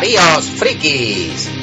Desvaríos frikis.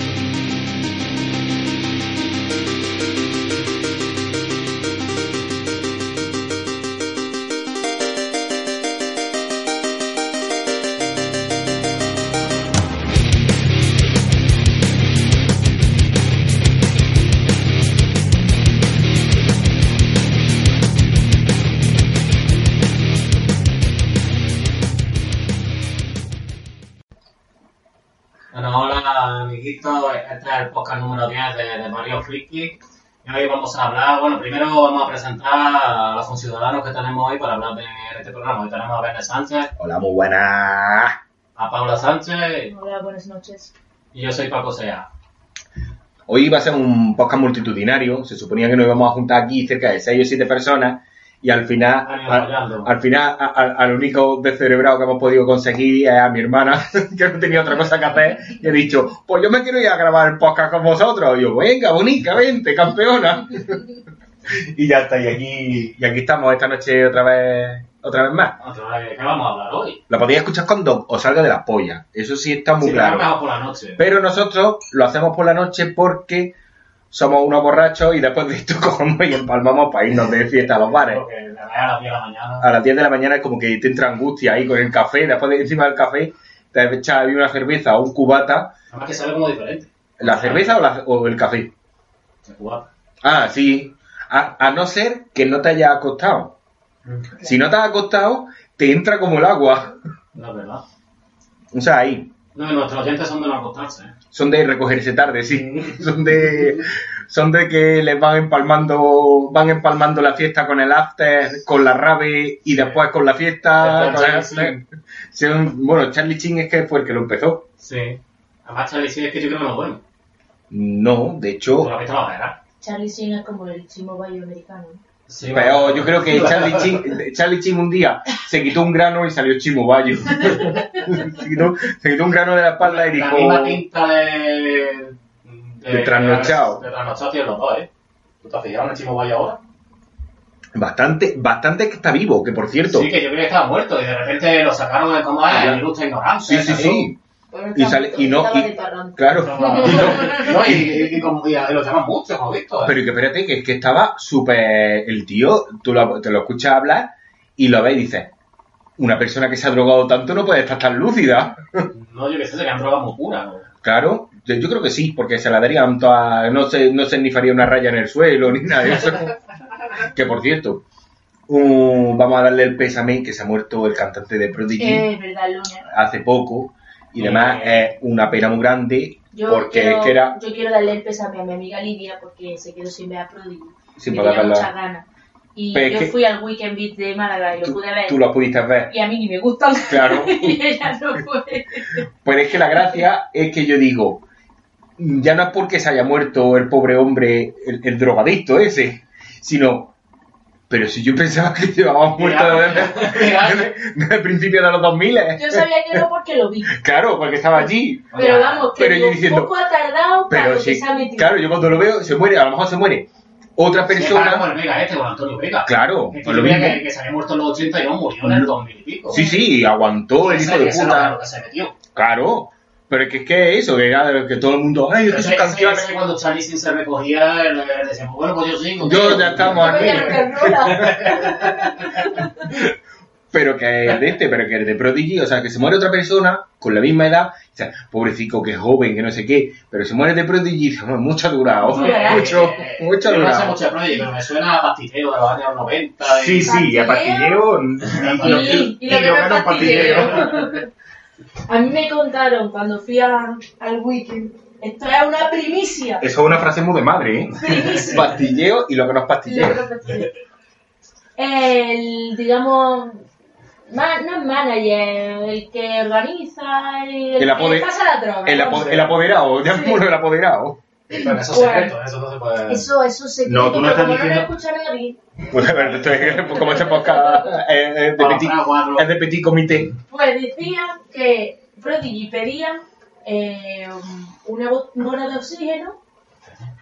Friki. Y hoy vamos a hablar, bueno, primero vamos a presentar a los conciudadanos que tenemos hoy para hablar de este programa. Hoy tenemos a Verne Sánchez, Hola, muy buenas. a Paula Sánchez Hola, buenas noches. y yo soy Paco Sea. Hoy va a ser un podcast multitudinario. Se suponía que nos íbamos a juntar aquí cerca de 6 o 7 personas. Y al final, al, final, al único descerebrado que hemos podido conseguir es a mi hermana, que no tenía otra cosa que hacer. Y he dicho, pues yo me quiero ir a grabar el podcast con vosotros. Y yo, venga, bonita, vente, campeona. y ya está, y aquí, y aquí estamos esta noche otra vez, otra vez más. Otra vez, ¿Qué vamos a hablar hoy? La podéis escuchar cuando os salga de las pollas. Eso sí está muy Sí, claro. mejor por la noche. Pero nosotros lo hacemos por la noche porque somos unos borrachos y después de esto cogemos y empalmamos para irnos de fiesta a los bares. A las 10 de la mañana. A las 10 de la mañana es como que te entra angustia ahí con el café, después de encima del café te echas ahí una cerveza o un cubata. Además que sale como diferente. ¿La cerveza o, la- o el café? Se juega. Ah, sí. A, a no ser que no te haya acostado. Si no te has acostado, te entra como el agua. No es verdad. O sea, ahí. No, nuestros oyentes son de no acostarse. ¿eh? Son de recogerse tarde, sí. Son de, son de que les van empalmando, van empalmando la fiesta con el after, con la rave y después con la fiesta. Con el after. Bueno, Charlie Chin es que fue el que lo empezó. Sí. Además, Charlie sí es que yo creo que no es bueno. No, de ¿Tú hecho? Charlie Sheen es como el chimo bayo americano. Sí, pero bueno. yo creo que Charlie Chin, Charlie Chin un día se quitó un grano y salió Chimo Bayo. se, quitó, se quitó un grano de la espalda y La dijo, misma pinta de. De trasnochado. De trasnochado tienen los dos, ¿eh? ¿Tú te has fijado en Chimo Valle ahora? bastante, bastante que está vivo, que por cierto. Sí, que yo creía que estaba muerto y de repente lo sacaron de es, Ya. el ilustre ignorante. Sí, sí, sí. Bueno, Y sale- y no- y-. Claro. Y no- no, y, y, y como- y lo llaman mucho, hemos visto. ¿eh? Pero que espérate, que es que estaba súper. El tío, tú lo- te lo escuchas hablar y lo ves y dices: Una persona que se ha drogado tanto no puede estar tan lúcida. No, yo que sé, serían drogas muy puras. ¿no? Claro, yo, yo creo que sí, porque se la darían. No se, no se ni faría una raya en el suelo ni nada de eso. que por cierto, un- vamos a darle el pésame que se ha muerto el cantante de Prodigy Eh, verdad, hace poco. Y además es una pena muy grande Yo, porque quiero, es que era. yo quiero darle el pésame a mi amiga Lidia porque se quedó sin ver a Prodigy. Sin poder verla. muchas ganas. Y Pero es yo que- fui al Weekend Beat de Málaga y lo pude ver. tú lo pudiste ver. Y a mí ni me gustan. Claro. y ella no fue. Pues es que la gracia es que yo digo, ya no es porque se haya muerto el pobre hombre, el, el drogadicto ese, sino, pero si yo pensaba que llevábamos muerto desde, el principio de los 2000, Yo sabía que no porque lo vi. claro, porque estaba allí. Pero vamos, que Pero yo un diciendo, poco ha tardado para Pero que sí, se ha metido. claro, yo cuando lo veo, se muere, a lo mejor se muere otra Sí, es como persona. el Vega este, con Antonio Vega. Claro, Que, pues lo mismo. que, que se había muerto en los 80 y no murió en el 2000 y pico. Sí, sí, aguantó el hijo de puta. que se metió. Claro, pero es que es que eso, que, que todo el mundo, ay, es Pero que ese, ese- canciones. ese cuando Charlie Sin se recogía, él, él decía, bueno, pues yo sigo. Yo ya estamos aquí. Pero que es de este, pero que es de Prodigy, o sea, que se muere otra persona con la misma edad, o sea, pobrecito que es joven, que no sé qué, pero se muere de Prodigy y dice, "Hombre, mucho ha durado, Sí, ¿verdad? mucho, Eh, mucho ha durado. mucho de Prodigy, pero me suena a pastillero de los años 90. y- Sí, sí, a pastilleo, Y, lo que no es pastillero. A mí me contaron cuando fui a- al weekend, esto es una primicia. Eso es una frase muy de madre, ¿eh? Primicia. Pastilleo y lo que no es pastilleo. El, digamos, Ma- no es manager, el que organiza, el, El que pasa la droga. El, apo- el apoderado, llamémoslo el apoderado. Pero eso es secreto, eso no se puede. Eso, eso se No, tú no estás como diciendo- no lo escucha nadie, Pues a ver, esto es como este podcast eh, eh, de, petit, es de petit comité. pues decían que Prodigy pedía eh, una bombona de oxígeno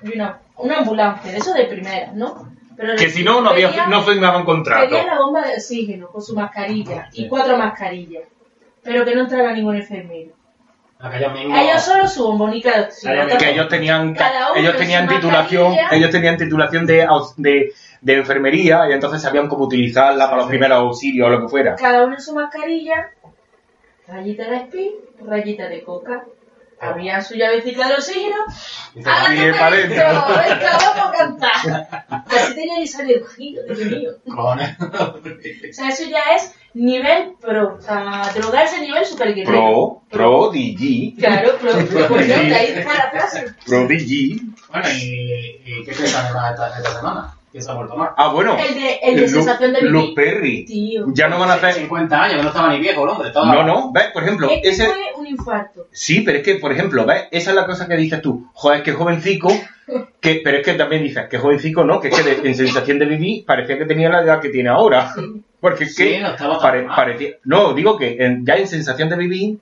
y una, una ambulancia, de eso de primera, ¿no? Pero Que si no, no, había, pedía- no firmaban contrato. Pedía la bomba de oxígeno con su mascarilla y cuatro mascarillas, pero que no entraba ningún enfermero. Aquellos mismos. Ellos solo su bombonica de oxígeno. Ellos que ellos tenían ellos tenían titulación mascarilla. ellos tenían titulación de, de, de enfermería y entonces sabían cómo utilizarla para los primeros auxilios o lo que fuera Cada uno en su mascarilla, rayita de speed, rayita de coca. Había su llavecita de oxígeno. Dice, ¡Hágate Bien, para para adentro! ¡Venga, vamos a cantar! Así tenía que salir el giro, Dios mío. O sea, eso ya es nivel pro. O sea, drogarse a nivel super guerrero. pro pro DG Claro, pro. pro pues ahí está la frase. pro DG Bueno, ¿y, y qué esta, esta, esta semana? ¿Quién se ha más? ah bueno El de, el de sensación de Luke vivir. Perry Tío. ya no van a hacer 50 años, que no estaba ni viejo el hombre. Estaba... no no ves por ejemplo Este ese fue un infarto. Sí, pero es que, por ejemplo, ¿ves? Esa es la cosa que dices tú. Joder, que jovencico, que, pero es que también dices que jovencico no, que es que de- en sensación de vivir parecía que tenía la edad que tiene ahora. Porque es Sí, que no estaba tan pare- mal. parecía... No, digo que en- ya en sensación de vivir...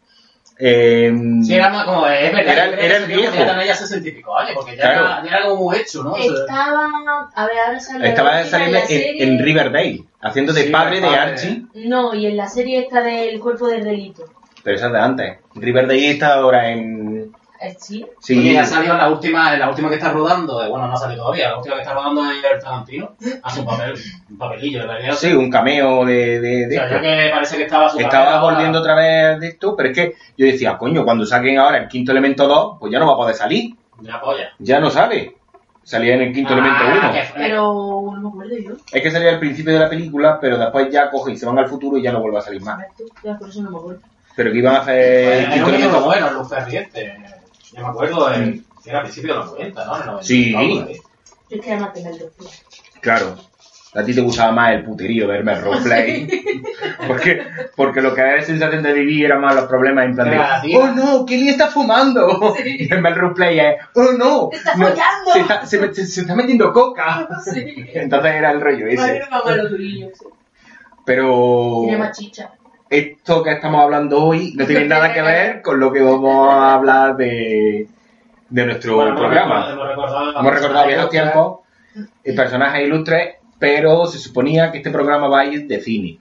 eh, Sí, era más como, es verdad, Era- el viejo. Ya tenía ya 60 y pico años, porque ya, Claro. era, ya era algo muy hecho, ¿no? Estaba. A ver, ahora estaba saliendo en, serie. en Riverdale, haciendo de Sí, padre de. Archie, No, y en la serie esta del cuerpo del delito. pero esa es de antes. Riverdale está ahora en... Sí. Sí, Oye, ya salió la última, la última que está rodando, bueno, no ha salido todavía, la última que está rodando es el Tarantino, hace un papel, un papelillo, en realidad. sí, un cameo de... de, O de sea, esto. ya que parece que estaba su Estaba carrera ahora- volviendo otra vez de esto, pero es que yo decía, coño, cuando saquen ahora el quinto elemento 2, pues ya no va a poder salir. Ya polla. Ya no sabe. Salía en el quinto Ah, elemento 1. que fue- Pero no me acuerdo yo. Es que salía al principio de la película, pero después ya coge y se van al futuro y ya no vuelve a salir más. ver tú, ya por eso no me acuerdo. Pero que iban a hacer Pues, el quinto elemento. bueno, Luz Ferriente. Yo me acuerdo de, que era a principios de los 90, ¿no? En el 90, Sí. algo así. Yo es que además el doctor. Claro. A ti te gustaba más el puterío, verme el roleplay. porque, porque lo que era sensación de vivir era más los problemas en plan de, oh no, Kelly está fumando. Y verme el roleplay es, oh no, ¡Está no, follando! se, está, se, me- se- se está metiendo coca. Sí. Entonces era el rollo ese. mía, mamá, los durillos. sí. Pero Tiene más chicha. Esto que estamos hablando hoy no tiene nada que ver con lo que vamos a hablar de, de nuestro Bueno, programa. Hemos recordado, Hemos recordado viejos tiempos y personajes ilustres, pero se suponía que este programa va a ir de cine.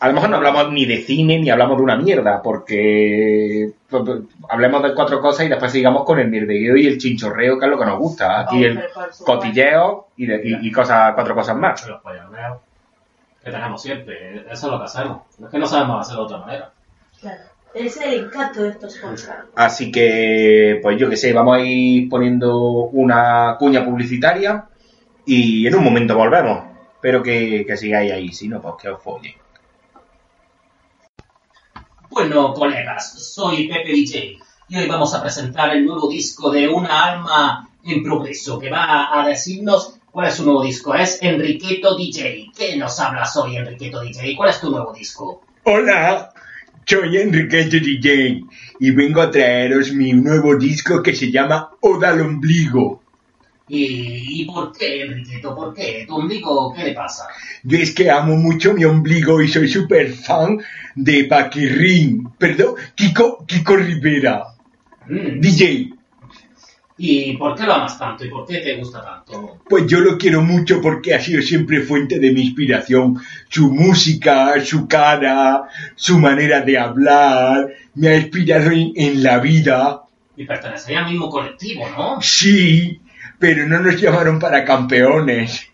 A lo mejor no hablamos ni de cine ni hablamos de una mierda, porque pues, pues, hablemos de cuatro cosas y después sigamos con el mierdeo y el chinchorreo, que es lo que nos gusta. Aquí Oh, el cotilleo y, de- y- y cosas, cuatro cosas más. Los que tenemos siempre, eso es lo que hacemos. No es que no sabemos hacerlo de otra manera. Claro. Ese es el encanto de estos podcasts. Así que, pues yo que sé, vamos a ir poniendo una cuña publicitaria y en un momento volvemos. Espero que, que sigáis ahí, si no, pues que os folle. Bueno, colegas, soy Pepe DJ y hoy vamos a presentar el nuevo disco de una alma en progreso que va a decirnos cuál es su nuevo disco. Es Enriqueto DJ. ¿Qué nos hablas hoy, Enriqueto DJ? ¿Cuál es tu nuevo disco? Hola, soy Enriqueto DJ y vengo a traeros mi nuevo disco que se llama Oda al Ombligo. ¿Y, y por qué, Enriqueto? ¿Por qué? ¿Tu ombligo qué le pasa? Yo es que amo mucho mi ombligo y soy súper fan de Paquirrín, perdón, Kiko, Kiko Rivera, Mm. DJ. ¿Y por qué lo amas tanto? ¿Y por qué te gusta tanto? Pues yo lo quiero mucho porque ha sido siempre fuente de mi inspiración. Su música, su cara, su manera de hablar, me ha inspirado en, en la vida. Y pertenecería al mismo colectivo, ¿no? Sí, pero no nos llamaron para campeones.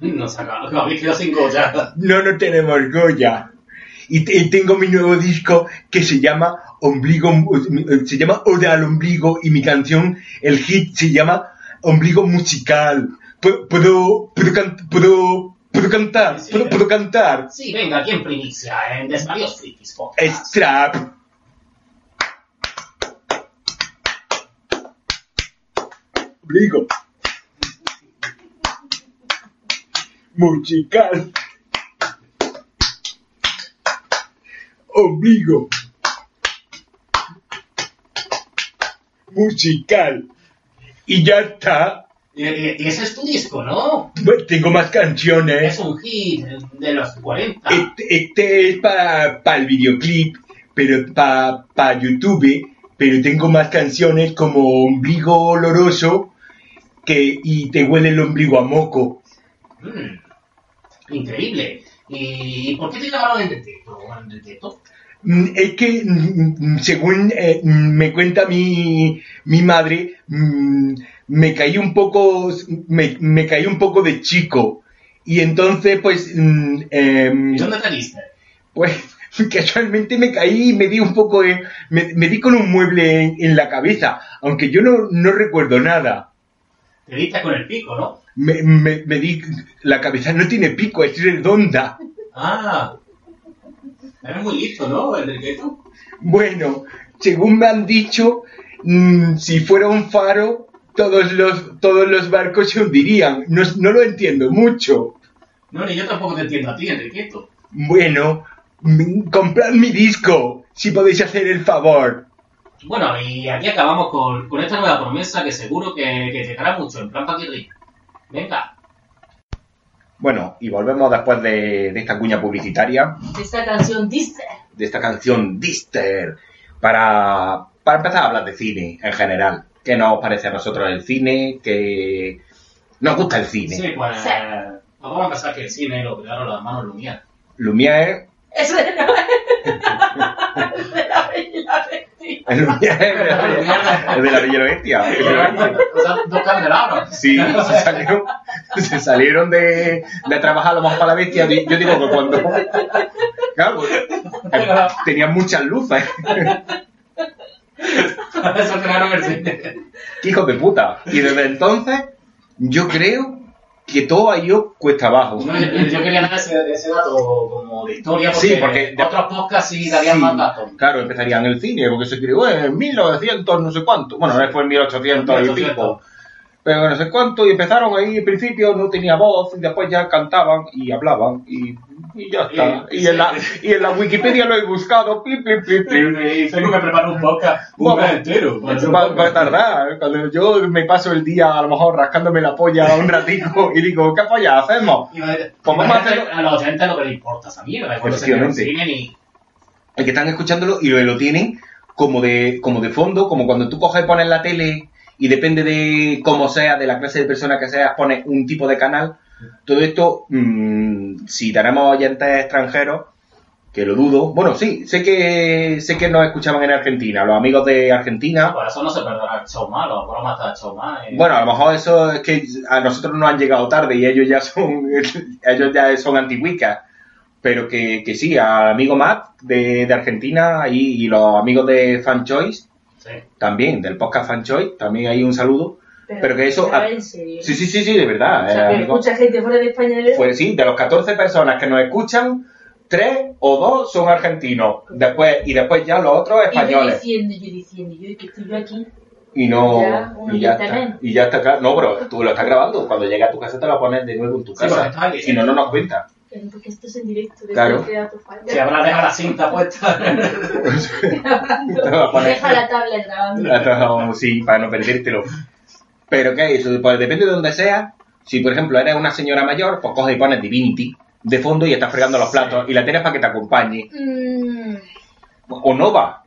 Nos habéis quedado sin Goya. No, no tenemos Goya. Y, te- y tengo mi nuevo disco que se llama Ombligo, se llama Oda al Ombligo y mi canción, el hit, se llama Ombligo Musical. ¿Puedo, puedo, puedo, puedo, cantar? Sí, ¿Puedo, puedo cantar? Sí, venga, aquí en primicia, en Desvarios Frikis Es Podcast. trap. Ombligo. Ombligo musical. Y ya está. Y, ese es tu disco, ¿no? Bueno, Tengo más canciones. Es un hit de los 40. Este, este es para el videoclip, pero para YouTube, pero tengo más canciones como Ombligo Oloroso que, y Te huele el ombligo a moco. Mm, increíble. ¿Y por qué te llamaron Enriqueto? Enriqueto? Mm, Es que, mm, mm, según eh, me cuenta mi, mi madre, me caí un poco, me, me caí un poco de chico. Y entonces, pues, mm, em, ¿Y dónde te diste? Pues casualmente me caí y me di un poco de... Me, me di con un mueble en, en la cabeza, aunque yo no, no recuerdo nada. Te diste con el pico, ¿no? Me, me, me di... La cabeza no tiene pico, es redonda. Ah. Eres muy listo, ¿no, Enriqueto? Bueno, según me han dicho, mm, si fuera un faro, todos los, todos los barcos se hundirían. No, no lo entiendo mucho. No, ni yo tampoco te entiendo a ti, Enriqueto. Bueno, comprad mi disco, si podéis hacer el favor. Bueno, y aquí acabamos con, con esta nueva promesa que seguro que, que llegará mucho, en plan paquirri. Venga. Bueno, y volvemos después de, de esta cuña publicitaria. Esta canción diste. de esta canción Dister para, para empezar a hablar de cine en general. ¿Qué nos parece a nosotros el cine? ¿Qué nos gusta el cine? Sí, pues Sí. vamos a pensar que el cine lo crearon las manos Lumière. Lumière, Eso de no es de la bella bestia. el de la Bella Bestia. O sea, dos candelabros. Sí, se salieron, se salieron de, de trabajar lo más para la bestia. Yo digo que cuando. Claro, tenían muchas luces. Eso crearon el cine. ¡Qué hijo de puta! Y desde entonces, yo creo que todo ido cuesta abajo. No, yo, quería dar ese, ese dato como de historia porque, Sí, porque de- otros podcasts sí darían Sí, más datos. Claro, empezarían el cine, porque se creó en 1900 no sé cuánto. Bueno, no fue en 1800 y 1800. pico. Pero no sé cuánto, y empezaron ahí, al principio no tenía voz, y después ya cantaban y hablaban, y, y ya está. Y- Y, en la, y en la Wikipedia lo he buscado, pli, pli, pli, pli. Y tengo que preparar un podcast un mes entero. Va, va a tardar. Cuando yo me paso el día a lo mejor rascándome la polla un ratico y digo, ¿qué polla hacemos? Y va- Pues vamos a a los oyentes lo que les importa esa mierda. y cuando se ni... el que están escuchándolo y lo, lo tienen como de, como de fondo, como cuando tú coges y pones la tele y depende de cómo sea, de la clase de persona que seas, pones un tipo de canal. Todo esto, mm, si tenemos oyentes extranjeros, que lo dudo, bueno, sí, sé que sé que nos escuchaban en Argentina, los amigos de Argentina. Por eso no se perdona el show más, los bromas del show más. eh. Bueno, a lo mejor eso es que a nosotros nos han llegado tarde y ellos ya son ellos ya son antiguicas. Pero que, que sí, al amigo Matt de, de Argentina y, y los amigos de Fan Choice Sí. también, del podcast Fan Choice, también hay un saludo. Pero que eso- pero en serio. Sí, sí, sí, sí, de verdad. O eh, sea, que amigo. escucha gente fuera de España. ¿eh? Pues sí, de los 14 personas que nos escuchan, tres o dos son argentinos. Después, y después ya los otros y yo españoles. diciendo, yo diciendo, yo que estoy yo aquí. Y no. Ya, y ya está. Y ya está claro. No, pero tú lo estás grabando. Cuando llegue a tu casa te lo pones de nuevo en tu Sí, casa. está ahí. Si no, no nos cuenta. Pero Porque esto es en directo. de Claro. que falla. Si habrá dejado la cinta puesta. Deja la tablet grabando. Sí, para no perdértelo. Pero ¿qué es eso? Pues depende de donde sea. Si, por ejemplo, eres una señora mayor, pues coges y pones Divinity de fondo y estás fregando los platos y la tienes para que te acompañe. Mm, O Nova,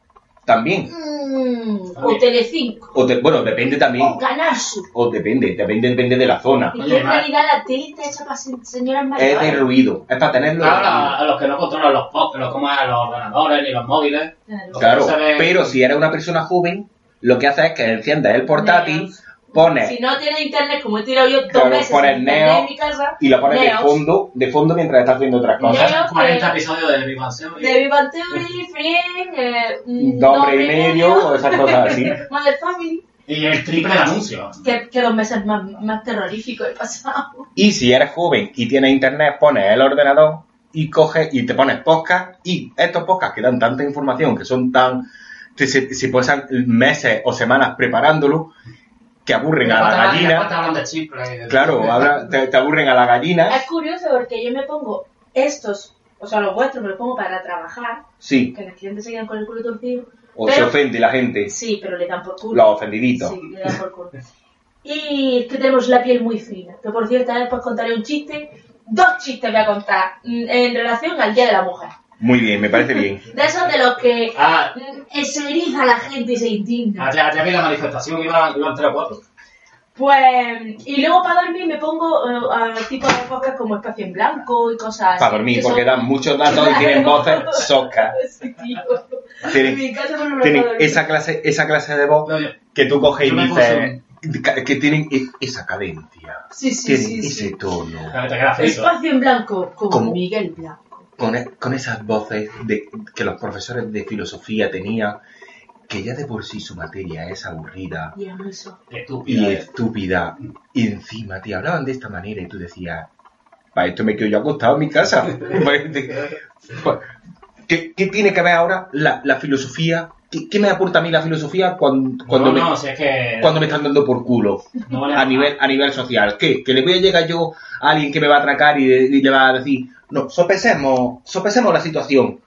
también. mm, o Telecinco. O te- bueno, depende también. O Canal Sur. O depende, depende, depende de la zona. Y en realidad la tele está hecha para se- señoras Es de mayores. ruido, es para tenerlo. Ahora, a los que no controlan los no como a los ordenadores ni los móviles. Claro. Claro, pero si eres una persona joven, lo que haces es que enciendes el portátil, pones Si no tienes internet, como he tirado yo dos Claro, meses pones sin internet Neo en mi casa, y lo pones de fondo, de fondo mientras estás haciendo otras cosas. Neo. 40 episodios de Big Bang Theory. de Big Bang Theory, Friends, eh, Dos hombres y medio, o esas cosas así. Mother Family. Y el triple de anuncios. Que, que dos meses más, más terroríficos he pasado. Y si eres joven y tienes internet, pones el ordenador y coges y te pones podcast. Y estos podcasts que dan tanta información, que son tan. se, se pasan meses o semanas preparándolo, que aburren a la gallina. de chipre. de- Claro, habla- te, te aburren a la gallina. Es curioso porque yo me pongo estos o sea, los vuestros me los pongo para trabajar, Sí, que los clientes se quedan con el culo torcido. o Pero- se ofende la gente, Sí, pero le dan por culo. los ofendiditos. Sí, le dan por culo. Y es que tenemos la piel muy fina. Que por cierto, después contaré un chiste. Dos chistes voy a contar mm, en relación al Día de la Mujer. Muy bien, me parece bien. De esos de los que Ah, mm, se eriza la gente y se indigna. allá, allá vi la manifestación, iban, iban tres o cuatro. Pues, y luego para dormir me pongo eh, a tipo de podcast como Espacio en Blanco y cosas así. Para dormir, que porque son- dan muchos datos y tienen voces socas. Sí, tío. Tienen- En mi casa no me lo Tienen puedo dormir. esa clase, esa clase de voz que tú coges y dices que- que tienen e- esa cadencia, Sí, sí, tienen sí, ese sí. tono. Espacio en Blanco con ¿Cómo? Miguel Blanco. Con, e- con esas voces de, que los profesores de filosofía tenían, que ya de por sí su materia es aburrida Y. Estúpida. y estúpida, y encima te hablaban de esta manera y tú decías, para esto me quedo yo acostado en mi casa. Pues, ¿Qué, qué tiene que ver ahora la, la filosofía? ¿Qué, qué me aporta a mí la filosofía cuando, cuando, no, me, no, si es que... cuando me están dando por culo? no vale a nada. nivel, a nivel social. ¿Qué? ¿Que le voy a llegar yo a alguien que me va a atracar y, y le va a decir, no, sopesemos, sopesemos la situación?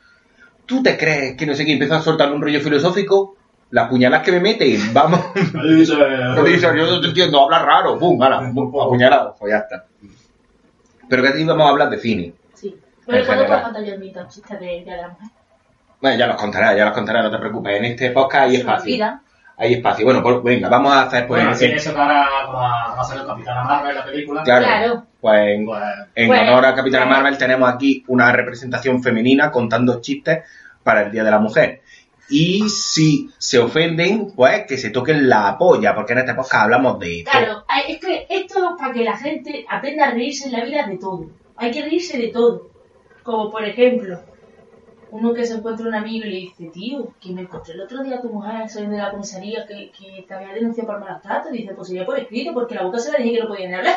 ¿Tú te crees que no sé qué empieza a soltar un rollo filosófico? Las puñalas que me meten, vamos. Dice- Yo dice, yo no te entiendo, habla raro, pum, ala, pum, apuñalado, pues ya está. Pero que aquí vamos a hablar de cine. Sí. Bueno, En ¿cuándo general. puedo contar yo mis dos chistes de de la Mujer? Bueno, ya los contará, ya los contará, no te preocupes. En este podcast hay espacio. Hay espacio. Bueno, pues venga, vamos a hacer pues, Bueno, en- eso que ahora como va a ser el Capitán Marvel en la película. claro, Claro. pues en, Pues, En Pues, honor a Capitana pues- Marvel tenemos aquí una representación femenina contando chistes para el Día de la Mujer. Y si se ofenden, pues que se toquen la polla, porque en este podcast hablamos de todo. Claro, es que esto es para que la gente aprenda a reírse en la vida de todo. Hay que reírse de todo. Como por ejemplo, uno que se encuentra un amigo y le dice, tío, que me encontré el otro día a tu mujer saliendo de la comisaría que, que te había denunciado por malos tratos. Dice, pues sería por escrito, porque la boca se le dije que no podía ni hablar.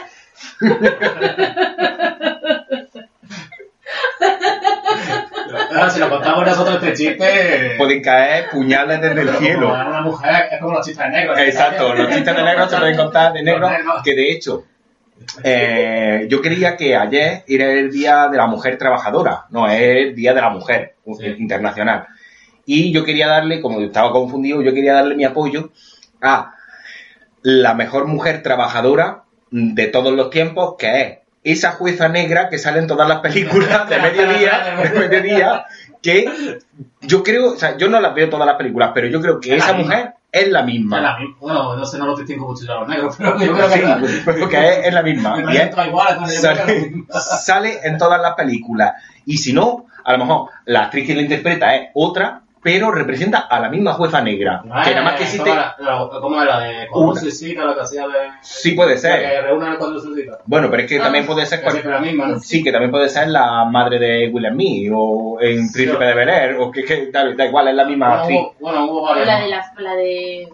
ahora, si lo contamos nosotros este chiste... Pueden caer puñales desde el cielo. Una mujer es como los chistes negros. Exacto, los chistes de negro se pueden contar de negro, que de hecho, eh, yo creía que ayer era el Día de la Mujer Trabajadora, no, es el Día de la Mujer Sí. Internacional. Y yo quería darle, como estaba confundido, yo quería darle mi apoyo a la mejor mujer trabajadora de todos los tiempos, que es esa jueza negra que sale en todas las películas de mediodía, de mediodía, que yo creo, o sea, yo no las veo todas las películas, pero yo creo que esa mujer es la Es misma. la misma. Bueno, no sé, no lo distingo mucho de los negros, pero yo creo que Sí, pero que es, es la misma. Y es- sale, sale en todas las películas. Y si no, a lo mejor la actriz que la interpreta es otra, pero representa a la misma jueza negra. que nada más que existe. ¿Cómo era, ¿Cómo era de cuando Una. se cita la que hacía de... Sí puede la ser. Que reúnen cuando se cita? Bueno, pero es que Ah, también puede ser cual- siempre la misma, ¿no? Sí, que también puede ser la madre de William Mee o en Príncipe de Bel Air, o que, que da, da igual, es la misma Bueno, actriz. hubo, bueno, hubo O varias. la de la, la de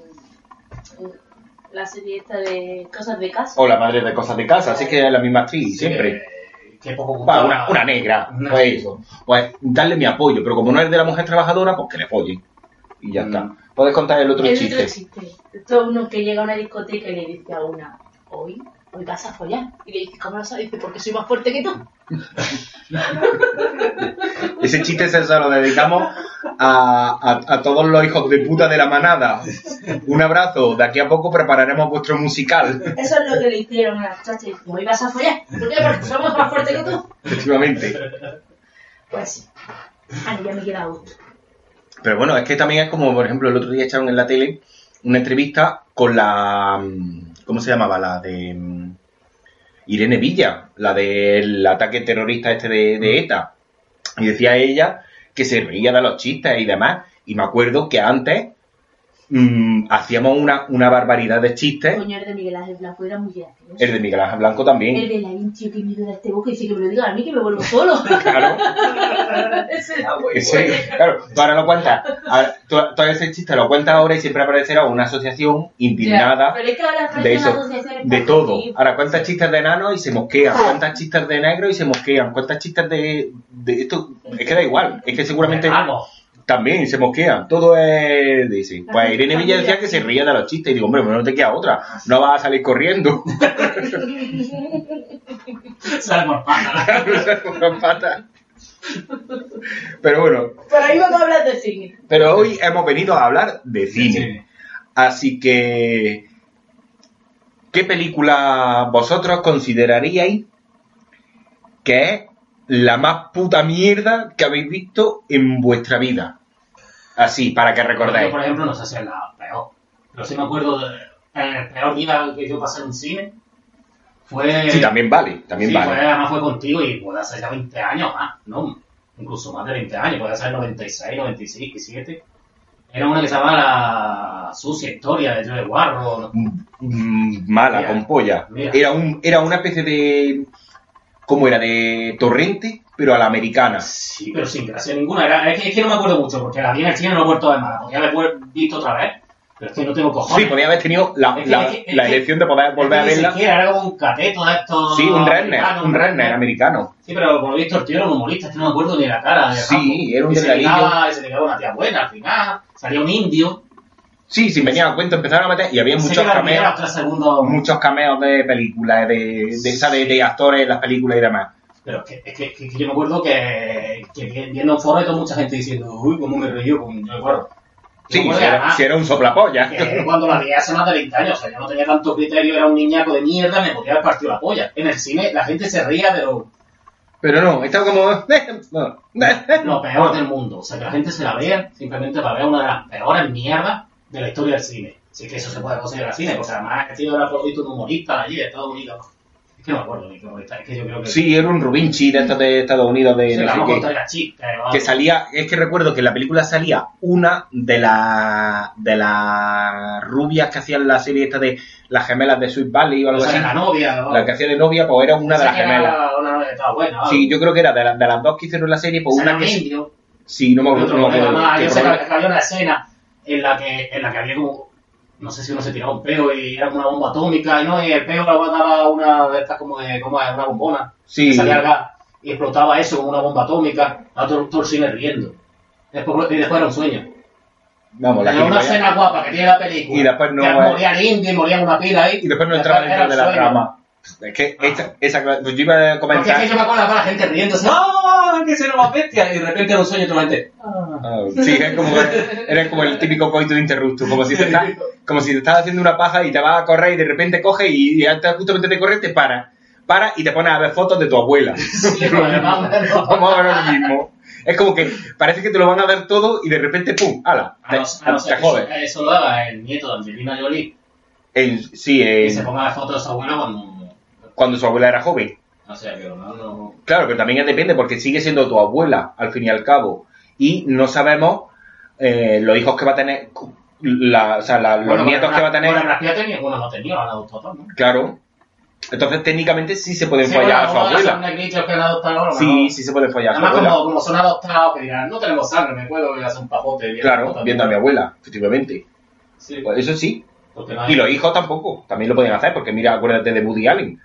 la serie esta de cosas de casa. O la madre de cosas de casa, así que es la misma actriz, Sí, siempre. Que poco Va, una, una negra, Una- pues eso. Pues darle mi apoyo, pero como no es de la mujer trabajadora, pues que le follen. Y ya Mm. está. Puedes contar el otro El chiste. otro chiste. Esto es uno que llega a una discoteca y le dice a una, hoy, hoy vas a follar. Y le dice, ¿cómo lo sabes? Dice, porque soy más fuerte que tú. Ese chiste se lo dedicamos a, a- a todos los hijos de puta de la manada. Un abrazo. De aquí a poco prepararemos vuestro musical. Eso es lo que le hicieron a la chacha. Y dice, hoy vas a follar. ¿Por qué? Porque somos más fuertes que tú. Efectivamente. Pues sí. Ah, ya me queda gusto. Pero bueno, es que también es como, por ejemplo, el otro día echaron en la tele una entrevista con la. mm, ¿Cómo se llamaba? La de. Mm, Irene Villa, la del ataque terrorista este de, de ETA. Y decía ella que se reía de los chistes y demás. Y me acuerdo que antes mm, hacíamos una, una barbaridad de chistes. Coño, el de Miguel Ángel Blanco era muy gracioso. El de Miguel Ángel Blanco también. El de la tío que me da este boca y dice que me lo diga a mí que me vuelvo solo. Claro. Ese era muy Ese- bueno. claro, tú ahora lo cuentas. ahora- tú- todo ese chiste lo cuentas ahora y siempre aparecerá una asociación indignada Pero es que ahora de eso, de todo. Ahora cuentas chistes de enanos y se mosquean, cuentas chistes de negros y se mosquean, cuentas chistes de, de esto, es que da igual, es que seguramente Algo. También se mosquean, todo es. Pues Irene Villa decía que se ría de los chistes y digo, hombre, no te queda otra, no vas a salir corriendo. Sale por pata. Pero bueno, Pero ahí vamos a hablar de cine. pero hoy hemos venido a hablar de cine. Sí. Así que, ¿qué película vosotros consideraríais que es la más puta mierda que habéis visto en vuestra vida? Así, para que Yo, recordéis. por ejemplo, no sé si es la peor. Pero sí me acuerdo de el peor día que yo pasé en cine. Fue. Sí, también vale, también sí, vale. fue, además fue contigo y puede ser ya 20 años más, ¿no? Incluso más de 20 años, puede ser 96, 96, 97. Era una que se llama La Sucia Historia de Joe Warro. Mm, Mala, Mira, con polla. mira. Era, un, era una especie de... ¿Cómo era? De torrente, pero a la americana. Sí, pero sin gracia ninguna. Era, es, que, es que no me acuerdo mucho, porque la vi en el cine no lo he vuelto a ver más. Podría haber visto otra vez, pero es que no tengo cojones. Sí, podía haber tenido la, Es que- la, es la elección de poder volver a ni verla. siquiera era como un cateto de estos. Sí, un americanos, un redneck americano. Sí, pero por lo visto el tío era un humorista, es que no me acuerdo ni la cara. de Sí, Rambo. era un delgadillo. y se ligaba una tía buena al final. Salía un indio. Sí, sin venir a cuento, empezaron a meter y había muchos cameos, muchos cameos de películas, de, de, esa de, de actores en las películas y demás. Pero es que, que, que- yo me acuerdo que, que viendo un foro y toda mucha gente diciendo, uy, cómo me reí yo con Joe Warro. Sí, si acuerdo era, además si era un cuando la vi hace más de 20 años, o sea, yo no tenía tanto criterio, era un niñaco de mierda, me podía haber partido la polla. En el cine la gente se ría, pero Pero no, estaba como... no. lo peor del mundo. O sea, que la gente se la vea simplemente para ver una de las peores mierdas de la historia del cine. Así que eso se puede considerar cine, porque además tío era por visto un humorista de allí, de Estados Unidos. Es que no me acuerdo ni qué humorista, es que yo creo que... Sí, era un Rubinchi de estos de Estados Unidos de se no la sé vamos a qué. contar a chistes, o que salía, es que recuerdo que en la película salía una de las de las rubias que hacían la serie esta de las gemelas de Sweet Valley o algo O sea, así. la novia, La que hacía de novia, pues era una de las gemelas. Una novia que estaba buena, Sí, yo creo que era de, las- de las dos que hicieron la serie, pues una una que sí. indio. Sí, no me acuerdo. otro no me problema acuerdo más, qué yo sé en la que, en la que había como, no sé si uno se tiraba un peo y era como una bomba atómica, y no, y el peo lo daba una de estas como de, como de una bombona, Sí. que salía gas, y explotaba eso como una bomba atómica, a todo, el cine riendo. Después, y después era un sueño. Vamos, la Era una escena guapa que tiene la película. Y después no Que moría el indio y moría una pila ahí. Y después no entraba dentro de la trama. Es que esa, esa, yo iba a Porque es comentar. que yo me acuerdo de la gente riéndose, ¡ah! ¡Que se nos va bestia! Y de repente era un sueño y toda la gente, ¡ah! Sí, es como, era como el típico coito de interrupto, como si te estás, como si te estás haciendo una paja y te vas a correr y de repente coges y, antes justamente de correr te paras. Para y te pones a ver fotos de tu abuela. Sí, no. Vamos a ver lo mismo. Es como que parece que te lo van a dar todo y de repente, ¡pum! ¡Hala! A Te, no, a no te que jodes. eso, eso lo haga el nieto de Angelina Jolie sí, y en- se ponga fotos de su abuela cuando. Cuando su abuela era joven. O sea, que no, no. Claro, pero también depende porque sigue siendo tu abuela, al fin y al cabo. Y no sabemos eh, los hijos que va a tener, la- o sea, la- los Bueno, nietos Brad- que va a tener. Bueno, tenía, bueno, no tenía, adoptado todos, ¿no? Claro. Entonces, técnicamente sí se pueden Sí, follar a su bueno, Son abuela. negritos que han adoptado ahora, Sí, sí se pueden follar a su Además, abuela. como, como son adoptados, que dirán, no tenemos sangre, me puedo ir a hacer un pajote. Claro, viendo a mi abuela, efectivamente. Sí, Pues eso sí. porque no hay- Y los hijos tampoco, también lo pueden hacer, porque mira, acuérdate de Woody Allen.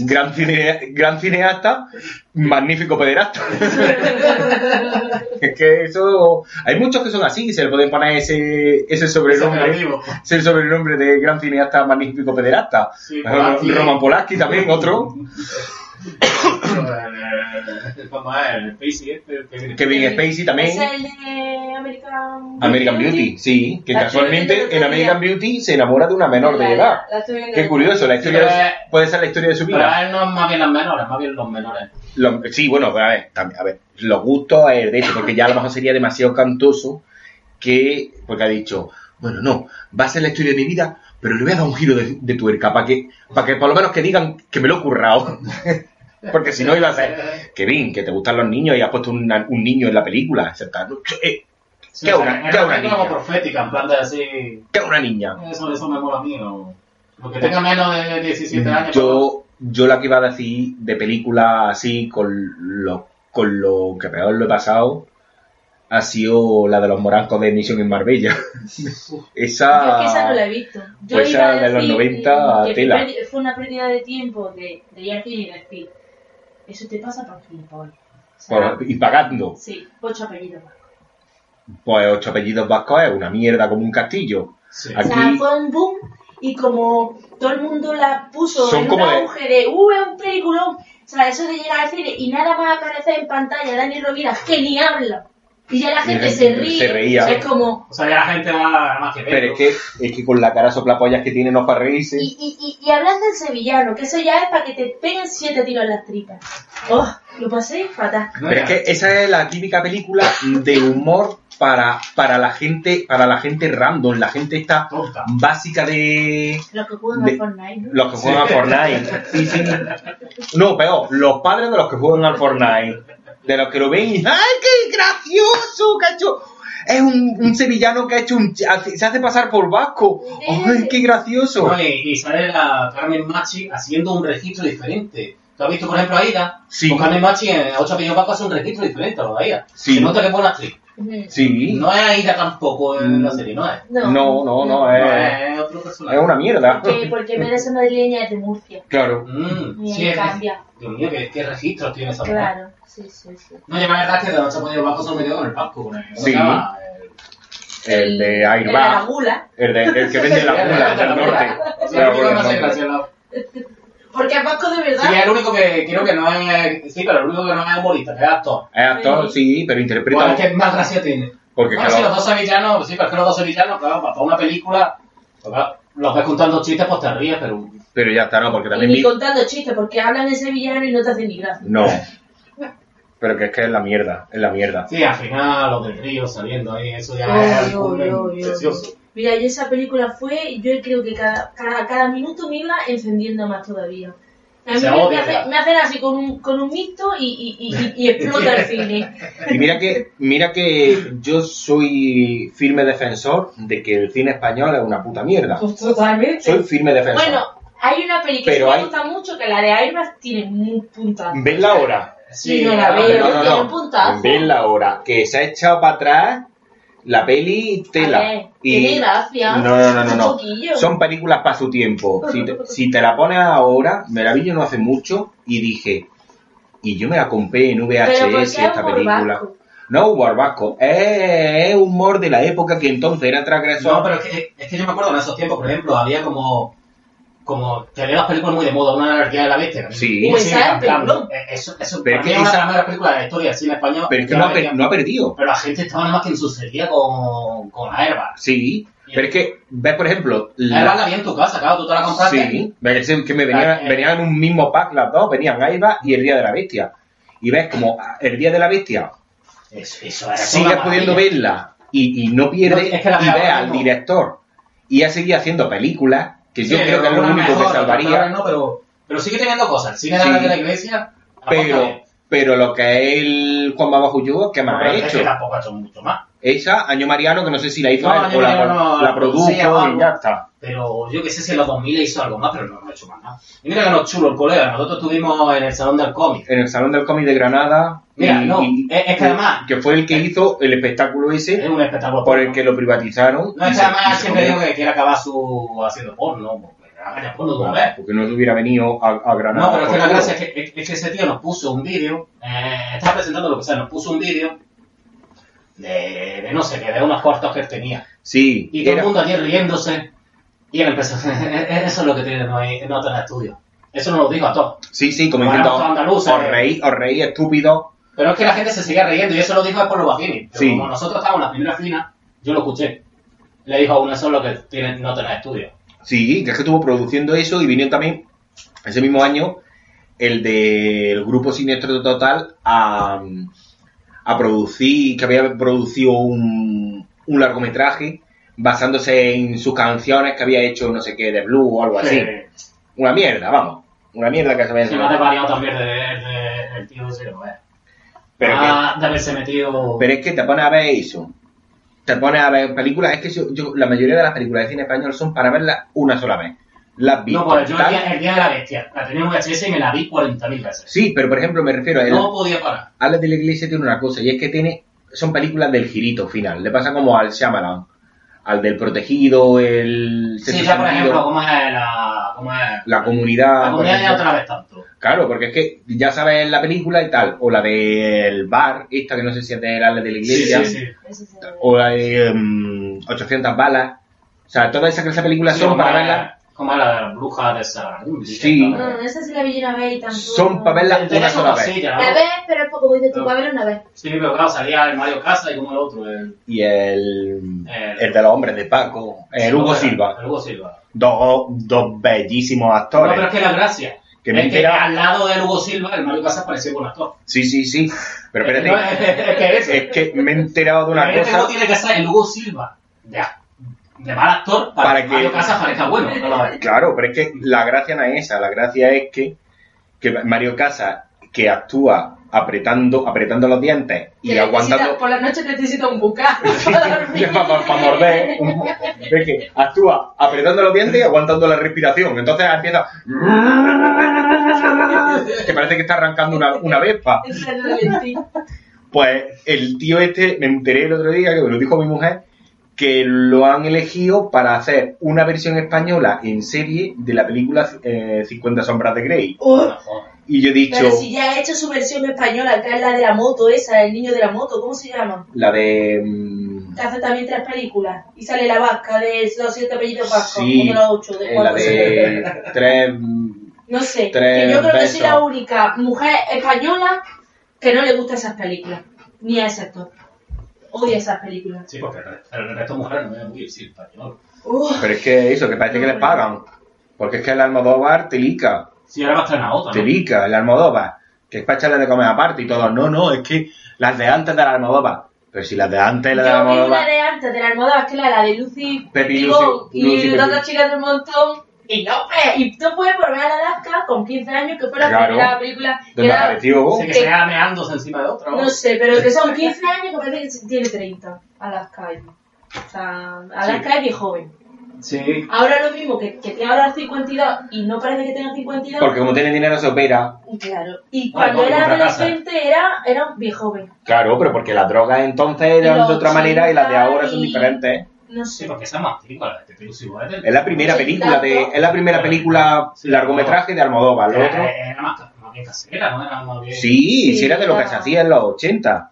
Gran, cine- gran cineasta, magnífico pederasta. es que eso. Hay muchos que son así, y se le pueden poner ese, ese Ese sobrenombre. apelativo. Es el sobrenombre de gran cineasta, magnífico pederasta. Sí. Roman Polanski también, otro. Eh, ¿Cómo es? El Spacey este. el que- Kevin Spacey también. ¿Es el de American American Beauty, sí, que La casualmente el en American. Beauty se enamora de una menor de edad. Qué el- curioso, la historia Pero de- puede ser la historia de su Pero vida. a él no es más bien las menores, más bien los menores. Lo- sí, bueno, pero a ver, también, a ver, los gustos es de hecho, porque ya a lo mejor sería demasiado cantoso que, porque ha dicho, bueno, no, va a ser la historia de mi vida, pero le voy a dar un giro de, de tuerca para que, para que por lo menos que digan que me lo he currado. porque si no iba a ser, que bien, que te gustan los niños y has puesto una- un niño en la película, eh, Sí, ¿Qué o sea, una- qué una como niña? profética, en plan de así. que una niña. Eso, eso me mola a mí, ¿no? Lo que tenga menos de 17 años. Yo, yo la que iba a decir de película así, con lo, con lo que peor lo he pasado, ha sido la de los morancos de Misión en Marbella. Yo esa, es que esa no la he visto. Yo Pues esa de los decir 90 que tela. fue- fue una pérdida de tiempo de, de ir al cine y decir, eso te pasa por gilipollas. O sea, y pagando, sí, ocho apellidos más. pues ocho apellidos vascos es una mierda como un castillo. Sí. O sea, Aquí- fue un boom y como todo el mundo la puso Son en como un de- auge de, uh, es un peliculón, O sea, eso de llegar al cine y nada más aparecer en pantalla Dani Rovira que ni habla. Y ya la gente se ríe. Se reía. O sea, es como... O sea, ya la gente va más que. Pero es que, es que con la cara soplapollas que tiene no para reírse. Y, y, y, y hablas del sevillano, que eso ya es para que te peguen siete tiros en las tripas. Oh, lo pasé fatal. Pero es que esa es la típica película de humor para, para la gente, para la gente random, la gente esta Tonta. básica de Los que juegan De- al Fortnite. ¿no? los que juegan al Fortnite. Sí, sí. No, peor, los padres de los que juegan al Fortnite. De los que lo ven y ¡ay, qué gracioso! Que ha hecho... Es un, un sevillano que ha hecho un... Se hace pasar por vasco. ¡Ay, qué gracioso! Y, sale la Carmen Machi haciendo un registro diferente. ¿Tú has visto, por ejemplo, a Aida? Sí. Con Carmen Machi en Ocho Apellidos Vascos hace un registro diferente a lo de Aida. Sí. Se nota que es buena actriz. Sí. No es Aida tampoco en la serie, no es. No, No, no, no, No, es, es otro personaje. es una mierda. Porque, porque ser madrileña es de Murcia. Claro. Mm, Y sí, es cambia. Dios mío, ¿qué, qué registros tiene esa mujer? Claro, sí, sí, sí. No, verdad es que de Ocho Apellidos Vascos se me quedó con el Vasco. Con el, ¿cómo Sí. El- El de El de la Airbag. gula. El, de, el que vende la gula del norte. Sí, La el norte. Porque es vasco de verdad. Sí, es el único que creo que no es. Sí, pero el único que no es humorista, que es actor. Es actor, sí, pero interpreta. Bueno, es que más gracia tiene. Porque Bueno, claro, sí, los dos sevillanos, sí, pero es que los dos sevillanos, claro, para una película, pues, claro, los ves contando chistes, pues te ríes, pero. pero ya está, no, porque Y también ni vi. contando chistes, porque hablan en sevillano y no te hacen ni gracia. No. Pero que es que es la mierda, es la mierda. Sí, al final, los del río saliendo ahí, eso ya Ay, es ay, ay. Mira, yo esa película fue, yo creo que cada, cada, cada minuto me iba encendiendo más todavía. A mí me, hace- me hacen así con un, con un mixto y, y, y, y explota el cine. Y mira que, mira que yo soy firme defensor de que el cine español es una puta mierda. Pues totalmente. Soy firme defensor. Bueno, hay una película que me hay- gusta mucho, que la de Airbag tiene un puntazo. Ven la hora. Sí, no la claro, veo. No, no, tiene un no. puntazo. Ven la hora. Que se ha echado para atrás la peli tela. Ver, tiene gracia. No, no, no, no. Un no. poquillo. Son películas para su tiempo. Si te, si te la pones ahora, me la vi yo no hace mucho y dije, y yo me la compré en Pero ¿por qué VHS es esta película. No humor vasco, es, es humor de la época que entonces era transgresor. No, pero es que, es que yo me acuerdo en esos tiempos, por ejemplo, había como. Como había las películas muy de moda, una anarquía de la bestia. Sí. En plan, peliculón. eh, Eso, eso Pero para es mí que es una de las mejores películas de la historia del cine español. Pero es que no ha, la per- no ha perdido. Pero la gente estaba nada más que en su sería con, con Airbag. Sí, pero es que, ves por ejemplo, la- Airbag la vi en tu casa, claro, tú te la compraste. Sí, ves que me venía- Eh, venían en un mismo pack las dos, venían Aiba y el Día de la Bestia. Y ves como el Día de la Bestia Eso, eso era sigues pudiendo verla y, y no pierde No, es que la y ves al mismo. director y ha seguido haciendo películas que yo Sí, creo que es lo único que mejor, salvaría No, pero, pero sigue teniendo cosas. Cine de Sí. la de la iglesia. pero pero lo que es el Juan que más ha hecho tampoco ha hecho mucho más. Esa Año Mariano que no sé si la hizo No, él Año o la, no, la produjo algo. y ya está Pero yo que sé si en los 2000 hizo algo más, pero no, no ha hecho más nada. Y mira que no es chulo el colega. Nosotros estuvimos en el Salón del Cómic. en el Salón del Cómic de Granada Mira, y- no, y- es- es que además- que fue el que hizo el espectáculo Es ese un espectáculo. por el que lo privatizaron No, es que además siempre digo que quiere acabar su haciendo porno. porque porno vez. porque no se hubiera venido a, a Granada No, pero es que la gracia es que, es- es que ese tío nos puso un vídeo, eh, estaba presentando lo que sea, nos puso un vídeo de, de no sé qué, de unos cortos que él tenía. sí Y todo era- el mundo allí riéndose. Y él empezó, eso es lo que tiene no, hay- no tener estudio. Eso nos lo digo a todos. sí sí como diciendo os eh. reí os reí estúpido Pero es que la gente se sigue riendo y eso lo dijo por los bajini. Pero Sí. como nosotros estábamos en la primera fila, yo lo escuché. Le dijo a uno, eso es lo que tiene no tener estudio. sí que es que estuvo produciendo eso y vinieron también ese mismo año el del grupo Siniestro Total a, a producir que había producido un, un largometraje basándose en sus canciones que había hecho no sé qué de Blue o algo así Eh, una mierda vamos una mierda que se ve Si no te he variado también de, de- del tío no es. pero que- ah, de haberse metido... Pero es que te pones a ver eso. Te pones a ver películas. Es que yo, yo- la mayoría de las películas de cine español son para verlas una sola vez. Las vi. No, pues yo el día, el día de la bestia, la tenía en VHS y me la vi 40.000 veces. Sí, pero por ejemplo me refiero a él. No podía parar. Alex de la Iglesia tiene una cosa y es que tiene son películas del girito final. Le pasa como al Shyamalan, al del protegido, el Sí, ya por ejemplo, ¿cómo es la... Cómo es? la comunidad. La comunidad ya otra vez tanto. Claro, porque es que ya sabes la película y tal, o la del bar, esta que no sé si es de Alex de la Iglesia. Sí, sí, sí. O la de mm, 800 balas. O sea, todas esas clases de películas son para verlas como la de las brujas de Saragossa. Sí. No, esa sí la vi una vez y tampoco. Son para verla una sola vez. ¿no? La ves, pero es como dices tú, para verla una vez. Sí, pero claro, salía el Mario Casa y como el otro, el, Y el, El- el de los hombres de Paco, el Hugo Silva. El Hugo Silva. Dos, dos bellísimos No, actores. pero es que la gracia. Que me es que al lado del Hugo Silva, el Mario Casas parecía buen actor. Sí, sí, sí. Pero No, espérate, es que es que me he enterado de una Imagínate cómo cosa. tiene que ser el Hugo Silva de, de mal actor para, Para que Mario Casas parezca bueno. No. Claro, pero es que la gracia no es esa. La gracia es que, que Mario Casas, que actúa apretando, apretando los dientes y Que aguantando. necesita- por la noche necesita un bucaque para dormir. para morder. un- Es que actúa apretando los dientes y aguantando la respiración. Entonces empieza. Que parece que está arrancando una, una vespa. Pues el tío este, me enteré el otro día, que me lo dijo mi mujer, que lo han elegido para hacer una versión española en serie de la película eh, 50 sombras de Grey. Uh. Y yo he dicho, pero si ya ha hecho su versión española, que es la de la moto esa, el niño de la moto, ¿cómo se llama? la de... mm, Que hace también tres películas. Y sale la vasca de los siete apellidos vascos, Sí, uno de los ocho, de eh, la de tres... No sé, Tres que yo creo que soy la única mujer española que no le gusta esas películas, ni a ese actor. Odia esas películas. Sí, porque el resto- de mujeres no es muy decir español. Pero es que eso, que parece que les pagan. Porque es que el Almodóvar te lica. Sí, ahora va a estrenar otra, Te ¿no? lica, el Almodóvar. Que es para echarle de comer aparte y todo. No, no, es que las de antes de la Almodóvar. Pero si las de antes de la vi una Almodóvar... de antes de la Almodóvar, que era la de Lucy Pepi, Lucy- Lucy y Pepi. las otras chicas del montón. Y no, eh, y tú puedes volver a la Alaska con 15 años, que fue la Claro. primera película. que Donde era- apareció... Sí, que se vea meándose encima de otra. ¿no? No sé, pero que son 15 años que parece que tiene 30. Alaska. es. O sea, Alaska es bien joven. Sí. Ahora lo mismo, que, que tiene ahora 52 y no parece que tenga 52. Porque como tiene dinero se opera. Claro. Y cuando era casa. adolescente era, era bien joven. Claro, pero porque las drogas entonces eran Los de otra manera y las de ahora son y- diferentes. No Sí, sé. porque esa es más antigua, la de igual es del- Es la primera Sí, película de... Es la primera película Sí, largometraje de Almodóvar. Lo Era, otro... era más, más bien casera, ¿no? Era más bien... Sí, si era de lo que se hacía en los 80.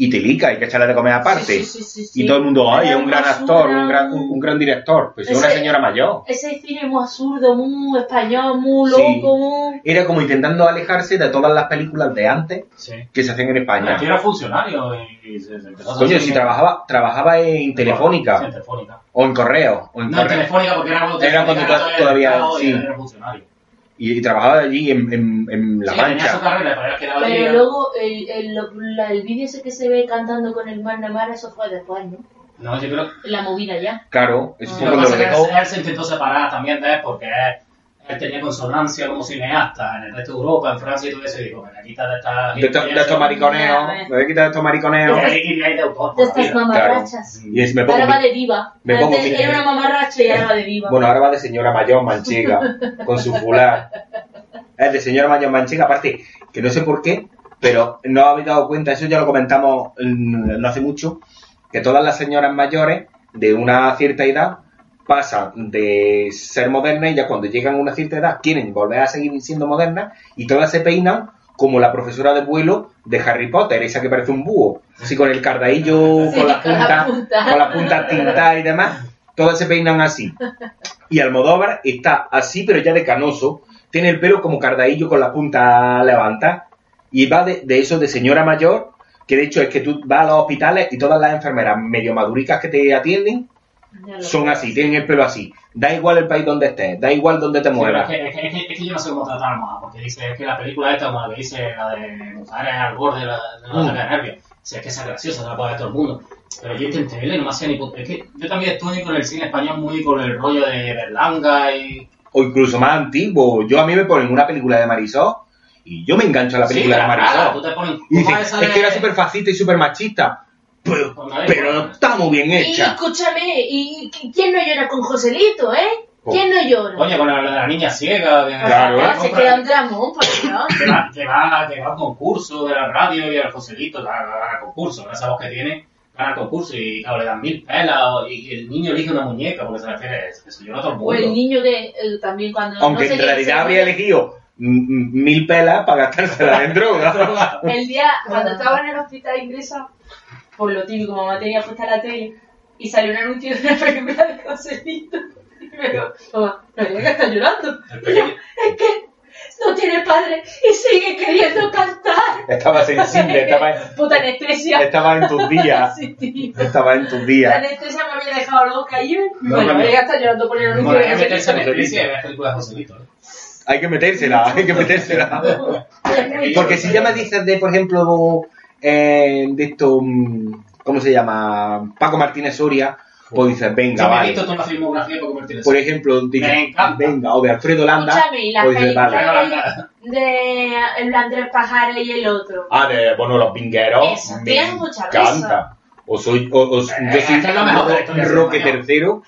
Y te lica, hay que echarle de comer aparte. Sí, sí, sí, sí, sí. Y todo el mundo, ay, es Era un gran actor, un gran, un, un gran director. Pues es una señora mayor. Ese cine muy absurdo, muy español, muy Sí. loco, muy... Era como intentando alejarse de todas las películas de antes Sí. que se hacían en España. Aquí era funcionario y, y se, se empezó a hacer Coño, si trabajaba, trabajaba en Telefónica, en Telefónica. o en Correo, o en No, en. Telefónica porque era cuando Era cuando to- todavía, Estado y sí. era funcionario. Y, y trabajaba allí en, en, en La Sí, tenía su Mancha. carrera, pero Pero luego el, el, la- el vídeo ese que se ve cantando con el Manamara, eso fue después, ¿no? No, yo creo La movida ya. Claro, eso Ah. fue Lo que lo dejó. él, él se intentó separar también de él porque él, tenía consonancia como cineasta en el resto de Europa, en Francia y todo eso, y dijo, me quita de esta... De, estos- de estos mariconeos, me voy a quitar de estos mariconeos. De la estas mamarrachas. Y es- me pongo Ahora va de diva. me pongo Antes mi- era una mamarracha y ahora va de diva. Bueno, ahora va de señora mayor manchega, con su fular. Es de señora mayor manchega, aparte, que no sé por qué, pero no habéis dado cuenta, eso ya lo comentamos mm, no hace mucho, que todas las señoras mayores de una cierta edad pasan de ser modernas y ya cuando llegan a una cierta edad quieren volver a seguir siendo modernas y todas se peinan como la profesora de vuelo de Harry Potter, esa que parece un búho, así con el cardaillo, Sí, con las puntas, punta. con las puntas tintadas y demás, todas se peinan así. Y Almodóvar está así, pero ya de canoso. Tiene el pelo como cardaillo con la punta levantada. Y va de, de eso de señora mayor, que de hecho es que tú vas a los hospitales y todas las enfermeras medio maduricas que te atienden son así, tienen el pelo así. Da igual el país donde estés, da igual donde te muevas. es, que, es, que, es, que, es que yo no sé cómo tratar más, porque dice es que la película esta, como la que dice la de mujeres al borde de la, de la Mm. ataque de nervios, si es que es graciosa, se la puede ver todo el mundo. Pero yo intenté verla y no me hacía ni. Es que yo también estoy con el cine español muy con el rollo de Berlanga y. O incluso más antiguo. Yo a mí me ponen una película de Marisol y yo me engancho a la película sí, de Marisol. tú te pones. Y ¿cómo dicen, esa es que era de- súper fascista y súper machista. Pero, pero está muy bien Y hecha. escúchame, ¿y y quién no llora con Joselito, eh? Oh. ¿Quién no llora? Coño, con la, la de la niña ciega. Que, Claro, que ¿eh? Ah, se compra- queda un dramón, por Dios. que va, que va, que va al concurso de la radio y al Joselito, gana, concurso, con esa voz que tiene, gana concurso y claro, le dan mil pelas y el niño elige una muñeca porque se refiere a eso, que se llora todo el O el mundo. niño que eh, también cuando... Aunque no en realidad se- habría elegido mil pelas para gastársela en droga. El día, cuando estaba en el hospital inglesa, por lo típico, mamá tenía puesta la tele, y salió un anuncio de una película de Joselito. Y Y digo, mamá, María que está llorando. Y yo, es que no tiene padre y sigue queriendo cantar. Estaba sensible, estaba, Puta anestesia. estaba en tus días. Sí. Estaba en tus La días. anestesia me había dejado loca y No, bueno, no, María está llorando por el anuncio Bueno, hay que meterse en películas de Joselito. ¿eh? Hay que metérsela, hay que metérsela. Porque si ya me dices de, por ejemplo, eh, de esto, mm, ¿cómo se llama? Paco Martínez Soria, pues dices, venga, Yo me he vale. visto toda la filmografía para convertir Por ejemplo, dices, Me encanta. venga, o de Alfredo Landa, Escúchame, y las pues dices, vale. de el Andrés Pajares y el otro. Ah, de, bueno, los vingueros. Eso, me tienen mucha encanta. O soy, o, o- yo es soy que es lo mejor de la historia Roque tercero,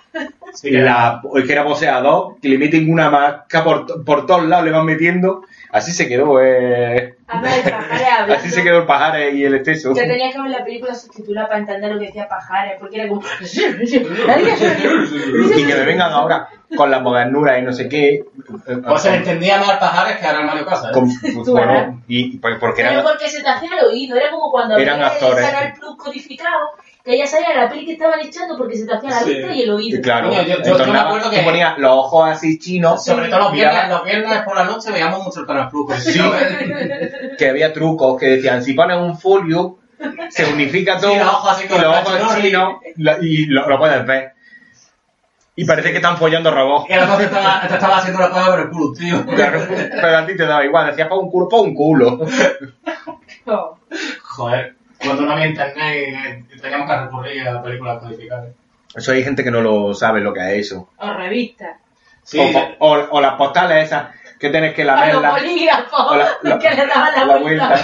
Sí, que- la, el que era boxeador, que le meten una marca por, por todos lados, le van metiendo. Así se quedó, eh. A ver, Pajares hablando. Así se quedó el pajar y el exceso. Te tenías que ver la película subtitulada para entender lo que decía Pajares, porque era como... Y que me vengan ahora con la modernura y no sé qué. eh, Pues se le entendía más pajares que ahora el Mario Casas. ¿eh? bueno, y pues, porque Pero eran porque se te hacía el oído, era como cuando Eran había el actores. Canal Plus codificado, que ya sabía la peli que estaban echando porque se te hacía la Sí. vista y el oído. claro, Coño, yo- yo- yo me acuerdo que- ponías los ojos así chinos, Sobre todo los viernes, los viernes por la noche veíamos mucho el Canal Plus. Sí. que había trucos que decían, si pones un folio, se unifica todo Sí, los ojos así y con los ojos chinos y lo, lo puedes ver. Y parece que están follando robots. que la cosa estaba, te estaba haciendo la prueba por el culo, tío. Claro, pero a ti te daba igual, decías, pon un culo, pon un culo. Joder, cuando no había internet y, teníamos que recurrir a películas codificadas. Eso hay gente que no lo sabe lo que es eso. O revistas. Sí, o, o- o las postales esas que tienes que O los lamerlas. bolígrafos O la- la- que le daban la, la vuelta.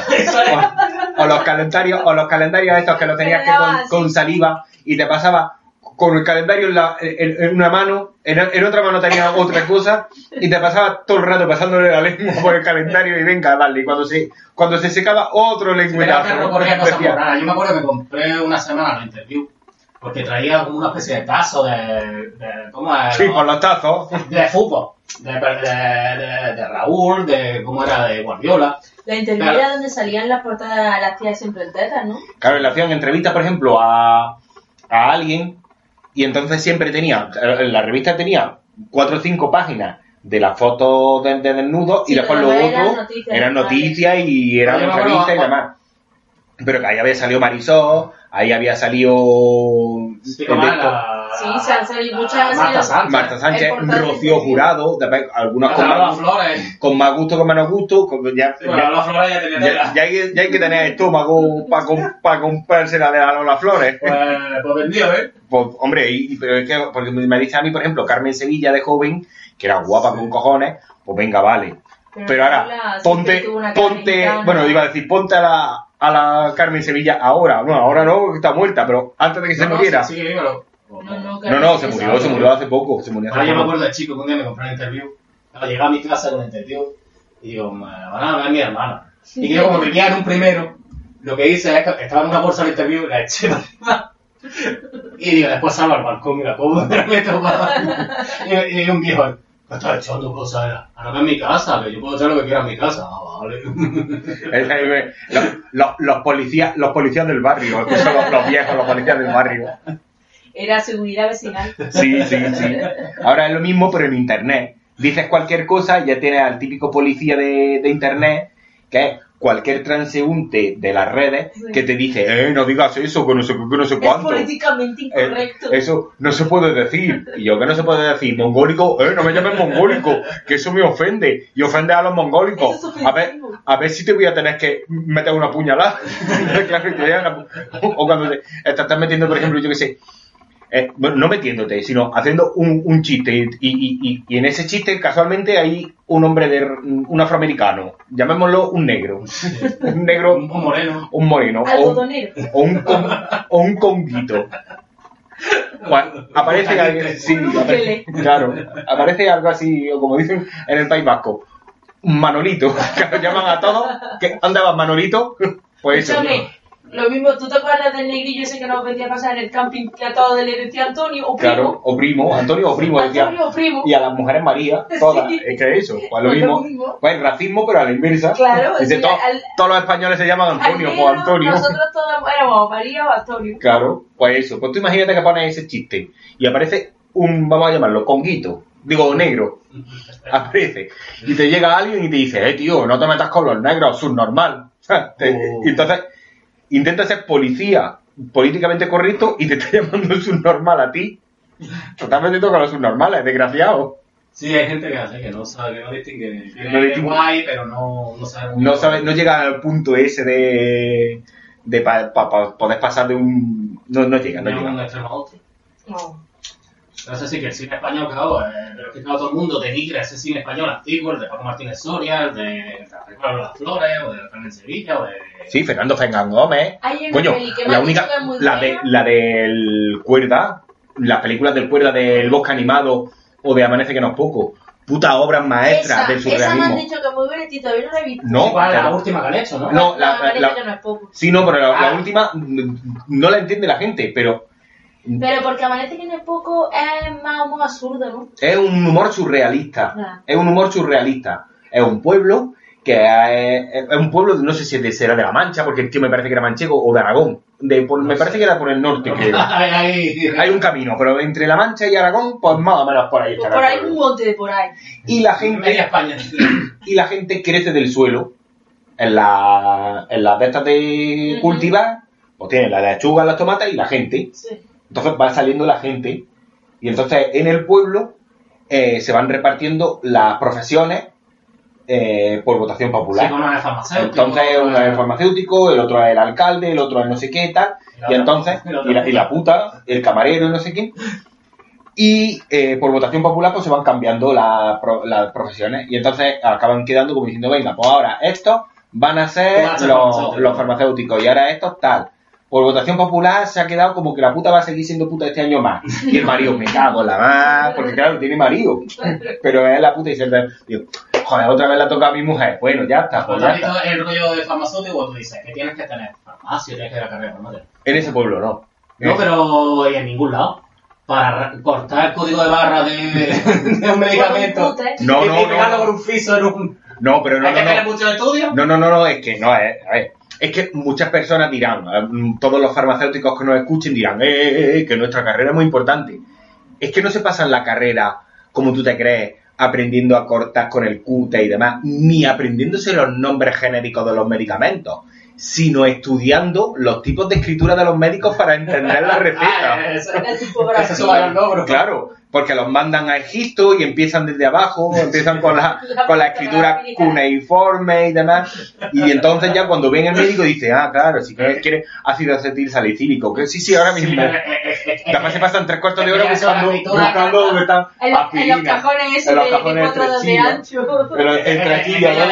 O, o los calendarios, o los calendarios estos que los tenías que con, con saliva y te pasaba con el calendario en, la- en- en una mano, en, en otra mano tenía otra cosa y te pasaba todo el rato pasándole la lengua por el calendario y venga, dale. Y cuando se, cuando se secaba otro muy decía, raras. Yo me acuerdo que compré una semana la interview. Porque traía como una especie de tazo de. de ¿Cómo es? sí, por los tazos. de fútbol. De, de, de- de Raúl, de. ¿Cómo era? De Guardiola. La interview era donde salían las portadas las tías siempre en tetas, ¿no? Claro, le hacían entrevistas, por ejemplo, a, a alguien y entonces siempre tenía, la revista tenía cuatro o cinco páginas de las fotos de, de desnudos Sí, y después lo demás otro eran noticias eran normales. noticias y eran me entrevistas y acuerdo, demás. Pero que ahí había salido Marisol, ahí había salido Sí, Sí, se han salido la muchas, han Marta Sánchez. Marta Sánchez, Rocío. Jurado, después algunas con más, Flores. con más gusto, con menos gusto, con- ya, Sí, bueno, ya- Lola Flores ya tenía ya- hay, ya hay que tener estómago para comprarse la de la Lola Flores. Pues, pues vendido, ¿eh? Pues, hombre, y, y- pero es que, porque me dice a mí, por ejemplo, Carmen Sevilla de joven, que era guapa con cojones, pues venga, vale. Pero ahora, ponte, ponte, bueno, iba a decir, ponte a la, a la Carmen Sevilla ahora. No, ahora no, porque está muerta, pero antes de que se no, muriera. Sí, sí, dímelo. No, no, No, no, se murió, se murió hace poco. Se murió hace Ahora yo me acuerdo de chico que un día me compré una interview. Llegué a mi casa con la interview y digo, me van a ver mi hermana. Y yo como venía en un primero, lo que hice es que estaba en una bolsa de interview y la eché para. Y digo, después salgo al balcón y la y me la meto para Y, y un viejo, ¿qué estás echando cosas? Era, ahora que en mi casa, que yo puedo hacer lo que quiera en mi casa. Ah, vale. Es que, los, los- los policías, los policías del barrio, que son los, los viejos, los policías del barrio. Era seguridad vecinal. Sí, sí, sí. Ahora es lo mismo, pero en internet. Dices cualquier cosa ya tienes al típico policía de, de internet, que es cualquier transeúnte de las redes, Sí. que te dice, eh, no digas eso, que no sé, que no sé Es cuánto. políticamente Eh, incorrecto. eso no se puede decir. Y yo, que no se puede decir? Mongólico, eh, no me llames mongólico, que eso me ofende. Y ofende a los mongólicos. Es A ver, a ver si te voy a tener que meter una puñalada. Claro, que o cuando te te estás metiendo, por ejemplo, yo que sé, eh, bueno, no metiéndote, sino haciendo un, un chiste. Y, y- y- y en ese chiste, casualmente, hay un hombre de un afroamericano. Llamémoslo un negro. Un negro, Un moreno. un moreno. o un- o un, con- o un conguito. Bueno, aparece alguien, sí, aparece- claro, aparece algo así, o como dicen en el País Vasco, un Manolito, que lo llaman a todos, que andaba Manolito, pues eso. Lo mismo, ¿tú te acuerdas del negrillo ese que nos vendía a pasar en el camping que a todos le decía Antonio o primo? Claro, o primo, Antonio o primo, decía. Antonio o primo. Y a las mujeres María, todas, Sí. es que eso, pues lo Pues lo mismo, pues el racismo, pero a la inversa. Claro, Dice, sí, to- al- todos los españoles se llaman Antonio, pues Antonio. Nosotros todos éramos María o Antonio. Claro, pues eso. Pues tú imagínate que pones ese chiste y aparece un, vamos a llamarlo, conguito, digo negro, aparece, y te llega alguien y te dice, eh tío, no te metas con los negros, subnormal. Uh. Y entonces intenta ser policía políticamente correcto y te está llamando subnormal a ti. Totalmente toca los subnormales, desgraciado. Sí, hay gente que hace que no sabe, que no distingue. Que No es distingue. guay, pero no, no sabe muy No bien. sabe, no llega al punto ese de, de pa- pa- pa- poder pasar de un... No, no llega, no un llega. extremo a otro. No. No sé si que el cine español, claro, eh, pero es que claro, todo el mundo denigra ese cine español antiguo, el de Paco Martínez Soria, el de Carlos Las Flores, o de Carmen Sevilla, o de... Sí, Fernando Fengán Gómez. Hay Coño, la única, la, de, la del Cuerda, las películas del Cuerda del Bosque Animado o de Amanece que no es poco, puta obras maestras esa, del esa me han surrealismo. dicho que es muy buena y todavía no la he visto. No, ¿Cuál es la última que han hecho, no? No, la- la- que no es poco. Sí, no, pero la, la Ah. última mm, no la entiende la gente, pero Pero porque amanece que no es poco es más humor absurdo, ¿no? es un humor surrealista. Ah. Es un humor surrealista. Es un pueblo que es, es un pueblo, no sé si es de, será de La Mancha, porque el tío me parece que era manchego, o de Aragón. De, por- me parece que era por el norte, creo. Ahí, ahí. Hay un camino, pero entre La Mancha y Aragón, pues más o menos por ahí Pues por ahí un monte de por ahí. Y la Media gente, España. y la gente crece del suelo en la, en las de estas de cultivar, pues tiene la lechuga, las tomatas y la gente. Sí. Entonces va saliendo la gente y entonces en el pueblo eh, se van repartiendo las profesiones eh, por votación Sí, popular. uno es farmacéutico. Entonces uno es el farmacéutico, el otro es el alcalde, el otro es no sé qué tal, y entonces, y la, y la puta, el camarero y no sé quién. Y eh, por votación popular pues se van cambiando la pro- las profesiones y entonces acaban quedando como diciendo, venga, pues ahora estos van a ser los farmacéuticos y ahora estos tal. Por votación popular se ha quedado como que la puta va a seguir siendo puta este año más. Y el marido, me cago en la más, porque claro, tiene marido. Pero es la puta y se digo, joder, otra vez la toca a mi mujer. Bueno, ya está, pues ya has visto está. el rollo de farmacéutico, tú dices que tienes que tener farmacia, tienes que ir a la carrera farmacia. En ese pueblo no. No, pero en ningún lado. Para cortar el código de barra de, de un medicamento. Cute. No, y, no, y pegarlo no. con un fiso en un. No, pero no, ¿Hay que no, tener no. mucho estudio? No, no, no, no, es que no, es, a ver, es que muchas personas dirán, eh, todos los farmacéuticos que nos escuchen dirán, eh, eh, eh, que nuestra carrera es muy importante. Es que no se pasan la carrera como tú te crees, aprendiendo a cortar con el cute y demás, ni aprendiéndose los nombres genéricos de los medicamentos, sino estudiando los tipos de escritura de los médicos para entender la Ah, receta. La tipografía. es su mayor logro. Claro, porque los mandan a Egipto y empiezan desde abajo, empiezan con la, La con la escritura cuneiforme y demás. Y entonces ya cuando ven el médico dice, ah, claro, si quieres quiere ácido acetil salicílico, que sí, sí, ahora mismo. eh, eh, eh, eh, Después se pasan tres cuartos de hora eh, eso, buscando, la buscando dónde están En, en los cajones esos En los de, cajones de de ancho. Pero eh, eh, entre eh, aquí eh, y eh, allá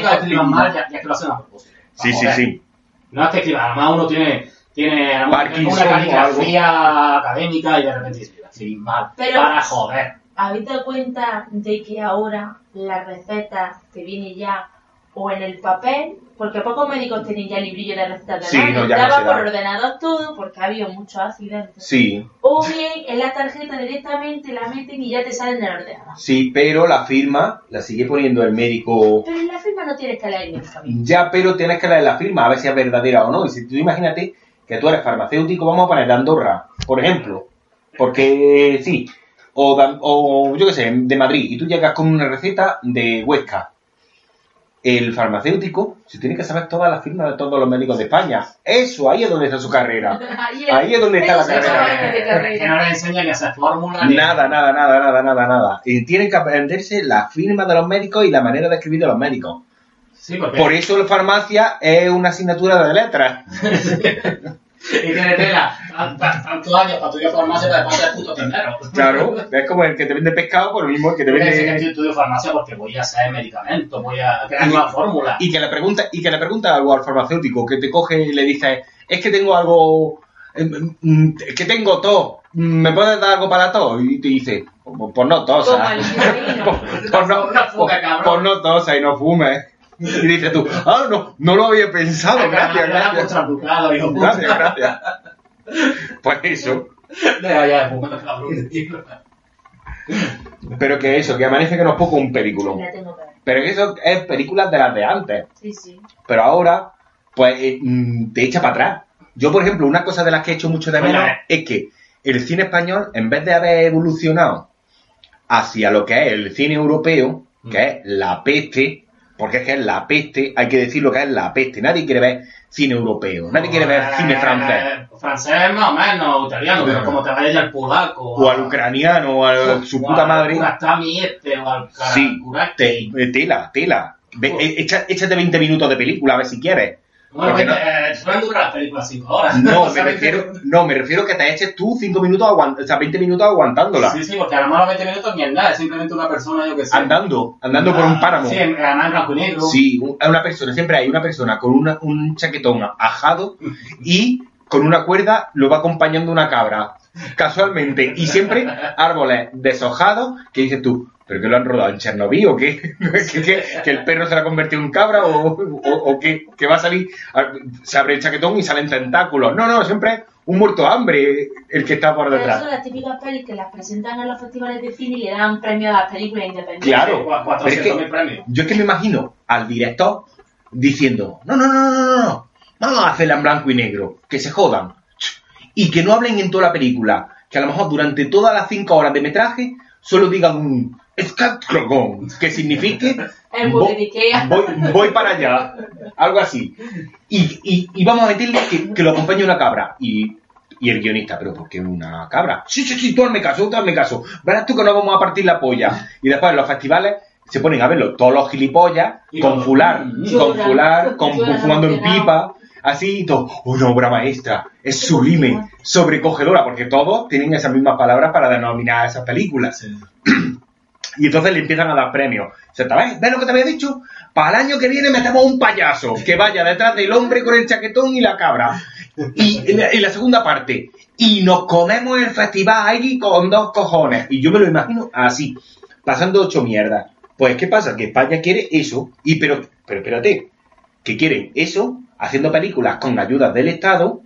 los aspirinas. mal, ya, ya que lo hacen a propósito. Sí, sí, sí. No es que escriban, además uno tiene, tiene a lo mejor Parkinson una caligrafía académica y de repente dice, escribir mal. Pero- Para joder. ¿Habéis dado cuenta de que ahora la receta te viene ya o en el papel? Porque pocos médicos tienen ya librillo de recetas de Sí, no, se por ordenador todo porque ha habido muchos accidentes. Sí, O bien en la tarjeta directamente la meten y ya te sale en el ordenador. sí, pero la firma la sigue poniendo el médico Pero en la firma no tienes que leer el camino. Ya, pero tienes que leer la firma a ver si es verdadera o no. Y si tú imagínate que tú eres farmacéutico, vamos a poner de Andorra, por ejemplo. Porque sí. O, o yo qué sé, de Madrid. Y tú llegas con una receta de Huesca. El farmacéutico se tiene que saber todas las firmas de todos los médicos de España. Eso, ahí es donde está su carrera. Ahí Ahí es donde está la carrera. no les enseñan ni a hacer fórmulas. ni- Nada, nada, nada, nada, nada, nada. Y tienen que aprenderse la firma de los médicos y la manera de escribir de los médicos. Sí, porque. Por eso la farmacia es una asignatura de letras. Y tiene tela. tan- tan- Tantos años para estudiar farmacia para después ser puto tendero. Claro, es como el que te vende pescado, por lo mismo el que te que vende... yo estudio farmacia porque voy a hacer medicamentos, voy a crear nuevas fórmulas. Y que le pregunta, y que le pregunta algo al farmacéutico, que te coge y le dice, es que tengo algo, eh, mm, que tengo tos, ¿me puedes dar algo para tos? Y te dice, pues no tosa. Toma vitamina. Pues pues no, Una cabrón. pues no tosa y no fumes. Y dices tú, ah, no, no lo había pensado, gracias, gracias. Gracias, gracias. Pues eso. Pero que eso, que amanece que no es poco un película. Pero que eso es películas de las de antes. Sí, sí. Pero ahora, pues, eh, mm, te echa para atrás. Yo, por ejemplo, una cosa de las que he hecho mucho de menos es que el cine español, en vez de haber evolucionado hacia lo que es el cine europeo, que Mm. es la peste, porque es que es la peste, hay que decir lo que es la peste. Nadie quiere ver cine europeo, nadie quiere ver cine francés. Francés más o menos, italiano, pero como te vayas al polaco. O al ucraniano, o a su puta madre. Este, o al Sí, eh, tela, tela. Eh, échate 20 minutos de película a ver si quieres. Bueno, porque no- eh, suelen durar las películas 5 horas. No, me refiero, no, me refiero que te eches tú 5 minutos, aguant- o sea, 20 minutos aguantándola. Sí, sí, porque a lo mejor los 20 minutos ni es nada, es simplemente una persona, yo que sé. Andando, andando por un páramo. Sí, además en blanco negro. Sí, un- una persona, siempre hay una persona con una- un chaquetón ajado y con una cuerda lo va acompañando una cabra, casualmente. Y siempre árboles deshojados que dices tú, ¿pero que lo han rodado en Chernobyl o qué? ¿Que, que- que el perro se la ha convertido en cabra o, o, o que, que va a salir, a- se abre el chaquetón y salen tentáculos? No, no, siempre es un muerto de hambre el que está por Pero detrás. son las típicas pelis que las presentan en los festivales de cine y le dan premios a las películas independientes. Claro. Pero es que- 400.000 premios. Yo es que me imagino al director diciendo, no, no, no, no, no, no, vamos a hacerla en blanco y negro, que se jodan. Y que no hablen en toda la película, que a lo mejor durante todas las cinco horas de metraje solo digan un escatrogón, que signifique El vo- buque de Ikea. voy, voy para allá, algo así. Y, y, y vamos a meterle que, que lo acompañe una cabra. Y, y el guionista, ¿pero por qué una cabra? Sí, sí, sí, tú hazme caso, tú hazme caso. Verás tú que nos vamos a partir la polla. Y después en los festivales se ponen a verlo todos los gilipollas, con fular, con fular, con, fumando en pipa, así todo. Una obra maestra, es sublime, sobrecogedora, porque todos tienen esas mismas palabras para denominar esas películas. Y entonces le empiezan a dar premios. Se ves, ¿ves lo que te había dicho? Para el año que viene metemos un payaso que vaya detrás del hombre con el chaquetón y la cabra. Y en la segunda parte, y nos comemos el festival ahí con dos cojones. Y yo me lo imagino así, pasando ocho mierdas. Pues, ¿qué pasa? Que España quiere eso, y pero, pero espérate, que quieren eso, haciendo películas con ayudas del Estado,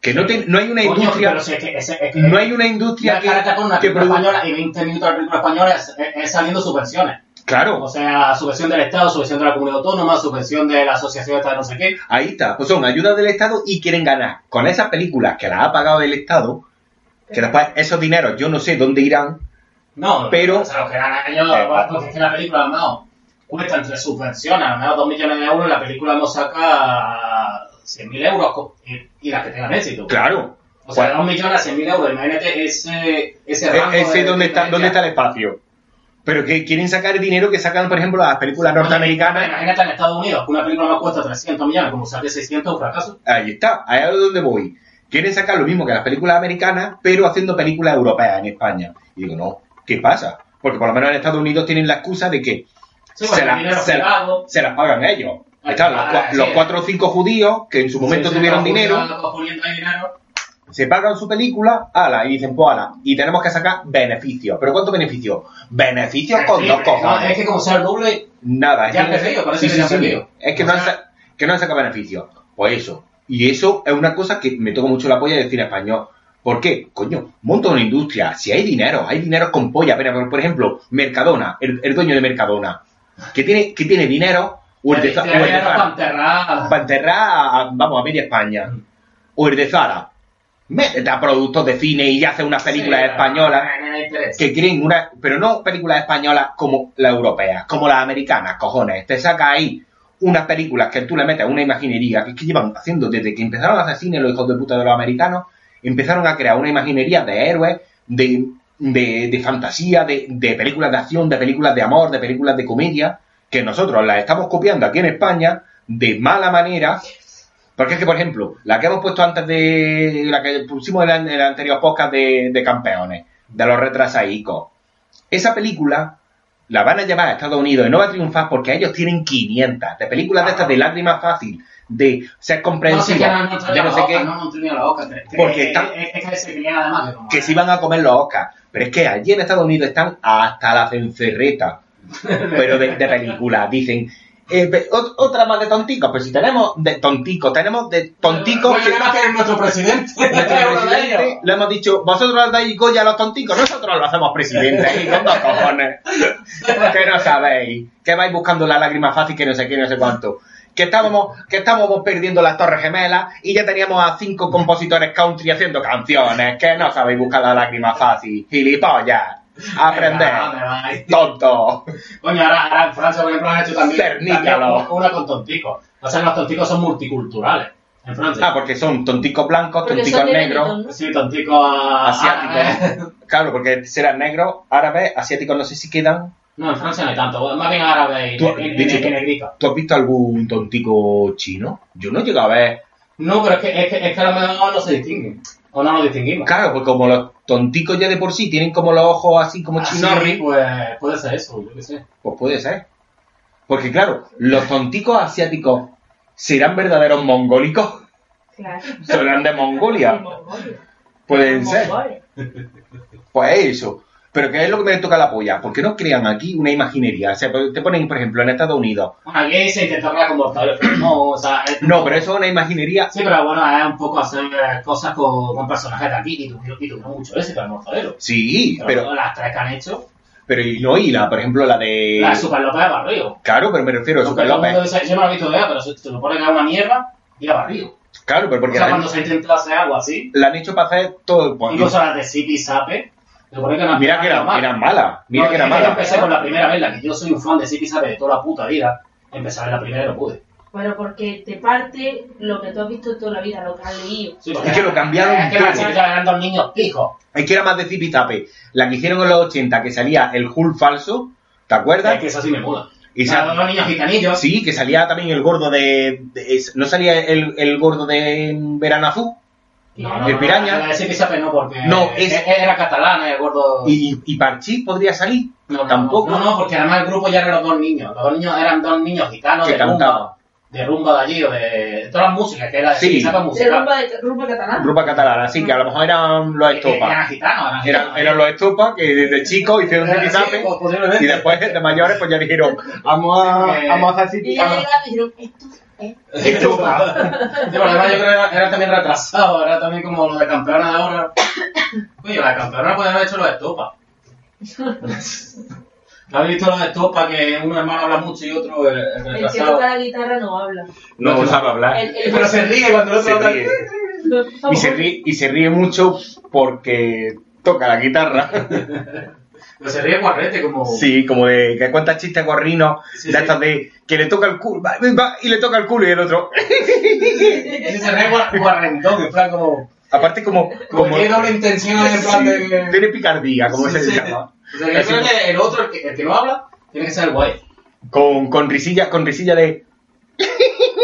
que no, te- no hay una industria, pero si es que, es, es que no hay una industria que, con una que española y 20 minutos de la película española es, saliendo subvenciones. Claro, O sea, subvención del Estado, subvención de la comunidad autónoma, subvención de la asociación de no sé qué. Ahí está, pues son ayudas del Estado y quieren ganar con esas películas que las ha pagado el Estado, que después esos dineros yo no sé dónde irán, No, Pero- o sea, los que ganan ellos, Eh, porque es que la película, no, cuesta entre subvenciones, al menos 2 millones de euros, y la película nos saca 100.000 euros co- y, las que tengan éxito. claro. O sea, 2 millones a 100.000 euros, imagínate ese, ese e- rango ese de dónde está, el espacio. Pero que quieren sacar el dinero que sacan, por ejemplo, las películas norteamericanas. Imagínate en Estados Unidos, que una película no cuesta 300 millones, como saque 600, un fracaso. Ahí está, ahí es donde voy. Quieren sacar lo mismo que las películas americanas, pero haciendo películas europeas en España. Y digo, no, ¿qué pasa? Porque por lo menos en Estados Unidos tienen la excusa de que Sí, se, la- se la- se las pagan ellos. Ah, Están los, sí. los cuatro o cinco judíos que en su momento Sí, tuvieron dinero. se pagan su película, ala, y dicen, pues ala, y tenemos que sacar beneficios. ¿Pero cuántos beneficios? Beneficios con dos cojones. Es que como sea el doble, Nada, es Ya que, han perdido, parece sí, que sí, ya. Es que no, han que no han sacado beneficios. Pues eso. Y eso es una cosa que me toca mucho la polla del cine español. ¿Por qué? Coño, monta una industria. Si hay dinero, hay dinero con polla. Pero, por ejemplo, Mercadona, el, el dueño de Mercadona, que tiene, que tiene dinero, o el de, Za- tiene o el de dinero para Zara, enterrar. para enterrar a, a- vamos, a media España. O el de Zara. Métete a productos de cine y hace unas películas Sí, españolas que quieren una, pero no películas españolas como las europeas, como las americanas, cojones. Te saca ahí unas películas que tú le metes una imaginería que es que llevan haciendo desde que empezaron a hacer cine los hijos de puta de los americanos, empezaron a crear una imaginería de héroes, de, de, de fantasía, de, de películas de acción, de películas de amor, de películas de comedia, que nosotros las estamos copiando aquí en España de mala manera. Porque es que, por ejemplo, la que hemos puesto antes de. la que pusimos en el, anterior podcast de, de campeones, de los retrasaicos. Esa película la van a llevar a Estados Unidos y no va a triunfar porque ellos tienen 500 de películas de estas de lágrimas fácil, de ser No sé no, no, de no sé qué, Porque es- están- Es, es que se iban a comer los Oscars. Pero es que allí en Estados Unidos están hasta la cencerreta, pero de, de películas. Dicen, eh, otra más de tonticos, pues si tenemos de tonticos, tenemos de tonticos Bueno, que... que es nuestro presidente. Nuestro presidente, le hemos dicho, vosotros dais Goya a los tonticos, nosotros lo hacemos presidente, y con dos cojones. que no sabéis, que vais buscando la lágrima fácil, que no sé qué, no sé cuánto. que estábamos, que estábamos perdiendo las Torres Gemelas y ya teníamos a cinco compositores country haciendo canciones, que no sabéis buscar la lágrima fácil, gilipollas. Aprender, Venga, ¿dónde vais? tonto. Coño, ahora, ahora en Francia, por ejemplo, han hecho también, Cernícalo. también una con tonticos. O sea, los tonticos son multiculturales en Francia. Ah, porque son tonticos blancos, Porque tonticos negros. Benetton, ¿no? Sí, tonticos Asiáticos. Claro, porque serán negros, árabes, asiáticos, no sé si quedan. No, en Francia no hay tanto, más bien árabe y, Tú- y- y- de hecho, y tú- negrito. ¿Tú has visto algún tontico chino? Yo no he llegado a ver. No, pero es que, es que, es que a lo mejor no se distinguen. O no lo distinguimos. Claro, pues como los tonticos ya de por sí tienen como los ojos así como Así, chinorri, pues puede ser eso, yo qué sé. pues puede ser. Porque claro, los tonticos asiáticos serán verdaderos mongólicos, Claro. serán de De Mongolia, Mongolia. pueden ser. Mongolia. Pues eso. Pero ¿qué es lo que me toca la polla? ¿Por qué no crean aquí una imaginería? O sea, pues, te ponen, por ejemplo, en Estados Unidos. Bueno, aquí se intentó crear con mortales, pero no, o sea... es- No, pero eso es una imaginería. Sí, pero bueno, es un poco hacer cosas con, con personajes de aquí y tuvieron, y mucho éxito el mortadelo. Sí, pero, las tres que han hecho, pero y no, y la, por ejemplo, la de. la de Super López de Barrio. Claro, pero me refiero a Aunque Super todo el mundo López. dice, Yo no lo he visto todavía, pero se, se supone que es una mierda y a Barrio. Claro, pero O porque sea, la, cuando se intentó hacer algo así, la han hecho para hacer todo. pues, incluso las de Sipi y Sape, mira que era, mal. era mala. Mira No, que era es Yo mala. empecé con la primera vez, la que yo soy un fan de Sipi y Sape de toda la puta vida. Empecé a ver la primera y no pude. Pero porque te parte lo que tú has visto toda la vida, lo que has leído. Sí, porque Es que lo cambiaron Es que eran dos niños pijos. Es que era más de zipizape. La que hicieron en los 80, que salía el Hulk falso, ¿te acuerdas? Es que eso sí me mola. Y Y sa- dos niños gitanillos. Sí, que salía también el gordo de... ¿No salía el, el gordo de Verano Azul? No, no, ¿El no, piraña? La de Sipi y Sape no, porque No, es- e- era catalán, el gordo. ¿Y, y Parchís podría salir? No, no, tampoco. No, no, porque además el grupo ya eran los dos niños. Los dos niños eran dos niños gitanos Que de rumba. cantaban. De rumba de allí o de, de todas las músicas, que era de Sí. Y Sape De musical. rumba, de, rumba catalana. Grupa catalana, así que a lo mejor eran los Que- que Eran estopas. gitanos, eran gitanos. eran los estopas que desde chicos hicieron sí, zipizape pues, y después de mayores pues ya dijeron vamos a, Eh, vamos a hacer Y ya llegaron y dijeron, Estupa. Sí, pero además yo creo que era, era también retrasado, era también como lo de campeona de ahora. Oye, la campeona puede haber hecho los estopa. ¿No habéis visto los estopa que un hermano habla mucho y otro el, el El que retrasado? toca la guitarra no habla. No sabe hablar. El, el- Pero se ríe cuando el otro habla. Y se ríe, y se ríe mucho porque toca la guitarra. Pero se ríe guarrete, como. Sí, como de que cuenta chistes gorrinos, Sí, de sí. estos de que le toca el culo, va, va, y le toca el culo y el otro. Sí, se ríe guar- guarrentón, en plan como. Aparte como, Como hay doble intención en plan de. tiene picardía, como se llama. O sea, yo creo que el otro, el que, el que no habla, tiene que ser el guay. Con, con risilla, con risilla de.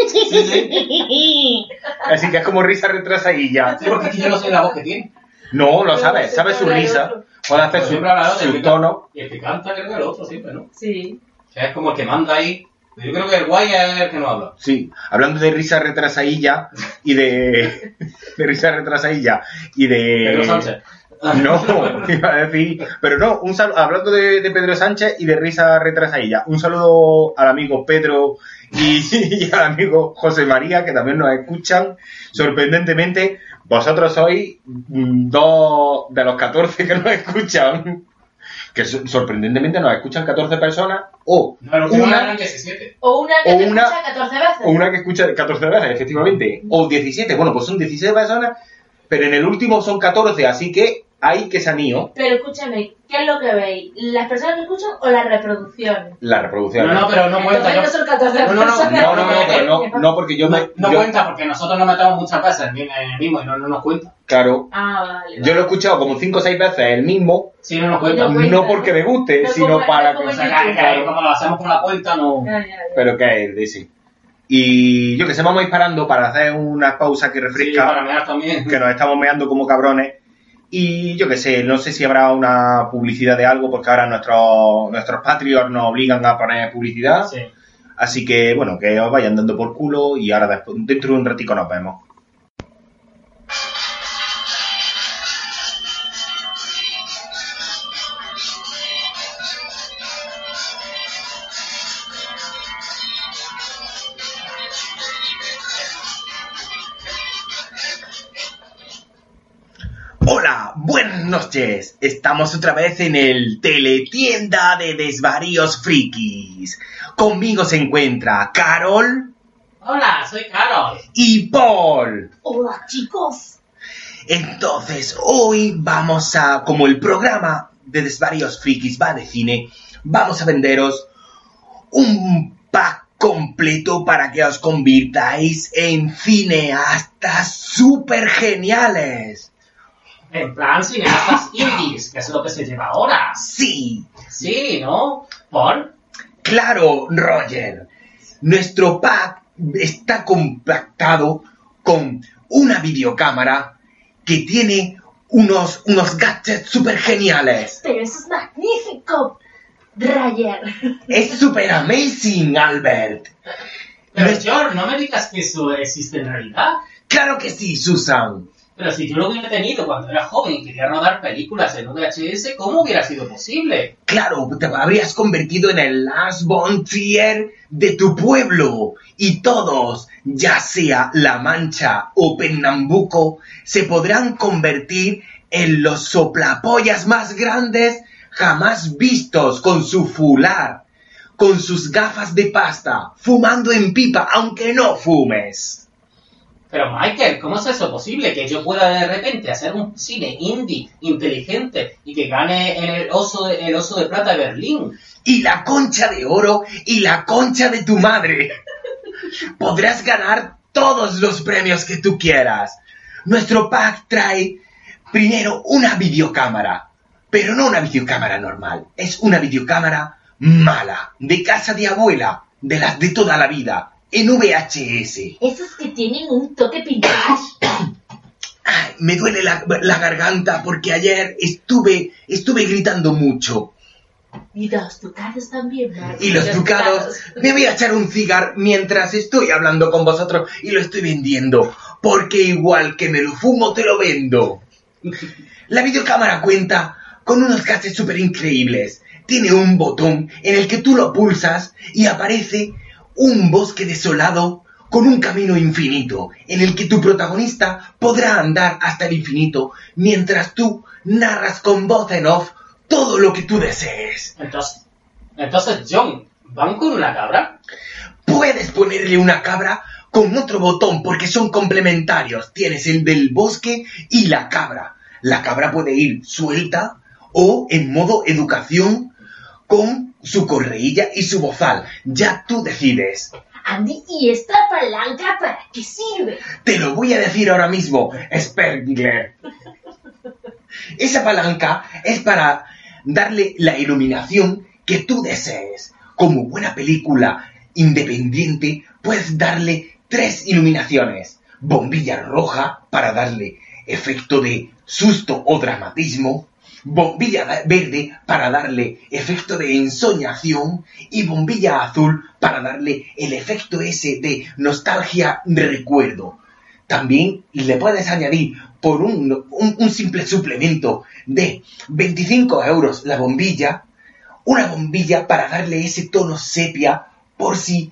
Sí, sí. Así que es como risa retrasadilla. Sí, porque yo no sé la voz que tiene. No, lo se sabe su risa. Puede hacer su, siempre habla de su tono. Y el que canta creo que el otro siempre, ¿no? Sí. Es como el que manda ahí. Yo creo que el guay es el que no habla. Sí, hablando de risa retrasadilla y de. de risa retrasadilla y de. Pedro Sánchez. No, iba a decir, pero no, un saludo, hablando de, de Pedro Sánchez y de risa retrasadilla, un saludo al amigo Pedro y, y al amigo José María, que también nos escuchan. Sorprendentemente, vosotros sois dos de los 14 que nos escuchan. Que so- sorprendentemente nos escuchan 14 personas, o No, una, 17. O una que O te una- escucha 14 veces. o una que escucha 14 veces, efectivamente, o 17, bueno, pues son 16 personas, pero en el último son 14, así que hay que sanío Pero escúchame, ¿qué es lo que veis? ¿Las personas que escuchan o las reproducciones? la reproducción. No, no, pero no cuenta. Yo, no son 14 No, no, no. No, no, no, pero no, no, porque yo no, me. no yo- cuenta porque nosotros nos metemos muchas veces en el mismo y no, no nos cuenta. Claro. Ah, vale. Yo lo he escuchado como 5 o 6 veces el mismo, Sí, no nos cuenta. No porque me guste, No sino como- para como como lo hacemos por la cuenta, no. Ya, ya, ya. Pero que es, dice. Y yo que sé, vamos a ir parando para hacer una pausa que Sí, refresca, para mear también. que nos estamos meando como cabrones. Y yo que sé, no sé si habrá una publicidad de algo, porque ahora nuestros, nuestros Patreons nos obligan a poner publicidad. Sí. Así que, bueno, que os vayan dando por culo y ahora después, dentro de un ratico nos vemos. Noches. Estamos otra vez en el teletienda de desvaríos frikis. Conmigo se encuentra Carol Hola, soy Carol. Y Paul. Hola, chicos. Entonces, hoy vamos a, como el programa de Desvarios Frikis va de cine, vamos a venderos un pack completo para que os convirtáis en cineastas super geniales. En plan cineastas indies, que es lo que se lleva ahora. Sí, Sí, ¿no? Paul. claro, Roger. Nuestro pack está compactado con una videocámara que tiene unos, unos gadgets super geniales. Pero eso es magnífico. Roger. Es super amazing, Albert. Pero George, no me digas que eso existe en realidad. Claro que sí, Susan. Pero si yo lo hubiera tenido cuando era joven y quería rodar películas en VHS, ¿cómo hubiera sido posible? Claro, te habrías convertido en el Last Bontier de tu pueblo. Y todos, ya sea La Mancha o Pernambuco, se podrán convertir en los soplapollas más grandes jamás vistos con su fular, con sus gafas de pasta, fumando en pipa, aunque no fumes. Pero Michael, ¿cómo es eso posible? Que yo pueda de repente hacer un cine indie, inteligente, y que gane el oso de, el oso de plata de Berlín. y la concha de oro y la concha de tu madre. Podrás ganar todos los premios que tú quieras. Nuestro pack trae primero una videocámara, pero no una videocámara normal, es una videocámara mala, de casa de abuela, de las de toda la vida, en VHS. Esos que tienen un toque vintage. Ay, me duele la, la garganta porque ayer estuve, estuve gritando mucho. Y los ducados también. Y los ducados, me voy a echar un cigar mientras estoy hablando con vosotros y lo estoy vendiendo, porque igual que me lo fumo, te lo vendo. La videocámara cuenta con unos gadgets súper increíbles. Tiene un botón en el que tú lo pulsas y aparece un bosque desolado con un camino infinito, en el que tu protagonista podrá andar hasta el infinito, mientras tú narras con voz en off todo lo que tú desees. Entonces, entonces John, ¿van con una cabra? Puedes ponerle una cabra con otro botón porque son complementarios. Tienes el del bosque y la cabra. La cabra puede ir suelta o en modo educación con su correilla y su bozal. Ya tú decides. Andy, ¿y esta palanca para qué sirve? Te lo voy a decir ahora mismo, Spergler. Esa palanca es para darle la iluminación que tú desees. Como buena película independiente, puedes darle tres iluminaciones. Bombilla roja para darle efecto de susto o dramatismo. Bombilla verde para darle efecto de ensoñación. Y bombilla azul para darle el efecto ese de nostalgia recuerdo. También le puedes añadir por un- un simple suplemento de 25 euros la bombilla, una bombilla para darle ese tono sepia por si,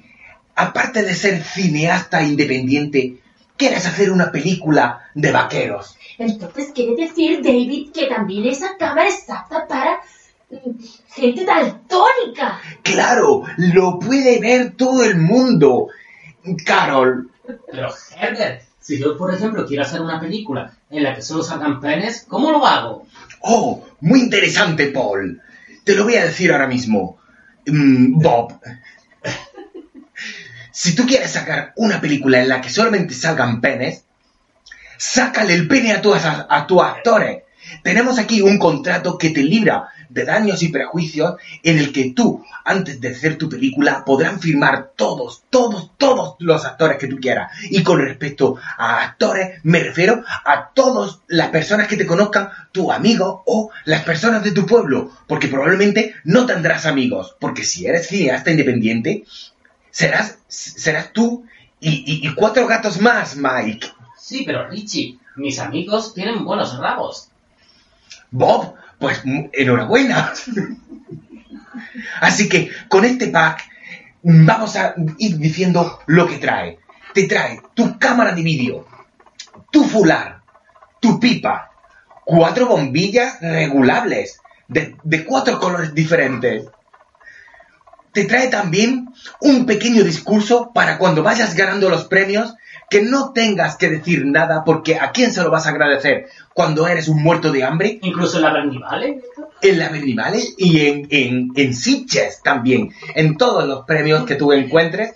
aparte de ser cineasta independiente, quieres hacer una película de vaqueros. Entonces quiere decir, David, que también esa cámara es apta para mm, gente daltónica. Claro, lo puede ver todo el mundo. Carol, Pero Herbert, si yo por ejemplo quiero hacer una película en la que solo salgan penes, ¿cómo lo hago? Oh, muy interesante, Paul. Te lo voy a decir ahora mismo. Mm, Bob. Si tú quieres sacar una película en la que solamente salgan penes, sácale el pene a tus, a tus actores. Tenemos aquí un contrato que te libra de daños y prejuicios en el que tú, antes de hacer tu película, podrán firmar todos, todos, todos los actores que tú quieras. Y con respecto a actores, me refiero a todas las personas que te conozcan, tu amigo o las personas de tu pueblo. Porque probablemente no tendrás amigos. Porque si eres cineasta independiente, serás, serás tú y- y cuatro gatos más, Mike. Sí, pero Richie, mis amigos tienen buenos rabos. Bob, pues mm, enhorabuena. Así que con este pack vamos a ir diciendo lo que trae. Te trae tu cámara de vídeo, tu fular, tu pipa, cuatro bombillas regulables de, de cuatro colores diferentes, te trae también un pequeño discurso para cuando vayas ganando los premios que no tengas que decir nada porque ¿a quién se lo vas a agradecer cuando eres un muerto de hambre? Incluso en la Bernivale. En la Berlimale y en, en, en Sitges también, en todos los premios que tú encuentres,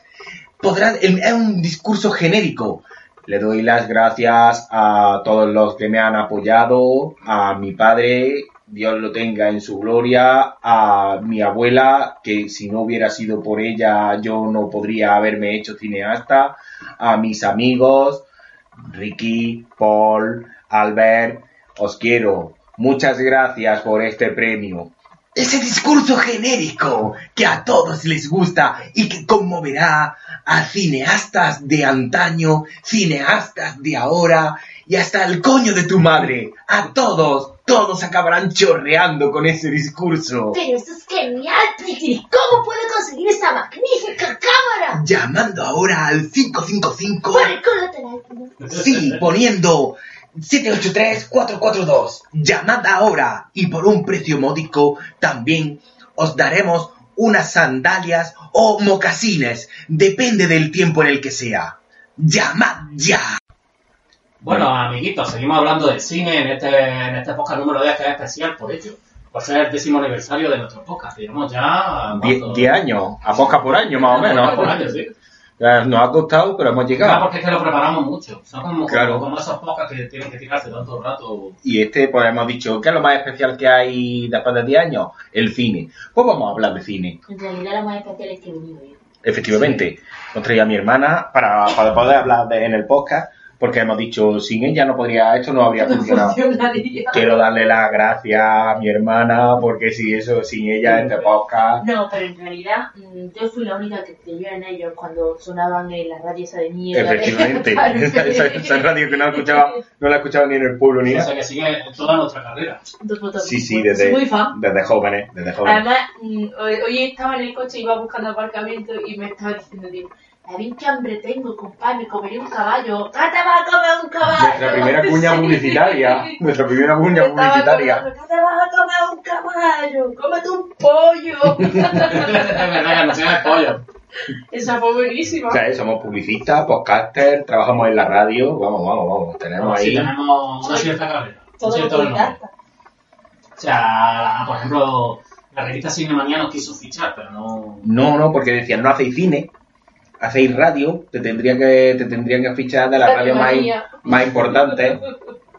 podrás, es un discurso genérico. Le doy las gracias a todos los que me han apoyado, a mi padre, Dios lo tenga en su gloria, a mi abuela, que si no hubiera sido por ella yo no podría haberme hecho cineasta, a mis amigos, Ricky, Paul, Albert, os quiero. Muchas gracias por este premio. Ese discurso genérico que a todos les gusta y que conmoverá a cineastas de antaño, cineastas de ahora y hasta el coño de tu madre. A todos, todos acabarán chorreando con ese discurso. Pero esto es genial, Pretty. ¿Cómo puedo conseguir esta magnífica cámara? Llamando ahora al 555. Por el colateral. Sí, poniendo 783-442. Llamad ahora y por un precio módico también os daremos unas sandalias o mocasines. Depende del tiempo en el que sea. Llamad ya. Bueno, amiguitos, seguimos hablando del cine en este, en este podcast número 10 que es especial por ello. Por ser el décimo aniversario de nuestro podcast. Llevamos ya... ¿cuánto? 10 años, a poca por año más o menos. Por año, sí. Nos ha costado, pero hemos Claro, llegado. porque es que lo preparamos mucho. Son como, Claro. como esos podcasts que tienen que tirarse tanto rato. Y este, pues hemos dicho, ¿qué es lo más especial que hay después de 10 años? El cine. Pues vamos a hablar de cine. En realidad lo más especial es que he venido yo. Efectivamente, nos traía a mi hermana para, para poder hablar de- en el podcast, porque hemos dicho, sin ella no podría, esto no habría funcionado. funcionaría. Quiero darle las gracias a mi hermana, porque si eso, sin ella este podcast... No, pero en realidad mm, yo fui la única que creyó en ellos cuando sonaban en la radio esa de mierda. Efectivamente, esa, esa- esa radio que no escuchaba, no la escuchaba ni en el pueblo ni O nada. sea que sigue toda nuestra carrera. Sí, sí, Soy desde, muy fan. desde jóvenes, desde jóvenes. Además, mm, hoy, hoy estaba en el coche, iba buscando aparcamiento y me estaba diciendo, tío, ¿sabéis qué hambre tengo, compadre? Me comería un caballo. ¿Qué te vas a comer un caballo? Nuestra primera cuña publicitaria, nuestra primera cuña publicitaria. acordando, ¿Qué te vas a comer un caballo? ¡Cómete un pollo! es verdad que no el pollo. Esa fue buenísima. O sea, somos publicistas, podcasters, trabajamos en la radio, vamos, vamos, vamos, tenemos Sí, ahí... tenemos una cierta carrera. Todo cierto lo. O sea, por ejemplo, la revista Cinemanía nos quiso fichar, pero no. No, no, porque decían, no hacéis cine, hacéis radio, te tendrían que, te tendrían que fichar de la radio más, más importante.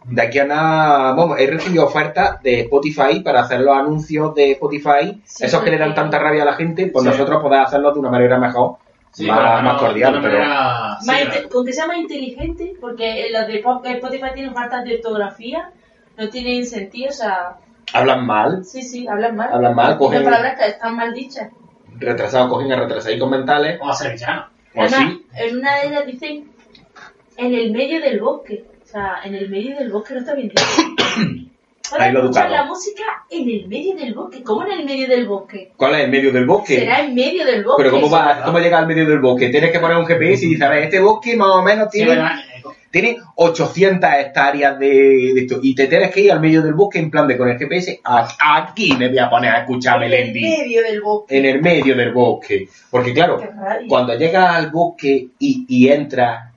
De aquí a nada, vamos, he recibido ofertas de Spotify para hacer los anuncios de Spotify, Sí, esos que le dan tanta rabia a la gente, pues Sí. nosotros podemos hacerlo de una manera mejor, Sí, más, más cordial, pero... manera- sí, Más claro. inte- con que sea más inteligente, porque los de Spotify tienen faltas de ortografía, no tienen sentido, o sea, Hablan mal, sí, sí, hablan mal. Hablan mal, cogen- palabras que están mal dichas. Retrasados, cogen a retrasadicos mentales, O a sevillano. o Además, así. en una de ellas dicen en el medio del bosque. O sea, en el medio del bosque no está bien dicho. Para Ahí lo escuchar educado. la música en el medio del bosque. ¿Cómo en el medio del bosque? ¿Cuál es el medio del bosque? Será en medio del bosque. Pero ¿cómo, va, ¿cómo llega al medio del bosque? Tienes que poner un GPS y dices, a ver, este bosque más o menos tiene, tiene 800 hectáreas de, de esto. Y te tienes que ir al medio del bosque en plan de con el GPS, aquí me voy a poner a escuchar En el Melendi. medio del bosque. En el medio del bosque. Porque claro, cuando llegas al bosque y, y entras,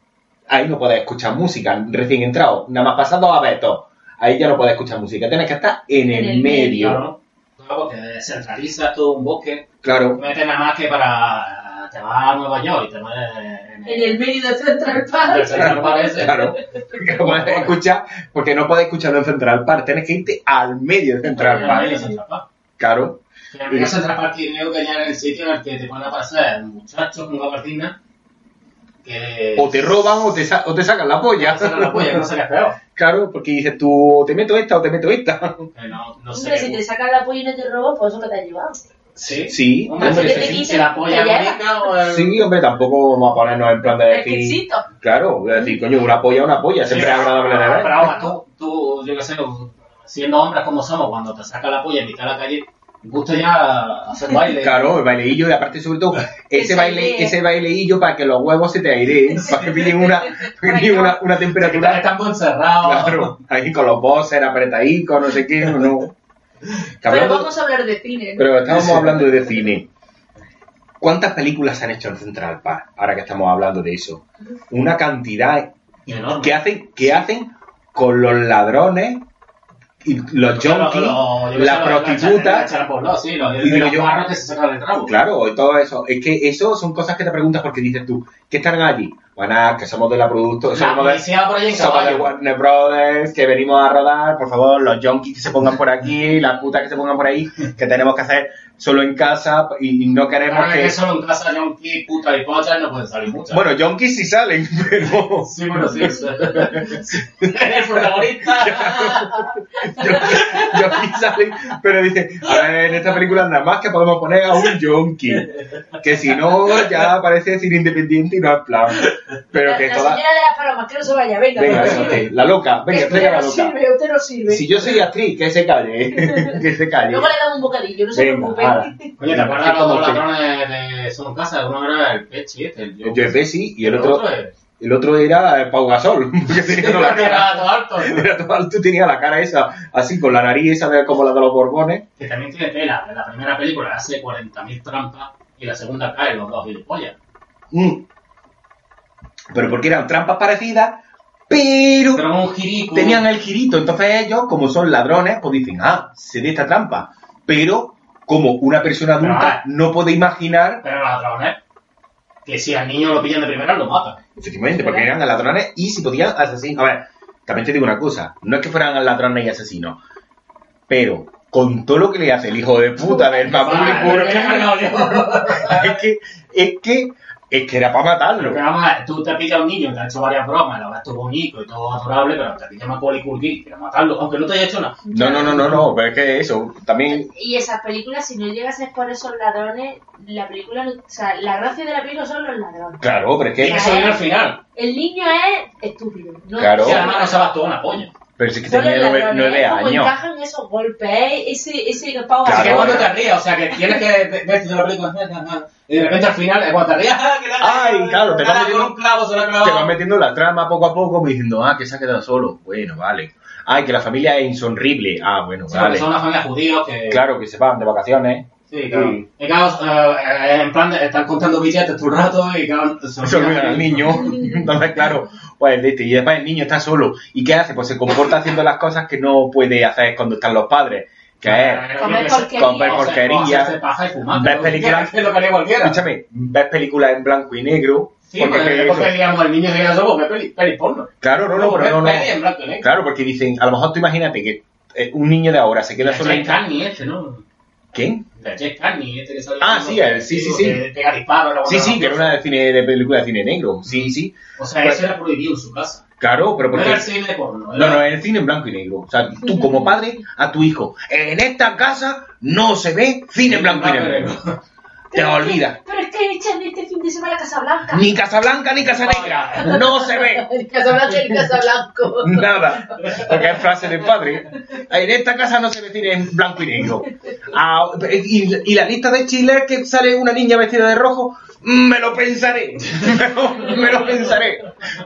ahí no puedes escuchar música, recién entrado. Nada más pasando a Beto, ahí ya no puedes escuchar música. Tienes que estar en, En el, el medio. Claro, Claro, porque centraliza todo un bosque. Claro. No metes nada más que para. Te vas a Nueva York y te metes en En el medio de Central Park. Central Park ese. Claro, que no puedes escuchar, porque no puedes escucharlo en Central Park, tienes que irte al medio de Central el medio de Park. Central Park. Claro, Que en el medio de Central Park tiene que en el sitio en el que te pueden aparecer muchachos con gabardina que. o te roban o te, sa- o te sacan la polla. sacan la polla, que no sé qué es peor. Claro, porque dices tú, o te meto esta o te meto esta. No, no sé. Hombre, si te sacan la polla y no te roban, pues eso que te ha llevado. Sí. Sí, Hombre, si la o el- Sí, hombre, tampoco vamos a ponernos en plan de decir... quinchito. Claro, voy a decir, coño, una polla, una polla, siempre es agradable de ver. Pero vamos, tú, tú, yo qué sé, siendo hombres como somos, cuando te saca la polla en mitad de la calle, gusta ya hacer baile. Claro, el baileillo y aparte sobre todo ese baile, ese baileillo para que los huevos se te aireen, para que pillen una, una, una temperatura están encerrados. Claro, ahí con los bosses apretadicos, no sé qué, no, Pero vamos a hablar de cine. ¿no? pero estábamos hablando de cine. ¿Cuántas películas se han hecho en Central Park? Ahora que estamos hablando de eso. Una cantidad Enorme. que hacen, que hacen con los ladrones y los junkies, las prostitutas. Sí, los, Y digo los yo- que se sacan del rabo. Claro, y todo eso. Es que eso son cosas que te preguntas porque dices tú, ¿qué están allí? Bueno, que somos de la producto, somos de, somos. Warner Brothers, que venimos a rodar, por favor, los junkies que se pongan por aquí, las putas que se pongan por ahí, que tenemos que hacer solo en casa y, y no queremos Claro, es que... que solo en casa yonki, puta y pocha no pueden salir muchas. Bueno, junkies sí salen, pero... sí, bueno, sí. sí. El protagonista. junkies salen, pero dice, a ver, en esta película nada más que podemos poner a un junkie, que si no ya parece cine independiente y no es plan. Pero la, que la toda... señora de las palomas, que no se vaya, venga. Venga, no venga, sirve. usted, la loca, venga, la usted no loca. sirve, usted no sirve. Si yo soy actriz, que se calle, que se calle. Luego le damos un bocadillo, no se preocupe. Coño, ¿te acuerdas los ladrones de Solo en Casa? Uno era el Pechi, este, el Yo es y el otro, es... el otro era eh, Pau Gasol, tenía toda la cara. Era todo alto. Era todo alto y tenía la cara esa, así con la nariz esa de, como la de los Borbones. Que también tiene tela. En la primera película hace 40.000 trampas y la segunda cae los dos gilipollas. Mm. Pero porque eran trampas parecidas, pero Pero un girico. tenían el girito. Entonces ellos, como son ladrones, pues dicen, ah, se de esta trampa. Pero como una persona adulta no puede imaginar, Pero los ladrones, que si al niño lo pillan de primera, lo matan. efectivamente, porque eran ladrones y si podían asesinar. A ver, también te digo una cosa, no es que fueran ladrones y asesinos, pero con todo lo que le hace el hijo de puta del yo. es que, es que, es que era para Pero matarlo. que vamos a ver, tú te pillas a un niño que te ha hecho varias bromas, lo ves todo bonito y todo adorable, pero te pillas a Macaulay Culkin quieres matarlo, aunque no te haya hecho nada. No, no, no, no, no, pero es que eso, también, Y esas películas, si no llegas a por esos ladrones, la película, no- o sea, la gracia de la película son los ladrones. claro, pero es Y que, eso viene al final. El niño es estúpido. ¿no? Claro. Y además no sabes todo una polla. Pero es que tenía nueve, nueve es como años. encajan esos golpes, ¿eh? ese, ese pavo Claro, Así que cuando te rías, o sea, que tienes que verte toda la película y de repente al final, cuando te rías, ¡ah, que la Ay, claro, te vas metiendo- un clavo, se Te vas metiendo la trama poco a poco, me diciendo, ah, que se ha quedado solo. Bueno, vale. Ay, que la familia es insonrible. Ah, bueno, Sí, vale. son una familia judíos que... Claro, que se van de vacaciones. Sí, claro. Sí. Y claro, eh, en plan, de- están contando billetes todo el rato y claro, Se olvidan al niño. Entonces, claro, pues de este, y después el niño está solo. ¿Y qué hace? Pues se comporta haciendo las cosas que no puede hacer cuando están los padres. Que es, Comer porquería. comer porquería, que películas- Que es lo que haría cualquiera. escúchame, ves películas en blanco y negro. Sí, porque, porque, que porque, digamos, el niño se queda solo, ve peli, peli porno. claro, no, no, ve pero no, no. peli en blanco y negro. Claro, porque dicen, a lo mejor tú imagínate que eh, un niño de ahora se queda solo en este, ¿no? ¿Quién? De Jack Carney, este que sale... Ah, sí, el- sí, sí, sí. Que pega disparos. la Sí, sí, que era una de cine de película de cine negro. Sí, sí. O sea, eso era prohibido en su casa. Claro, pero No porque era el cine de porno. No, era- no, en el cine en blanco y negro. O sea, tú como padre a tu hijo, en esta casa no se ve cine en blanco y negro. Te olvidas. Pero es que echan este fin de semana Casablanca. Ni Casa Blanca ni Casa Negra. No se ve Casablanca y Casablanco. nada. Porque es frase del padre. En esta casa no se ve cine en blanco y negro. Ah, y, y la lista de Chile que sale una niña vestida de rojo, me lo pensaré. Me lo, me lo pensaré.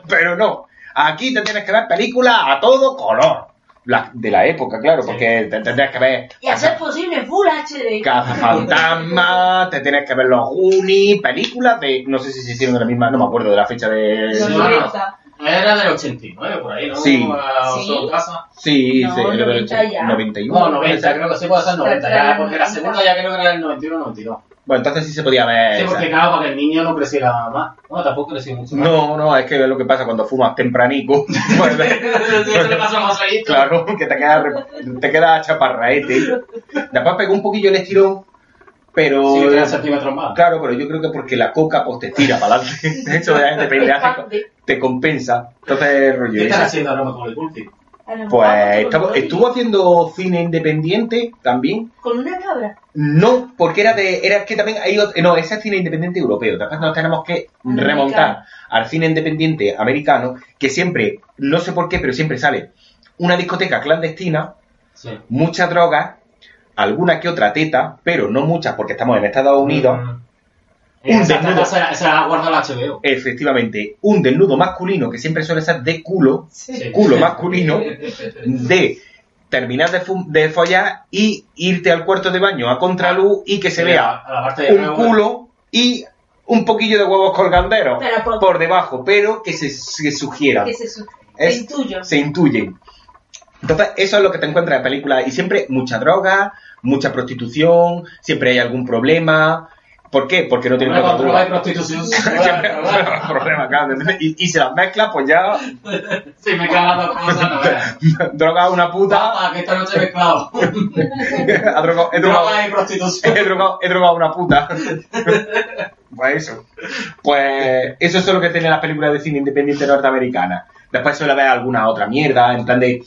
Pero no. Aquí te tienes que ver películas a todo color. La- de la época, claro, porque te tendrías que ver Y a ser posible, Full HD. Cazafantasmas, te tienes que ver los Goonies, películas de. No sé si se hicieron de la misma, no me acuerdo de la fecha de. Sí, Sí, no, no. 90. Era del 89, por ahí, ¿no? Sí. Sí. casa. sí, No, sí, era del 90 ya. 91. No, 90, creo que sí puede ser 90, ya, porque la 90. segunda ya creo que era el 91 92. Bueno, entonces sí se podía ver. Sí, esa. porque claro, para que el niño no creciera más. No, tampoco creció mucho más. No, no, es que es lo que pasa cuando fumas tempranico. Pues, Eso le pasó a Joselito. claro, que te queda, te queda chaparraete. Después pegó un poquillo el estirón, pero. Sí, 3 centímetros más. Claro, pero yo creo que porque la coca pues te tira para adelante. De- depende, hace- te compensa. Entonces, rollo. ¿Qué están ese- haciendo ahora con el Culti? Pues estaba- estuvo haciendo cine independiente también. Con una cabra. No, porque era de. Era que también hay otro. No, ese es cine independiente europeo. Después nos tenemos que Americano. remontar al cine independiente americano, que siempre, no sé por qué, pero siempre sale una discoteca clandestina, Sí. muchas drogas, alguna que otra teta, pero no muchas porque estamos en Estados Unidos. Mm. Un Esa, desnudo. esa, esa la guarda la HBO. Efectivamente, un desnudo masculino que siempre suele ser de culo, Sí. culo masculino, de terminar de, de follar y irte al cuarto de baño a contraluz y que se vea A la parte de un nuevo, culo y un poquillo de huevos colganderos por- por debajo, pero que se, se sugieran. Que se, su- Es- se intuyo. se intuyen. Entonces, eso es lo que te encuentras en películas. Y siempre mucha droga, mucha prostitución, siempre hay algún problema. ¿Por qué? Porque no tienen Bueno, otra con droga y droga. prostitución. Hay problema, claro. Y, y si las mezclas, pues ya Si me las dos cosas, no veas. droga a una puta, Papá, que esta noche he mezclado. ha drogado- he drogado- Droga y prostitución. he drogado, he drogado a una puta. Pues eso. Pues eso es lo que tienen las películas de cine independiente norteamericanas. Después suele haber alguna otra mierda, en plan de.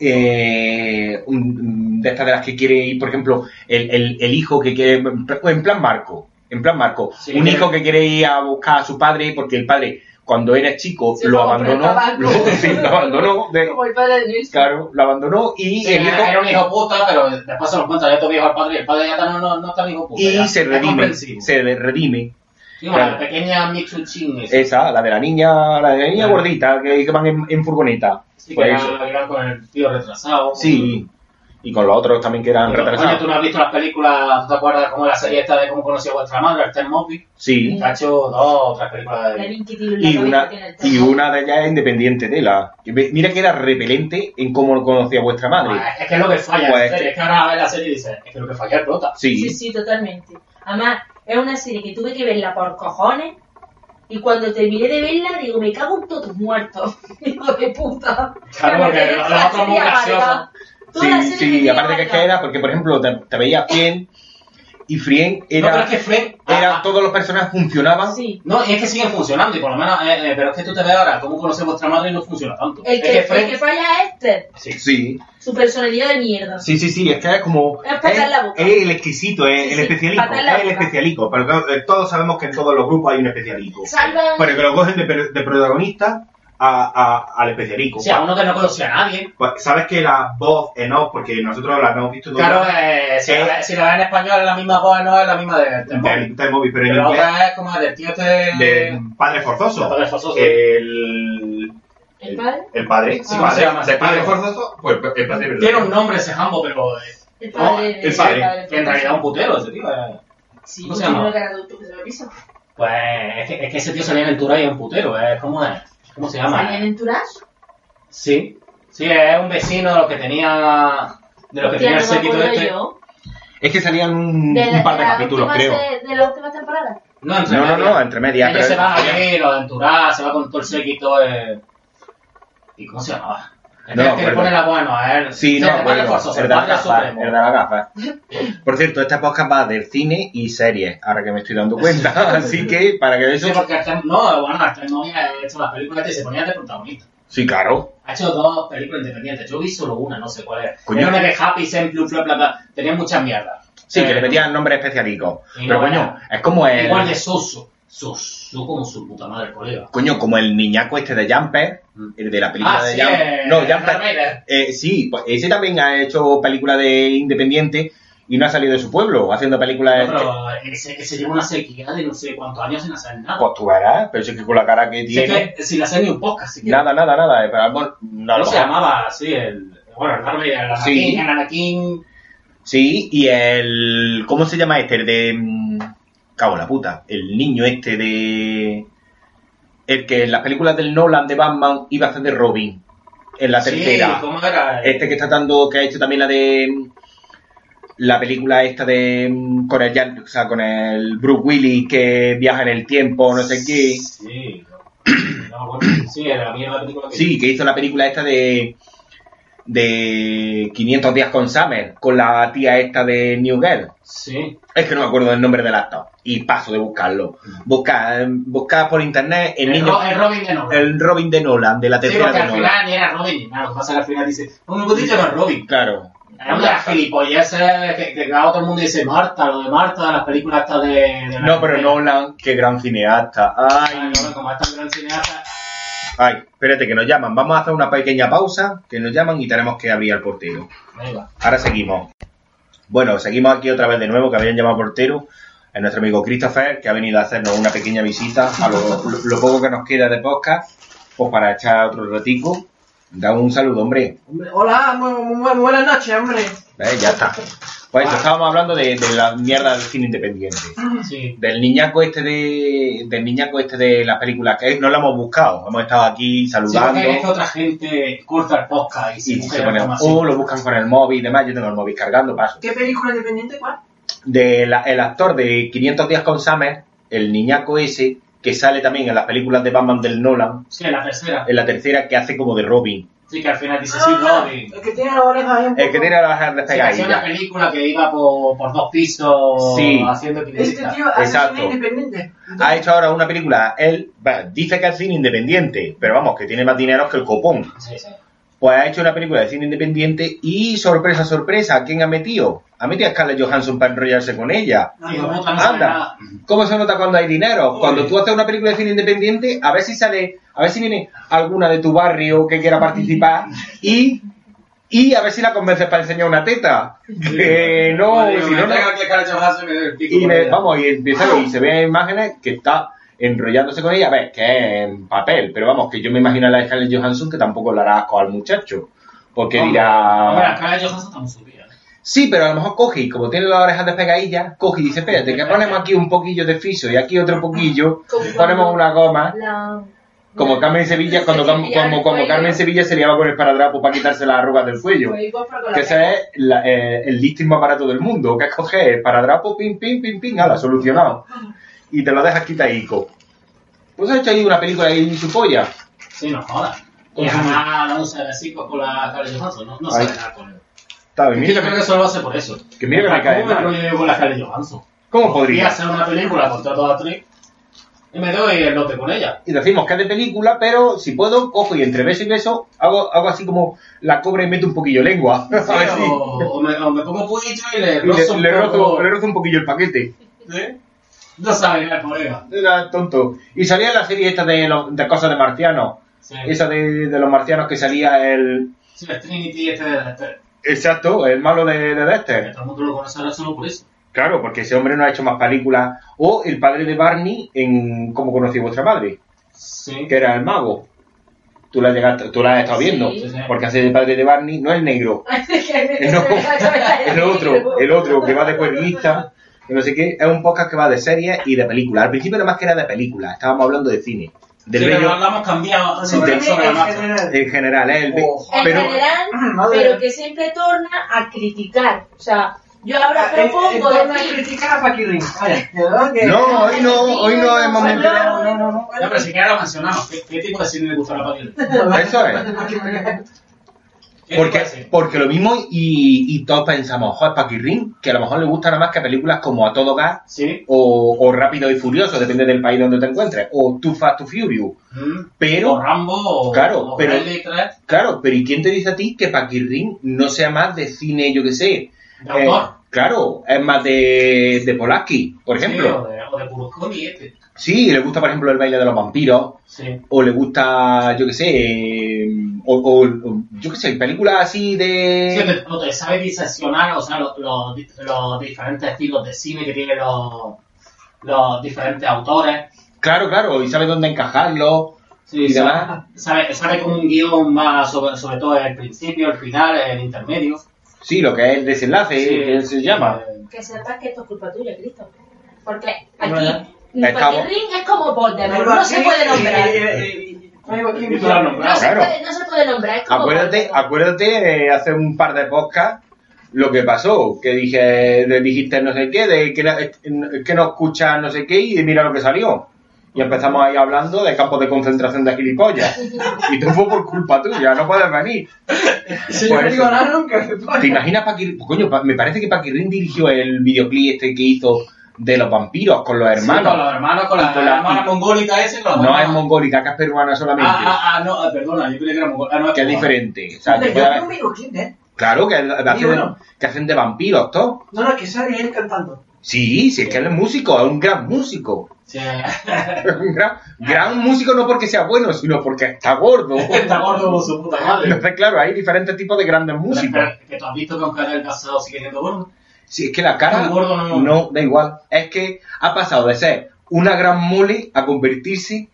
Eh, un- de estas de las que quiere ir, por ejemplo, el, el- el hijo que quiere. En plan Marco. En plan Marco. Sí, un hijo que quiere ir a buscar a su padre porque el padre, cuando era chico, Se lo abandonó. Lo, sí, lo abandonó. de- Como el padre de Luis. claro, lo abandonó y Sí, el hijo. era, un hijo puta, pero después se lo cuenta ya tu viejo al padre y el padre ya está- no, no, no está hijo puta. Y ya. se redime. Se redime. Sí, bueno, claro. la pequeña Mitsuchin esa. Esa, la de la niña, la de la niña Claro. gordita, que, que van en, en furgoneta. Sí, que Pues era, eso. que era con el tío retrasado. Sí. Y con los otros también que eran Pero, retrasados. tú no has visto las películas, ¿tú te acuerdas como la serie esta de cómo conocí a vuestra madre, el Ten Movie? Sí. Ha hecho dos o tres películas La de... Y una, y una de ellas es independiente de la. Mira que era repelente en cómo conocía vuestra madre. Ah, Es que es lo que falla, Pues en serio, que- es que ahora ves la serie y dices, es que lo que falla es prota. Sí. Sí, sí, totalmente. Además, es una serie que tuve que verla por cojones. Y cuando terminé de verla, digo, me cago en todos tus muertos. Hijo de puta. Claro, porque amarga. Toda la Sí, sí, aparte que es que era, porque por ejemplo, te, te veías Frien y Frien No, pero era. es que Friend... era ah, todos los personajes funcionaban. Sí. No, es que siguen funcionando, y por lo menos, eh, eh, pero es que tú te ves ahora cómo conoce vuestra madre y no funciona tanto. El es que, que el que falla es Esther. Sí. Sí. Su personalidad de mierda. Sí, sí, sí, es que es como. Es patar la boca. Es el exquisito, es Sí, el sí, especialico. Es el boca. especialico. Pero todos sabemos que en todos los grupos hay un especialico. Salvan. Pero que lo cogen de, de protagonista a, a- al especialico. O sea, uno que no conocía a nadie. Pues, Sabes que la voz en off, porque nosotros la hemos visto Claro, eh, si, Eh. la, si la ves en español es la misma voz, no es la misma de Time Movie, pero en inglés otra es como del tío este... de Padre Forzoso. De Padre Forzoso. El, ¿El padre? el padre, sí, Ah, padre, se llama así, Padre. Forzoso, pues el padre verdadero. Tiene un nombre ese jambo, pero... eh, El No, padre. el padre, que en realidad es un putero ese tío. eh. Sí, ¿Cómo se llama? adulto que se lo pisa. Pues es que, es que ese tío salía en el Turá y es un putero. Es, ¿Cómo es? ¿Cómo se llama? ¿Salían en Tourage? Sí. Sí, es un vecino de los que tenía... De los que tenía el no séquito acuerdo este. yo. Es que salían un, De, un par de capítulos, creo. se- de las últimas temporadas. No, entre No, no, no, entre medias. Ellos pero- se van a ver, los de Turá, se va con todo el séquito. Eh... ¿Y cómo se llamaba? Es No, el que le pone la bueno a él. Sí, no, el bueno, de el. Por cierto, este podcast va del cine y series, ahora que me estoy dando cuenta. Así que, para que Sí, eso... porque hasta, no, bueno, hasta el novia ha hecho las películas que se ponían de protagonista. Sí, claro. Ha hecho dos películas independientes. Yo vi solo una, no sé cuál es. Coño. Era una de Happy, Simple, bla, bla, bla. Tenían muchas mierdas. Sí, que Eh, le metían nombres especialicos. Y Pero no, coño, bueno. es como el... Igual de soso. Soso como su puta madre, colega. Coño, como el niñaco este de Jumper, Mm. el de la película Ah, de sí, Jumper. eh, no, Darth Jumper. Eh, sí, pues ese también ha hecho película de independiente y no ha salido de su pueblo, haciendo películas... No, pero ese, ese lleva una sequía de no sé cuántos años sin hacer nada. Pues tú verás, pero es que con la cara que Si tiene... es que sin hacer ni un podcast, si Nada, nada, nada. eh, pero, bueno, no, No lo se llamaba así, el. Bueno, el Vader, el Anakin, Sí. el Anakin. Sí, y el... ¿Cómo se llama este? El de... mm, Cabo la puta. El niño este de... El que en las películas del Nolan de Batman iba a hacer de Robin. En la tercera. Sí, ¿cómo era? Este que está dando... Que ha hecho también la de... La película esta de... Con el, o sea, con el Bruce Willis que viaja en el tiempo, no sé qué. Sí, no, no me acuerdo. Sí, era la mierda película que. Sí, que hizo la película esta de... De 500 días con Summer, con la tía esta de New Girl. Sí. Es que no me acuerdo del nombre del actor. Y paso de buscarlo. Busca, busca por internet el, El, niño. Ro- el Robin de Nolan. el Robin de Nolan, de la Sí, tercera porque de al Nolan. final ni era Robin ni nada. Lo que pasa es que al final dice, ¿cómo me pudiste llamar Robin? Claro. Era una de las gilipolleces que, que claro, todo el mundo dice Marta, lo de Marta, las películas estas de. de No, pero Nolan, qué gran cineasta. Ay, Ay, no, como es tan gran cineasta. Ay, espérate que nos llaman. Vamos a hacer una pequeña pausa, que nos llaman y tenemos que abrir al portero. Venga. Ahora seguimos. Bueno, seguimos aquí otra vez de nuevo, que habían llamado portero. Es nuestro amigo Christopher, que ha venido a hacernos una pequeña visita a lo, lo- lo poco que nos queda de podcast, pues para echar otro ratico. Da un saludo, hombre. Hombre, Hola, muy, muy- muy buenas noches, hombre. ¿Ves? Ya está. Pues eso, estábamos hablando de, de la mierda del cine independiente. Sí. Del niñaco este de. Del niñaco este de las películas que no lo hemos buscado. Hemos estado aquí Sí, saludando. que otra gente corta el podcast y se y se ponen, información. oh, lo buscan con el móvil y demás. Yo tengo el móvil cargando, paso. ¿Qué película independiente cuál? De la- el actor de 500 días con Summer, el niñaco ese, que sale también en las películas de Batman del Nolan, Sí, la tercera. en la tercera, que hace como de Robin. Sí, que al final dice sí, Ah, Robin. El que tiene las orejas ahí un poco. El que tiene las orejas Sí, que hacía una película que iba por, por dos pisos Sí. haciendo Este tío hace Exacto. cine independiente. Ha hecho ahora una película, él va, dice que es cine independiente, pero vamos, que tiene más dinero que el copón. Sí, sí. Pues ha hecho una película de cine independiente y sorpresa, sorpresa, ¿a quién ha metido? Ha metido a Scarlett Johansson para enrollarse con ella. No, no, no Anda. ¿cómo se nota cuando hay dinero? Uy. Cuando tú haces una película de cine independiente, a ver si sale, a ver si viene alguna de tu barrio que quiera participar y, y a ver si la convences para enseñar una teta. Que no, si no, y me vamos, y empieza y se ven imágenes que está enrollándose con ella, a ver, que es en papel, pero vamos, que yo me imagino a la de Scarlett Johansson que tampoco le hará asco al muchacho. Porque Hombre, dirá. Hombre, Scarlett Johansson está muy subida. Sí, pero a lo mejor coge y como tiene las orejas despegadillas, coge y dice, espérate, que ponemos aquí un poquillo de fiso y aquí otro poquillo, ponemos una goma, la- como Carmen Sevilla, cuando, como, como. Carmen Sevilla se liaba con el paradrapo para quitarse las arrugas del cuello. Pues la Que ese es la- eh, el listing más barato del mundo, que es coger el paradrapo, pim, pim, pim, pim, ala, solucionado. Y te lo dejas quitaico. Pues has hecho ahí una película ahí en su polla. Sí, no jodas. Con Y además no se así con la Scarlett Johansson, no, no Ay. sabe nada con él. Está bien, Yo mira creo que- solo lo hace por eso. Que mira que me cae ¿Cómo me mal. rollo yo con la Scarlett Johansson? ¿Cómo Podría podría? hacer una película contra toda actriz y me doy el lote con ella. Y decimos que es de película, pero si puedo, cojo y entre beso y beso, hago, hago así como la cobra y meto un poquillo lengua. A ver si. o, o me, o me pongo puñito y le Y rozo un le, le poco- rozo, le rozo un poquillo el paquete. ¿Sí? No sabe nada el colega. Era tonto. Y salía la serie esta de, los- de cosas de marcianos. Sí. Esa de, de los marcianos que salía el. Sí, el Trinity este de Dexter. Exacto, el malo de, de Que Dexter. todo el mundo lo conoce ahora solo por eso. Claro, porque ese hombre no ha hecho más películas. O el padre de Barney en Cómo conocí a vuestra madre, Sí. que era el mago. Tú la, llegaste, tú la has estado Sí. viendo. Sí, sí. Porque hace de padre de Barney, no el negro. No, el otro, el otro que va de cuernista, que no sé qué, es un podcast que va de series y de películas. Al principio nada más que era de películas, estábamos hablando de cine. Del Sí, pero bello lo hemos cambiado sobre, de- sobre la en marcha. general. en general, es el be- Oh. En pero general, Madre pero que siempre torna a criticar. O sea, yo ahora propongo Entonces decir... criticar a. Que- No, hoy no, hoy no es momento. No, no, no, no. Pero si quieres lo mencionamos. ¿Qué, qué tipo de cine le gusta a la Paquita? Eso es. ¿Qué tipo Porque, porque lo mismo y, y todos pensamos, joder, Paquirrin, que a lo mejor le gusta nada más que películas como A Todo Gas Sí. o, o Rápido y Furioso, depende del país donde te encuentres, o Too Fast, Too Furious. Mm. Pero O Rambo o, Claro, o pero- Rally 3 Claro, pero ¿y quién te dice a ti que Paquirrin no sea más de cine, yo qué sé? de Eh, claro, es más de, de Polaski, por Sí, ejemplo. o de, de este. Sí, le gusta, por ejemplo, el baile de los vampiros, Sí. o le gusta, yo qué sé, eh, o, o- o, yo qué sé, películas así Sí, de... te, o te sabe diseccionar, o sea, los, los, di- los diferentes estilos de cine que tienen los, los diferentes autores. Claro, claro, y sabe dónde encajarlo Sí, y sabe, demás. sabe, sabe cómo un guion va sobre, sobre todo el principio, el final, el intermedio. Sí, lo que es el desenlace, Sí, que se llama. eh, Que sepas que esto es culpa tuya, Cristo. Porque aquí, estamos- Paquirrin es como Voldemort, no se puede y- nombrar. y- y- ahí va aquí, Y tú lo has nombrado. No se, puede, no se puede nombrar, es como Acuérdate, acuérdate eh, hace un par de podcasts lo que pasó, que dije, de- dijiste no sé qué, de que, no- que no escuchas no sé qué y mira lo que salió. Y empezamos ahí hablando de campos de concentración de gilipollas. Y todo fue por culpa tuya, no puedes venir. Si yo nada nunca. ¿Te imaginas Paquirrin? Coño, pa- me parece que Paquirrin dirigió el videoclip este que hizo de los vampiros con los Sí, con hermanos. los hermanos, con la, Con la- hermana mongólica ese, con los no es hermanos. mongólica, que es peruana solamente. Ah, ah, ah, no, ah, perdona, yo creía que era mongólica. Ah, no, que es diferente. O sea, que ¿eh? Claro, que, hacen, bueno. que hacen de vampiros, todo. No, no, que sale él cantando. Sí, sí, es que él es músico, es un gran músico. Sí. Es un gran, gran músico no porque sea bueno, sino porque está gordo. Está gordo como su puta madre. Entonces, claro, hay diferentes tipos de grandes músicos. Pero, Que tú has visto que aunque del pasado sigue siendo gordo. Sí, es que la cara Tan gordo no- no da igual. Es que ha pasado de ser una gran mole a convertirse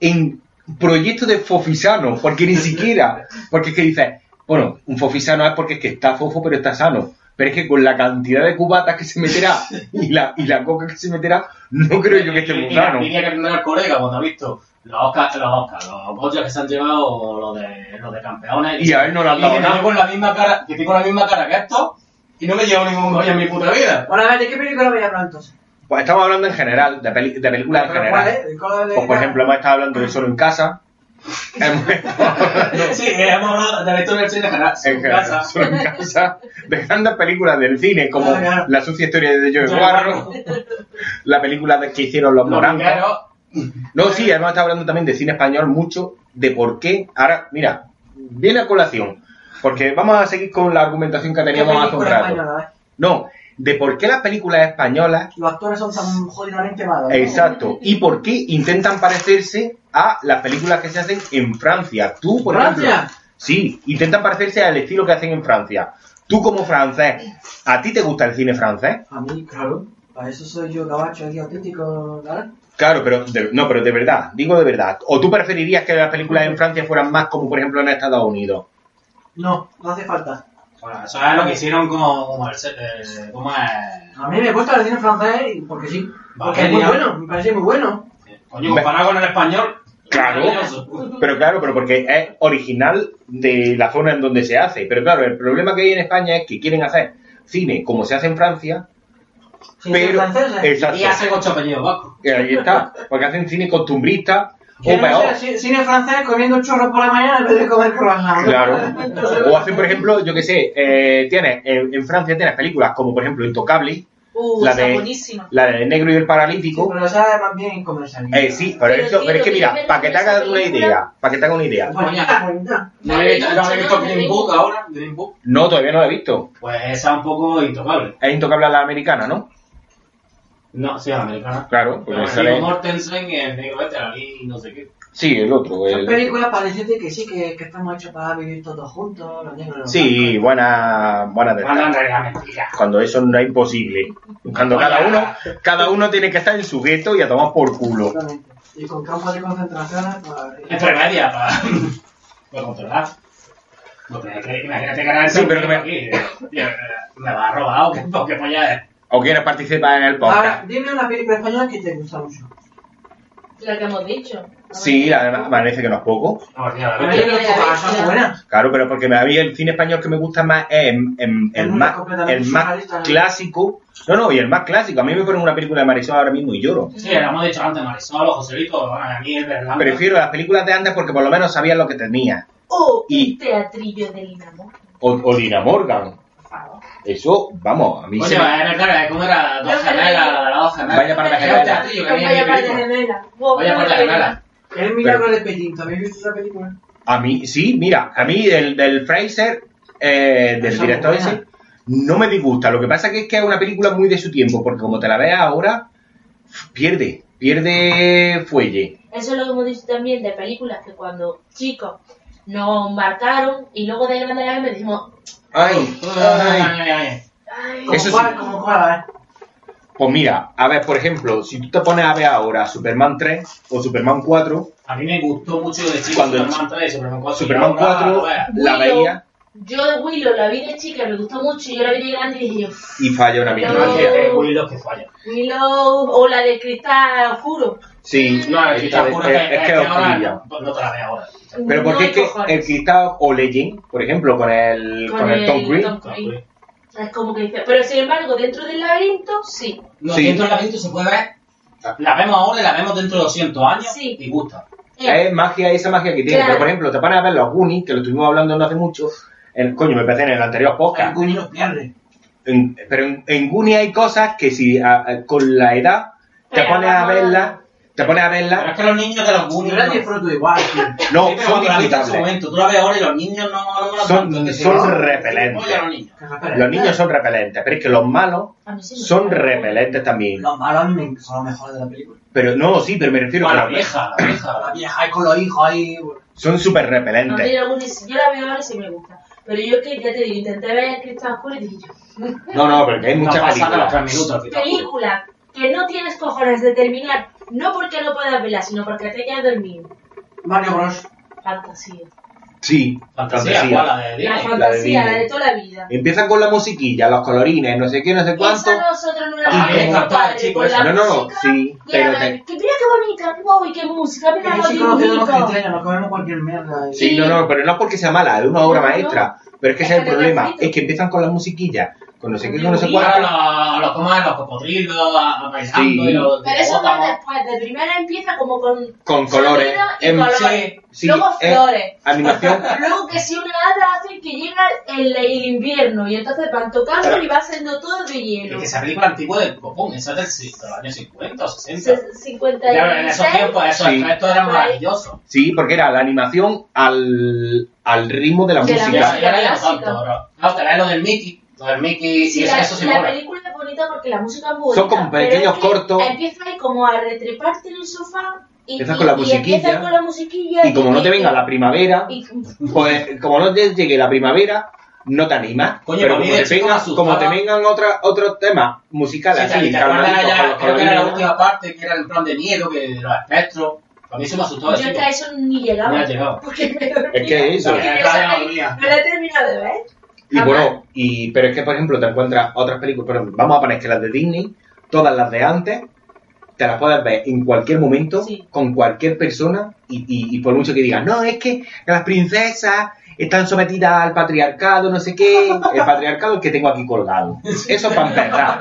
en proyecto de fofisano, porque ni siquiera, porque es que dices, bueno, un fofisano es porque es que está fofo pero está sano. Pero es que con la cantidad de cubatas que se meterá y la, y la coca que se meterá, no creo yo que esté muy Y sano. envidia que tendrá el colega cuando ha visto los Oscars, los Oscars, los Goya que se han llevado, los de, los de campeones. Y a él no le han y dado que nada. tengo con la misma cara, que tengo la misma cara que esto, y no me llevo ningún Goya en mi puta vida. Bueno, a ver, ¿de qué película voy a hablar entonces? Pues estamos hablando en general, de, peli- de películas en ¿Pero general. cuál es? ¿Cuál es? Pues por ejemplo, hemos estado hablando de Solo en Casa. Sí, hemos hablado de la historia del cine en general. en en general, casa. Solo en Casa. De grandes películas del cine, como Ah, claro. La sucia historia de Joe Guarro, la película de- que hicieron los Los No, sí, hemos estado hablando también de cine español mucho, de por qué. Ahora, mira, viene a colación, porque vamos a seguir con la argumentación que ¿Qué teníamos hace un rato. española, eh? No, de por qué las películas españolas, Los actores son tan jodidamente malos. ¿no? exacto, y por qué intentan parecerse a las películas que se hacen en Francia. Tú, por ¿Francia? ejemplo. Sí, intentan parecerse al estilo que hacen en Francia. Tú como francés, ¿a ti te gusta el cine francés? A mí, claro. Para eso soy yo gabacho aquí auténtico, ¿verdad? Claro, pero de- no, pero de verdad, digo de verdad. ¿O tú preferirías que las películas en Francia fueran más como por ejemplo en Estados Unidos? No, no hace falta. Bueno, eso es lo que hicieron como, como el, se- eh, como es, A mí me gusta el cine francés y- porque sí. Porque es muy bueno, me parece muy bueno. coño, comparado con el español. Claro. Pero claro, pero porque es original de la zona en donde se hace. Pero claro, el problema que hay en España es que quieren hacer cine como se hace en Francia, Sin ser pero... franceses. Exacto. Y hacen ocho apellidos vascos. Y ahí está. Porque hacen cine costumbrista o peor. cine francés comiendo chorros por la mañana en vez de comer croissant. Claro. O hacen, por ejemplo, yo que sé, eh, tienes, en, en Francia tienes películas como, por ejemplo, Intocable, Uh, La de- buenísima. la del negro y el Sí, paralítico. pero esa es más bien comercialista. Eh, sí, pero, Pero, eso, tío, pero es que mira, para que te hagas una idea, para que te hagas una idea. ¿No habéis visto, no habéis visto Green Book ahora? Green Book. No, todavía no la he visto. Pues esa es un poco intocable. Es intocable a la americana, ¿no? No, sí, americana. Claro, porque Pero sale- Mortensen y el negro este, Ali no sé qué. Sí, el otro. Son el- películas para decirte que sí, que, que estamos hechos para vivir todos juntos, los negros y los Sí, blancos. buena, buena de Cuando en estas. realidad mentira. Cuando eso no es imposible. Cuando Oye, cada uno, cada uno tiene que estar en su gueto y a tomar por culo. Exactamente. Y con campos de concentración para... Entre medias, para, para controlar. Porque que, imagínate que ahora Sí, pero que me- aquí. eh, tío, eh, Me va a robar o qué, o qué polla es. ¿O quieres participar en el Ahora, podcast? dime una película española que te gusta mucho. La que hemos dicho. Sí, además parece que no es poco. No, tío, la verdad. son muy buenas. Claro, pero porque a mí el cine español que me gusta más es el, el- el Es más, completamente el más surrealista, ¿no? clásico. No, no, y el más clásico. A mí me ponen una película de Marisol ahora mismo y lloro. Sí, lo hemos dicho antes, Marisol, Joselito, a mí es verdad. Prefiero las películas de antes porque por lo menos sabías lo que tenía. O Y- un teatrillo de Dinamo. O, o Lina Morgan. Eso, vamos, a mí Oye, se me- es verdad, ¿cómo era? Dos gemelas, dos gemelas. Vaya par de Era un gemelas. teatrillo que Con venía en vaya mi par de película. gemelas. Wow, Vaya qué par de buena gemelas. El milagro de Petinto, ¿habéis visto esa película? A mí, sí, mira, a mí el del Fraser, eh, del director es ese, no me disgusta. Lo que pasa que es que es una película muy de su tiempo, porque como te la veas ahora, pierde, pierde fuelle. Eso es lo que hemos dicho también de películas que cuando chicos nos marcaron y luego de grande me decimos, Ay, Ay, ay. ay, ay. ay, Como Eso sí. cuál, ¿eh? Pues mira, a ver, por ejemplo, si tú te pones a ver ahora Superman 3 o Superman 4, A mí me gustó mucho de chico Cuando el Superman 3 y Superman 4. Superman y ahora 4 lo veas. la Willow. veía yo de Willow la vi de chica, me gustó mucho y yo la vi de grande y dije, "Uf, y falla una No, es Willow que falla. Willow o la de Cristal Oscuro. Sí, No, es que es, que, es que es ahora oscurilla. no, te la veo ahora. Pero porque es que cojones. el cristal o Legend, por ejemplo, con el, con el Tom Cruise. Es como que dice, pero sin embargo, dentro del laberinto, sí. No, Sí. dentro del laberinto se puede ver. La vemos ahora y la vemos dentro de 200 años Sí. y gusta. Es magia, esa magia que tiene. Claro. Pero por ejemplo, te pones a ver los Goonies, que lo estuvimos hablando no hace mucho, el, coño, me parece en el anterior El podcast. no pierde. En- pero en, en Goonies hay cosas que si a- a- con la edad te Pero pones a- verlas, te pones a Pero es que los niños de los Yo Goonies. la no- disfruto igual, tío. no, Sí, son la momento, tú la ves ahora y los niños no, no me la Son- tanto, son van, repelentes. oye, los niños. Los niños son repelentes, pero es que los malos sí son repelentes también. Los malos son los mejores de la película. Pero no, sí, pero me refiero a a la vieja, la vieja. La vieja ahí con los hijos ahí. son súper No, mira, repelentes. algunos- yo la veo ahora y sí me gusta. Pero yo que ya te digo, intenté ver Cristal Oscuro y dije yo, No, no, porque hay No muchas los películas. Que no tienes cojones de terminar, no porque no puedas verla, sino porque te quedas dormido. Mario Bros. Fantasía. Sí, Fantasía. La de La fantasía, la de, toda la vida. Empiezan con la musiquilla, los colorines, no sé qué, no sé cuánto. Nosotros no la que el padre, chico con la No, no, música, sí, pero te- que mira qué bonita, wow, y qué música, mira Que los sí nos comemos cualquier mierda. no, no, pero no es porque sea mala, es una obra No, no. Pero es que Es ese es el problema, es que empiezan con la musiquilla, con no sé qué, con no sé. Ahora los, los, ¿cómo es? los cocodrilos, bailando Sí. y los Pero eso va hipopótamos. después, de primera empieza como con Con colores. y Em, colores. sí, Luego es flores. Animación. Luego que si una hada hace que llega el, el invierno y entonces van tocando y va siendo todo de hielo. Es que esa película antigua del Copón, esa es del, si- de los años 50 o 60. Se- 56. Claro, en esos tiempos esos Sí. efectos eran maravillosos. Sí, porque era la animación al, al ritmo de la De la Y música. y ya no clásica. tanto. Ahora, no, te ves lo del Mickey, lo del Mickey Sí, y eso, la, eso sí la mola. película es bonita porque la música es bonita. Son como pequeños es que cortos. Empieza ahí como a retreparte en el sofá y, Empiezas y- con la y musiquilla. con la musiquilla Y como no te venga la primavera, y- pues como no te llegue la primavera, no te animas. Coño, pero como te, asustaba. como te vengan otra- otros temas musicales Sí, te, así, te acuerdas calmaditos, con ya, creo que era la última parte, que era el plan de miedo, que de los espectros. A mí eso me asustó. yo de es que chico. a eso ni llegaba. No ha llegado. Porque me dormía. Es que eso. Porque no la he terminado de ver. Y Jamás. bueno, y, pero es que, por ejemplo, te encuentras otras películas, pero vamos a poner que las de Disney, todas las de antes, te las puedes ver en cualquier momento, Sí. con cualquier persona, y, y- y por mucho que digan, no, es que las princesas están sometidas al patriarcado, no sé qué, el patriarcado es el que tengo aquí colgado. Eso para empezar.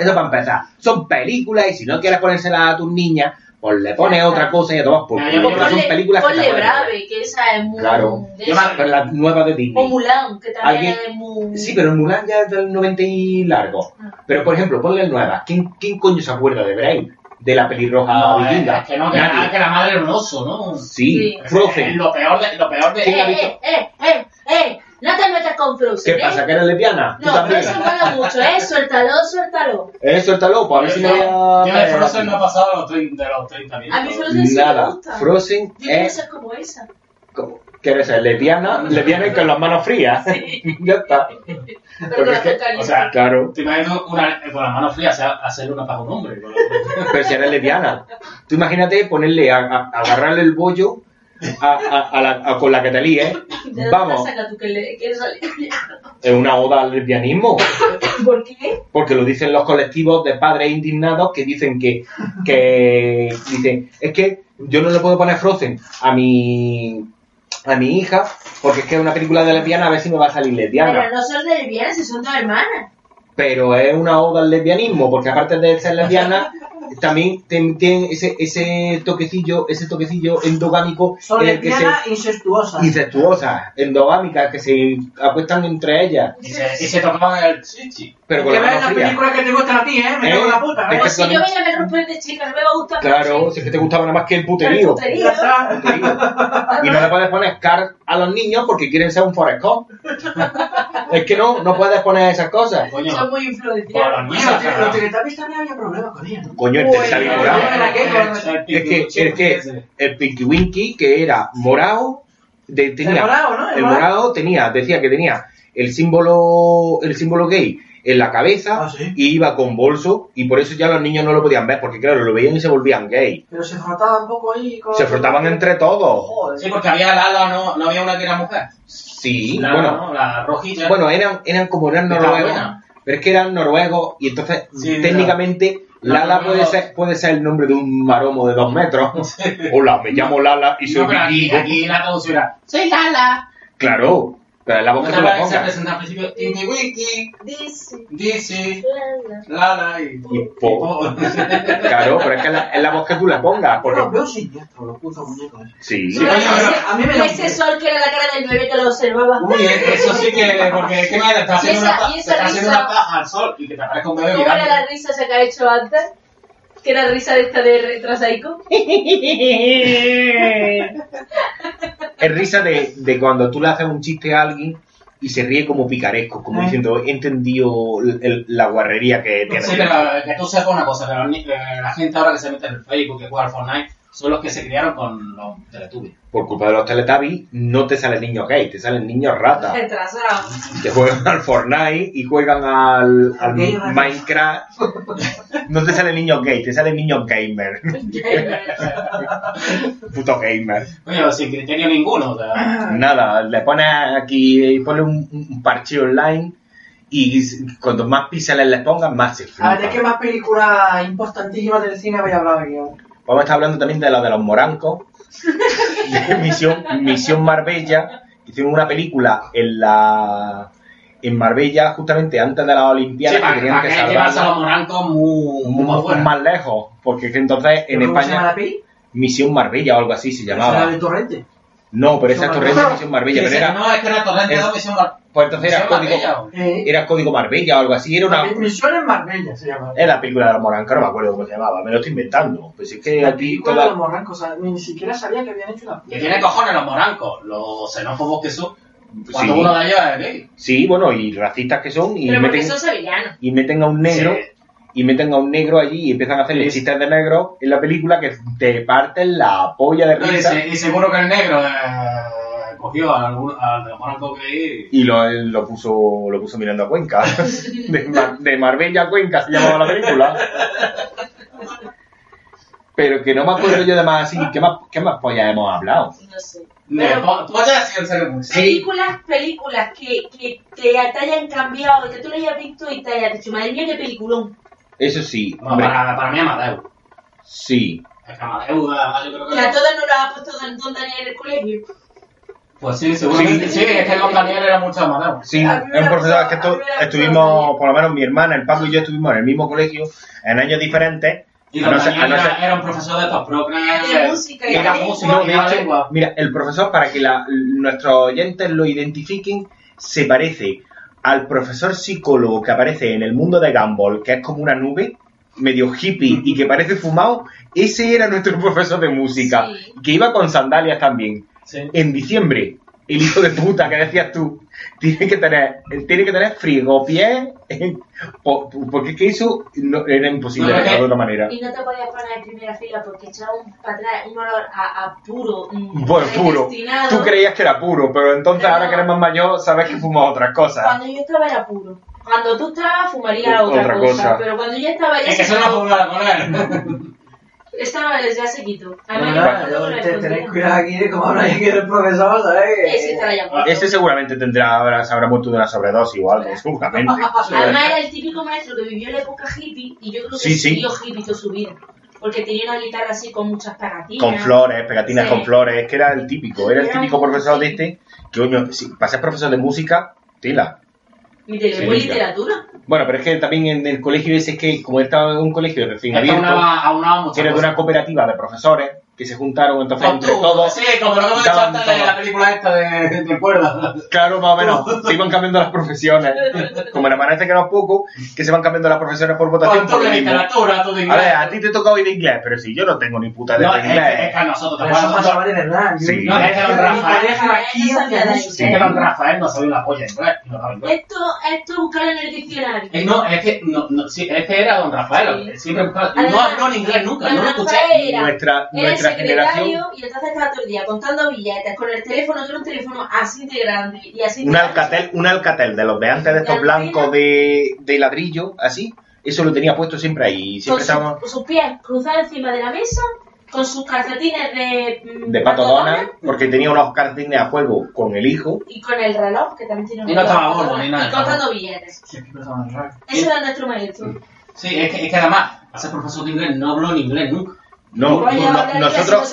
Eso para empezar. Son películas y si no quieres ponérselas a tus niñas, pues le pones otra cosa y a tomas por culo, porque son Ponle- películas que ponle pueden ver. Brave, que esa es muy... Claro. de Pero las nuevas de Disney. O Mulan, que también es muy... Sí, pero Mulan ya es del 90 y largo. Ah. Pero, por ejemplo, ponle nueva. ¿Quién, ¿Quién coño se acuerda de Brave? De la pelirroja No, es, vikinga. es que no, que, Nadie. la, que la madre era un oso, ¿no? Sí, Sí. Es Frozen. Lo peor de... Lo peor de ¿Quién ha Eh, visto? eh, eh, eh, eh, no te metas con Frozen, ¿Qué ¿eh? pasa? ¿Que eres lesbiana? ¿Tú No? Frozen mola mucho, ¿eh? Suéltalo, suéltalo. Eh, suéltalo, pues a ver si me voy a... Yo de Frozen no he pasado de los 30, de los 30 minutos. A mí Frozen sí me Nada. gusta. Frozen Yo quiero ser como esa. como- ¿Quieres ser lesbiana? Lesbiana y con las manos frías. ya está. Pero con es que-. O sea, Claro. te imaginas una, con las manos frías hacer- una paja a un hombre. Pero si eres lesbiana. Tú imagínate ponerle, a, a- agarrarle el bollo a, a- a la- a- con la que te líes. ¿De Vamos, es una oda al lesbianismo. ¿Por qué? porque lo dicen los colectivos de padres indignados que dicen que, que dicen, es que yo no le puedo poner Frozen a mi a mi hija porque es que es una película de lesbiana a ver si me va a salir lesbiana Pero no son lesbianas, si son dos hermanas. pero es una oda al lesbianismo porque aparte de ser lesbiana también ten- tiene ese ese toquecillo ese toquecillo endogámico en el que se lesbianas incestuosas. incestuosas endogámicas que se acuestan entre ellas Y se, y se tocaban el chichi. pero con que la ves mano las fría películas que te gustan a ti, ¿eh? Me ¿Eh? cago en la puta, Es ¿eh? que Pues si yo voy a ver romper de chica, no me va a gustar. claro si es que te gustaba nada más que el puterío puterío. Ya está. Y no le puedes poner car a los niños porque quieren ser un Forest Gump. Es que no, no puedes poner esas cosas. Coño, Son muy para influenciados. los Bueno, niños. los Teletubbies también había problemas con ellos, ¿no? Coño, Es que, es que el Pinky Winky, que era morado, de- tenía, El morado, ¿no? El el morado. morado tenía, decía que tenía el símbolo, el símbolo gay en la cabeza Ah, ¿sí? y iba con bolso y por eso ya los niños no lo podían ver porque claro, lo veían y se volvían gay. Pero se frotaban un poco ahí con... Se frotaban entre todos. Joder. Sí, porque había Lala, no, no había una que era mujer. Sí, La, bueno, ¿no? la rojilla. Bueno, eran, eran como eran noruegos, pero es que eran noruegos y entonces Sí, técnicamente. Lala puede ser puede ser el nombre de un maromo de dos metros. Hola, me llamo Lala y soy no, pero aquí, aquí la traducción era Soy Lala. Claro, pero la voz que tú le Se pongas. presenta al principio Tinky Winky, Dice. Dizzy, la, la. Lala y... Y po. Claro, pero es que la- es la voz que tú le pongas. Porque... No, veo siniestro, los putos muñecos. esos. Sí, Sí, coño, a mí me lo- Ese sol que era la cara del bebé que lo observaba. Uy, eso sí que, porque es que mira, te está haciendo, una, paja al sol y que te aparezca un bebé ¿Cómo era la risa esa que ha hecho antes? Que era risa de esta de retrasaico. es risa de, de cuando tú le haces un chiste a alguien y se ríe como picaresco, como Ah. diciendo, he entendido el- el- la guarrería que tiene. Sí, pero que tú sepas una cosa, ni- eh, la gente ahora que se mete en el Facebook, que juega al Fortnite, son los que se criaron con los Teletubbies. Por culpa de los Teletubbies, no te salen niños gay, te salen niños ratas. Que juegan al Fortnite y juegan al. Minecraft. No te salen niños gay, te salen niños gamer. Puto gamer. Oye, sin criterio ninguno. o sea, Nada, le pones aquí, ponle un, un parche online y cuanto más píxeles le pongas, más se A ver, ¿de qué flipa. más películas importantísimas del cine habéis hablado aquí? Vamos a estar hablando también de la de los morancos, de Misión, Misión Marbella. Hicieron una película en la en Marbella justamente antes de las sí, Olimpiadas que tenían que que llevarse a los morancos muy, muy más, afuera. más lejos, porque es que entonces en ¿Cómo se llama España? Misión Marbella o algo así se ¿Será llamaba. de Torrente? No, pero esa es Misión Torrente Marbella. Misión Marbella, pero era No, es que era Torrente es- 2 Misión Mar- pues entonces era código Marbella. Eh, era código Marbella o algo así, era una Misión en Marbella se llama. era la película de los morancos, no me acuerdo cómo se llamaba, me lo estoy inventando. Pues es que La aquí película de los toda morrancos, o sea, ni siquiera sabía que habían hecho una Que tiene cojones los morancos, los xenófobos que son. Sí. Cuando uno de ellos es gay. Sí, bueno, y racistas que son y Pero porque meten son sevillanos. y meten a un negro Sí. Y meten a un negro allí y empiezan a hacerle Sí. chistes de negro en la película que te parten la polla de No, y, risa se- y seguro que el negro eh, cogió a algún- al los morancos gay. y lo, lo puso lo puso mirando a Cuenca de, Mar- de Marbella a Cuenca se llamaba la película pero que no me acuerdo yo de más así ¿qué más, qué más pollas hemos hablado? No sé. Pero- pollas. Películas, películas que, que te, te hayan cambiado, que tú lo hayas visto y te hayas dicho, madre mía, qué peliculón. Eso sí No, hombre, para, para mí Amadeus. sí Es que además, yo creo Que a todas no las ha puesto Don, don Daniel en el colegio. Pues sí, seguramente. Sí, es que con Daniel era mucho Amadeus. Sí, es un ha profesor que estu- estuvimos, por lo menos mi hermana, el Paco y yo estuvimos en el mismo colegio, en años diferentes. Y don no ser- no era, ser- era un profesor de estos propios. De música y Era de música No, y lengua. mira, el profesor, para que la- nuestros oyentes lo identifiquen, se parece al profesor psicólogo que aparece en el mundo de Gumball, que es como una nube, medio hippie y que parece fumado. Ese era nuestro profesor de música, Sí. que iba con sandalias también. Sí. En diciembre, el hijo de puta que decías tú, tiene que tener, tiene que tener frigopiés, po- porque es que eso no, era imposible No, de otra manera. Y no te podías poner en primera fila porque echaba un para atrás un olor a, a puro. Bueno, puro. Tú creías que era puro, pero entonces Pero ahora no. que eres más mayor sabes que fumas otras cosas. Cuando yo estaba era puro. Cuando tú estabas fumaría Otra otra, cosa, cosa. Pero cuando yo estaba ya Es que eso no quitó. Él. Estaba ya se quitó. Además, yo me que te- tenéis cuidado aquí de cómo habláis aquí del profesor, ¿sabes? Ese muerto. Ese seguramente tendrá, ahora se habrá muerto de una sobredosis o algo, seguramente. Además era el típico maestro que vivió en la época hippie y yo creo que Sí, sí. siguió hippie toda su vida. Porque tenía una guitarra así con muchas pegatinas. Con flores, pegatinas Sí. con flores, que era el típico, era el típico profesor de este, que coño, si, para ser profesor de música, tela. Y de Sí, lengua y ya. literatura. Bueno, pero es que también en el colegio ese es que, como él estaba en un colegio recién Es que abierto, aunaba, aunaba muchas tiene de una cooperativa de profesores que se juntaron entonces Con entre todos. Sí, como lo que hemos de la película esta de, de cuerda. Claro, más o menos, se iban cambiando las profesiones. Como me parece que no es poco, que se van cambiando las profesiones por votación por lo mismo. A inglés. ver, a ti te toca oír inglés, pero si yo no tengo ni puta de es que, es inglés. que a nosotros, ¿te acuerdas? de verdad. Sí. No, es que don Rafael-. Sí, que don Rafael no sabía una polla en inglés. sabe inglés. Esto, esto buscarlo en el diccionario. Eh, no, es que, no, no, sí, es que era don Rafael. Siempre buscaba. No habló en inglés nunca, no lo escuché. Nuestra, Era nuestra secretario generación, y entonces estaba todo el día contando billetes con el teléfono, que era un teléfono así de grande y así de un alcatel, un alcatel de los de antes de estos blancos de, de ladrillo, así, eso lo tenía puesto siempre ahí. con, Siempre su- estábamos con sus pies cruzados encima de la mesa, con sus calcetines de, mm, de pato Donald, porque tenía unos calcetines a juego con el hijo. y con el reloj, que también tiene un Y no estaba gordo ni nada. Y contando billetes. Sí. Ese era nuestro maestro. Sí, es que, es que además, ser profesor de inglés no habló en inglés nunca. No, no- no nosotros,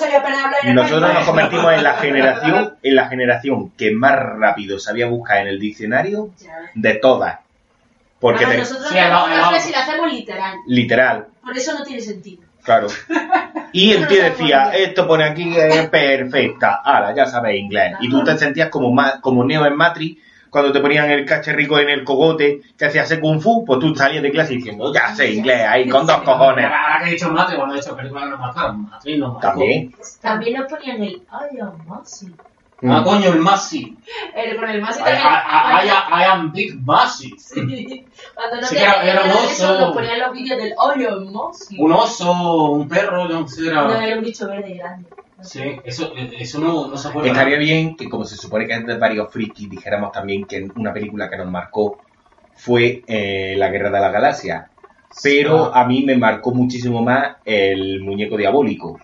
nosotros nos convertimos en la generación, en la generación que más rápido sabía buscar en el diccionario de todas. Porque Ahora te- nosotros Sí, el- no si lo hacemos literal. literal, Por eso no tiene sentido. claro. Y el tío no decía, esto pone aquí eh, perfecta, ala, ya sabes inglés. Y tú te sentías como, ma- como Neo en Matrix, cuando te ponían el cacharrico en el cogote, que hacías kung fu, pues tú salías de clase diciendo, ya sé inglés, ahí con dos cojones. Ahora, que he dicho Matrix, cuando he dicho películas nos nos marcó. También. También nos ponían el I am Mossy. Ah, coño, el Masi. El- con el más y I, también. I, I, I am Big Masi. Sí. Cuando no Sí, era- era un oso. nos ponían los vídeos del hoyo mosi. Un oso, un perro, yo no sé, No, era... era un bicho verde grande. Sí, eso, eso no, no se acuerda. Estaría bien que, como se supone que es de varios frikis, dijéramos también que una película que nos marcó fue eh, La Guerra de la Galaxia. Pero a mí me marcó muchísimo más el muñeco diabólico.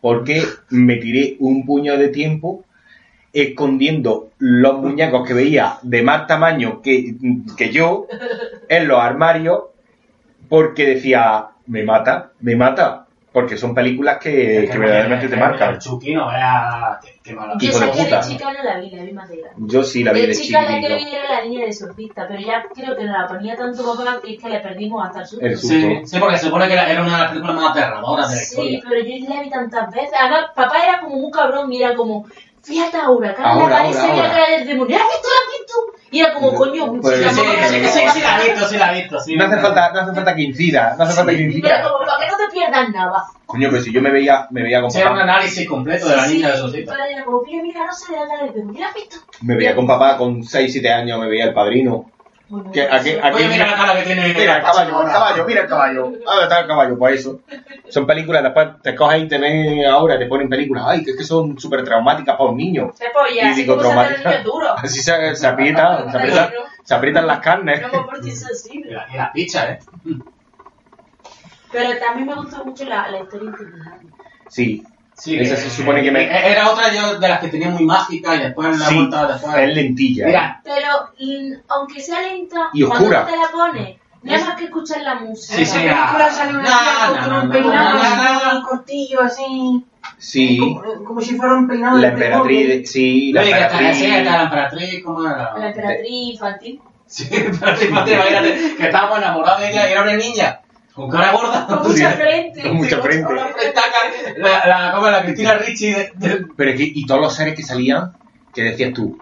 Porque me tiré un puño de tiempo escondiendo los muñecos que veía de más tamaño que, que yo en los armarios porque decía, me mata, me mata. Porque son películas que, Es que verdaderamente te marcan. El Chucky no vea qué, qué mala Yo de esa que puta. de chica no la vi, la vi más de grande. Yo sí la vi de de chica la que vi era la niña de surfista, pero ya creo que nos la ponía tanto papá que es que le perdimos hasta el susto. El susto. Sí, sí, porque se supone que era era una de las películas más aterradoras de la Sí, historia. pero yo la vi tantas veces. Además, papá era como un cabrón y era como, fíjate ahora, cara Ahora, la pared ahora, se veía ahora. cara del demonio. ¿La has visto? ¿La has visto? Y era como, coño, Pues Sí, chica, sí, sí, sí, sí, la he visto, sí la he visto. Sí, No hace falta, no hace falta que incida, no hace falta que Pero incida. como, para que no te pierdas nada. Coño, pero si yo me veía, me veía con Sí, era un papá, análisis completo de la Sí, niña de sí, Sosita. pero era como, mira, mira, no se le da cara del demonio. ¿La has visto? me veía con papá con 6, 7 años, me veía el padrino. Que aquí, aquí Oye, mira la cara que tiene. Mira el caballo, el caballo, mira el caballo. ¿Dónde está el caballo? Pues eso. Son películas, después te coges y te ven ahora, te ponen películas, ay, que es que son súper traumáticas para un niño. Se polla, Y así digo, como se hace el traumática. niño duro. Así se, se aprieta, se aprietan, se aprietan las carnes. No por ti sensible. Y la- y las pichas, ¿eh? Pero también me gustó mucho la, la historia intimidante. Sí, Sí, Esa se supone que me- eh, Era otra yo de las que tenía muy mágica y después la sí, vuelta después. es lentilla. Mira, Pero mm, aunque sea lenta, Y cuando oscura. te la pones, nada más que escuchar la música. Sí, sí, la ah, película sale una no, no, con no, un no, peinado no, no, no. cortillo, así. Sí, Como, como si fuera un peinado la emperatriz, de- sí, la Oye, que está, sí, está emperatriz. la emperatriz, ¿cómo era? La emperatriz infantil. Sí, emperatriz, madre, imagínate, que estábamos enamorados de ella y era una niña, con cara gorda, Con Sí, mucha frente. con mucha frente. La, la, como la Cristina Ricci de, de- Pero es que, y todos los seres que salían, que decías tú,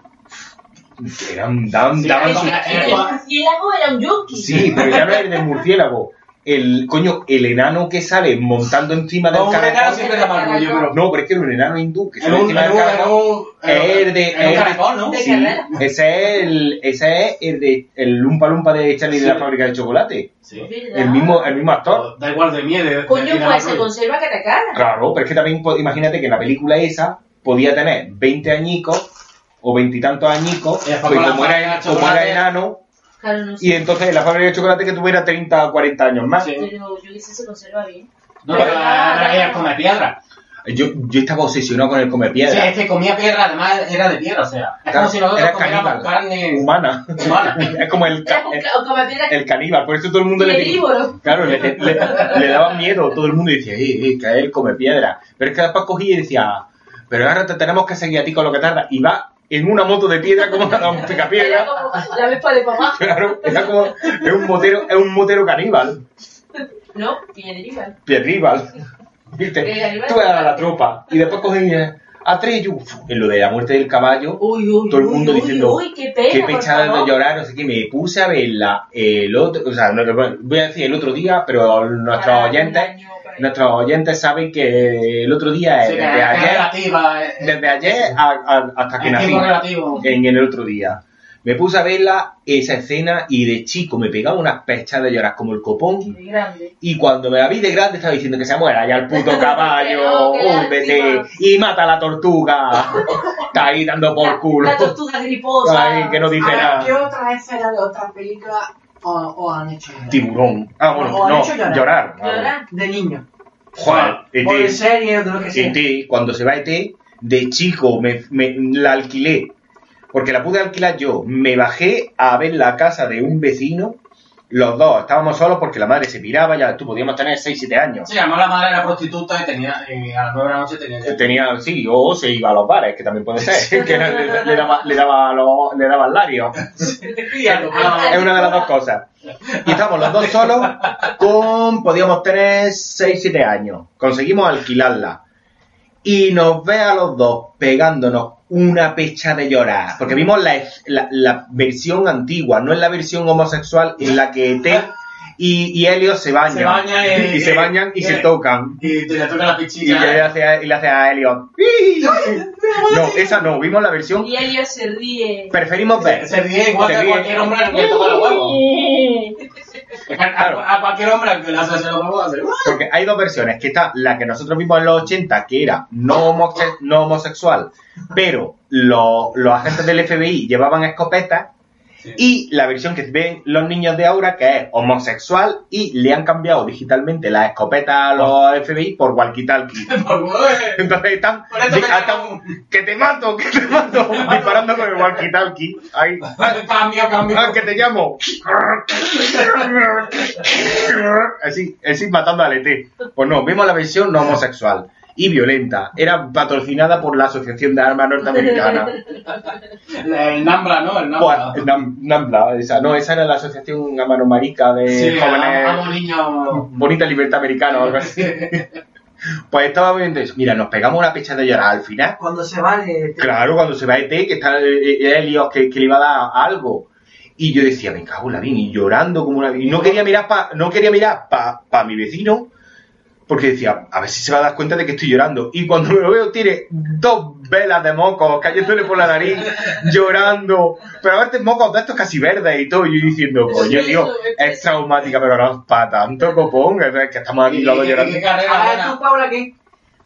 que eran, daban, Sí, daban era- El murciélago era un yonki. Sí, pero ya no es del murciélago. El, coño, el enano que sale montando encima del No, un enano caracol. siempre da mal rollo, pero... No, pero es que era un enano hindú que sale encima en del caracol. Es de- un es- caracol, ¿no? de- Sí, ese es el, ese es el de el Lumpa Lumpa de Charlie de la fábrica de chocolate. Sí. El mismo, el mismo actor. Da igual de miedo. de- Coño, de- de- pues se de- conserva que te. Claro, pero es que también imagínate que en la película esa podía tener 20 añicos o veintitantos añicos, pues como era, de como era enano, Claro, no sé. y entonces en la fábrica de chocolate que tuviera 30 o 40 años más. Sí. Pero yo que sé, se conserva bien. No, pero era, era come piedra. Yo, yo estaba obsesionado con el come Sí, piedra. es que comía piedra, además era de piedra, o sea. Es Claro, como si nosotros era comiéramos caníbal. carne humana. humana. es como el, ca- el, el caníbal, por eso todo el mundo le herbívoro. Claro, le, le, le daba miedo, todo el mundo decía, eh, eh, que él come piedra. Pero es que después cogía y decía, pero ahora te tenemos que seguir a ti con lo que tarda. Y va en una moto de piedra como a un Era picapiedra. como la vespa de papá. Claro, era como, es un motero, es un motero caníbal, No, piedrival. piedrival. ¿Viste? Piedrival. Tú eras la tropa. Y después cogía a Treyu, en lo de la muerte del caballo, Uy, uy, Todo el mundo uy, diciendo, qué pena, qué por pechada de llorar, no sé qué, me puse a verla el otro, o sea, no, voy a decir el otro día, pero nuestros oyentes, año. Nuestros oyentes saben que el otro día Sí, que desde es ayer, relativa. eh, desde ayer a- a- hasta que nací, en el otro día. Me puse a verla, esa escena, y de chico me pegaba unas pechadas de llorar como el copón. Grande. Y cuando me la vi de grande estaba diciendo que se muera ya el puto caballo, húndete, y mata a la tortuga. Está ahí dando por culo. La tortuga griposa. Ay, que no dice A ver, nada. ¿qué otra escena de otra película os, os han hecho llorar? Tiburón. Ah, bueno, O han no, hecho llorar. llorar. Ah, Llorar. De niño. Joder, O de ET, serie o de lo que sea. ET, cuando se va ET, de chico me, me- la alquilé. Porque la pude alquilar yo. Me bajé a ver la casa de un vecino. Los dos estábamos solos porque la madre se piraba, ya tú podíamos tener 6-7 años. Sí, además la madre era prostituta y tenía, eh, a las 9 de la noche tenía ya. Tenía, sí, o se iba a los bares, que también puede ser, que le, le daba, le daba, le daba el lario. Es una de las dos cosas. Y estábamos los dos solos con, podíamos tener 6-7 años. Conseguimos alquilarla. Y nos ve a los dos pegándonos una pecha de llorar. Porque vimos la, la, la versión antigua, no es la versión homosexual en la que ET y, y Helios se baña. Se baña y- y se bañan y y- se tocan. Y te le toca la Y pichilla. le hace a, y le hace a Helios. No, esa no, vimos la versión. Y Elliot se ríe. Preferimos ver. Se ríe igual Se que ríe. cualquier hombre al que le toca los huevos. A, a cualquier hombre que le hace así los huevos hace. Porque hay dos versiones, que está la que nosotros vimos en los 80, que era no, homose- no homosexual, pero lo- los agentes del FBI llevaban escopetas, Sí. y la versión que ven los niños de ahora, que es homosexual, y le han cambiado digitalmente las escopetas a los FBI por walkie-talkie. Huevos. Entonces están, te que te mato, que te mato, disparando con el walkie-talkie. Ahí. Cambio, cambio. Ah, que te llamo. Así, así matando al ET. Pues no, vimos la versión no homosexual y violenta. Era patrocinada por la Asociación de Armas Norteamericana. El Nambla, ¿no? El Pues, Nambla. Nam- Nambla, esa, no, esa era la Asociación Amano Marica de Sí, jóvenes. amo niños. Bonita Libertad Americana o algo así. Pues estaba viendo eso. Mira, nos pegamos una pecha de llorar al final. Cuando se va de... Claro, cuando se va ET, que está eh, eh, Helios, que, que le iba a dar algo. Y yo decía, me cago en la vida, y llorando como una... Y no quería mirar pa, no quería mirar para pa mi vecino, porque decía, a ver si se va a dar cuenta de que estoy llorando. Y cuando me lo veo, tiene dos velas de mocos cayéndole por la nariz, llorando. Pero a veces mocos de estos casi verdes y todo. Y yo diciendo, coño, tío, es traumática, pero no es para tanto copón. Es que estamos aquí los dos ¿Y llorando. Ahora buena? tú, Paula, ¿qué?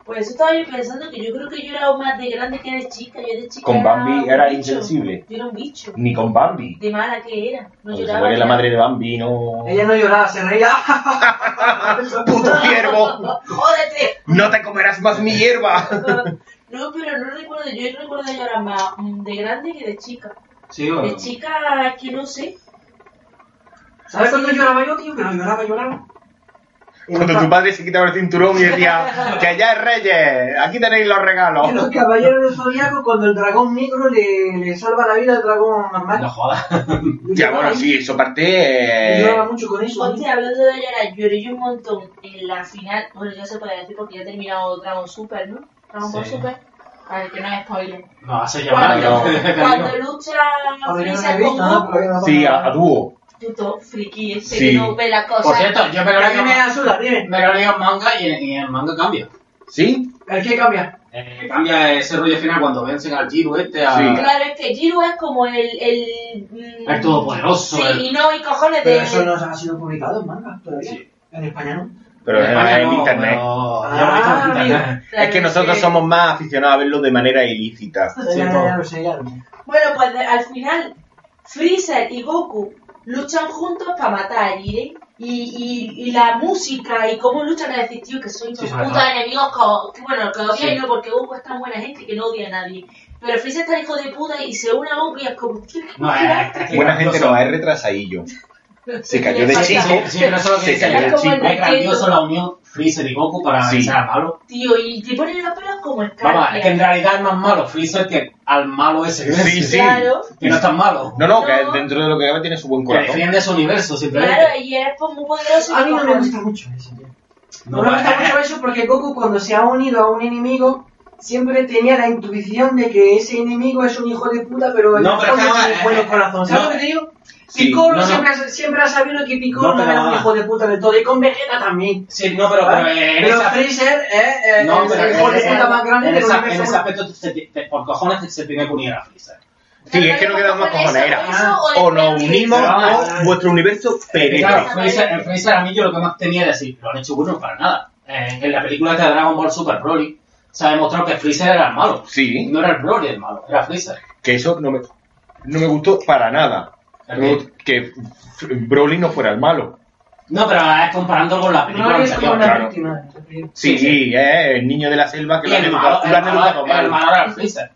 Pues eso estaba yo pensando que yo creo que yo era más de grande que de chica. Yo de chica Con era Bambi un era bicho. insensible. Yo era un bicho. Ni con Bambi. De mala que era. No se lloraba. muere la madre de Bambi, no... Ella no lloraba, se reía. ¡Puto ciervo! ¡Jódete! ¡No te comerás más mi hierba! No, pero no recuerdo. Yo recuerdo llorar más de grande que de chica. Sí, bueno. De chica, que no sé. ¿Sabes cuándo lloraba yo, tío? Que no lloraba, lloraba. Cuando tu padre se quitaba el cinturón y decía que allá es Reyes, aquí tenéis los regalos. En los caballeros del zodiaco, cuando el dragón negro le, le salva la vida al dragón No normal. jodas. Ya, bueno, sí, eso parte... Yo lloraba eh, mucho con eso. Hostia, hablando de llorar, lloré yo un montón en la final. Bueno, ya se puede decir porque ya he terminado Dragon Super, ¿no? Dragon Ball Sí. Super. Para que no es spoiler. No, hace. No. Cuando lucha A ver, yo no lo he Freezer visto, con ¿no? Goku, yo no Sí, a, a dúo. Puto friki ese Sí. que no ve la cosa. Por cierto, yo me lo ¿Qué leo, me asuda? Dime. me lo leo en manga y en, y en manga cambia. ¿Sí? ¿El qué cambia? Eh, cambia ese rollo final cuando vencen al Jiru este a... Sí. Claro, es que Jiru es como el. El, mm, El todopoderoso, Sí, el- y no, y cojones de. Pero eso no ha sido publicado en manga todavía. Sí. En España no. Pero es España en no, internet. pero- Ah, yo lo he visto en amigo. internet. Claro, Es que nosotros sí. somos más aficionados a verlo de manera ilícita. Sí, ya, todo. ya lo sé, ya lo sé. Bueno, pues de- al final, Freezer y Goku luchan juntos para matar a Jiren. Y, y, y la música y cómo luchan es decir, tío, que unos Sí, putos enemigos que, bueno, que odian Sí. no, porque Goku es tan buena gente que no odia a nadie. Pero Freezer está hijo de puta y se une a Goku y es como, tío, No, es, es Buena gente no, es retrasadillo. Se cayó de chico. sí, que Se cayó de chico. Es grandioso la unión Freezer y Goku para Sí. vencer al malo. Tío, y te ponen los pelos como Vamos, escarpia. es que en realidad es más malo Freezer que al malo ese que Sí, sí. Claro, que no es tan malo. No, no, No. que dentro de lo que cabe tiene su buen Que corazón. defiende su universo simplemente. claro, y es pues, muy poderoso. A mí no me gusta mucho eso, tío. No, No me gusta mucho eso porque Goku cuando se ha unido a un enemigo siempre tenía la intuición de que ese enemigo es un hijo de puta, pero en No, el pero es que corazón. ¿Sabes no. lo que te digo? Sí, Piccolo no, no. Siempre, ha- siempre ha sabido que Piccolo No, pero era un hijo de puta del todo y con Vegeta también. Sí, no, pero, pero eh, en Pero esa- Freezer es eh, No, el pero hijo en de ese- puta más grande en del esa- universo. En ese aspecto, se ti- te- por cojones se tiene que unir a Freezer. Sí, es que no quedan más cojones. Era, Eso, o nos unimos o vuestro universo Claro, penetra. Freezer, en Freezer a mí yo lo que más tenía es decir, lo han hecho bueno para nada. Eh, en la película de Dragon Ball Super Broly se ha demostrado que Freezer era el malo. Sí, No era el Broly el malo, era Freezer. que eso no me, no me gustó para nada. ¿El No gustó Que Broly no fuera el malo. No, pero es comparando con la No película es como una claro. víctima. Sí, Sí, es el niño de la selva que Y lo han el malo, educado, el malo, el mal. malo era el Freezer.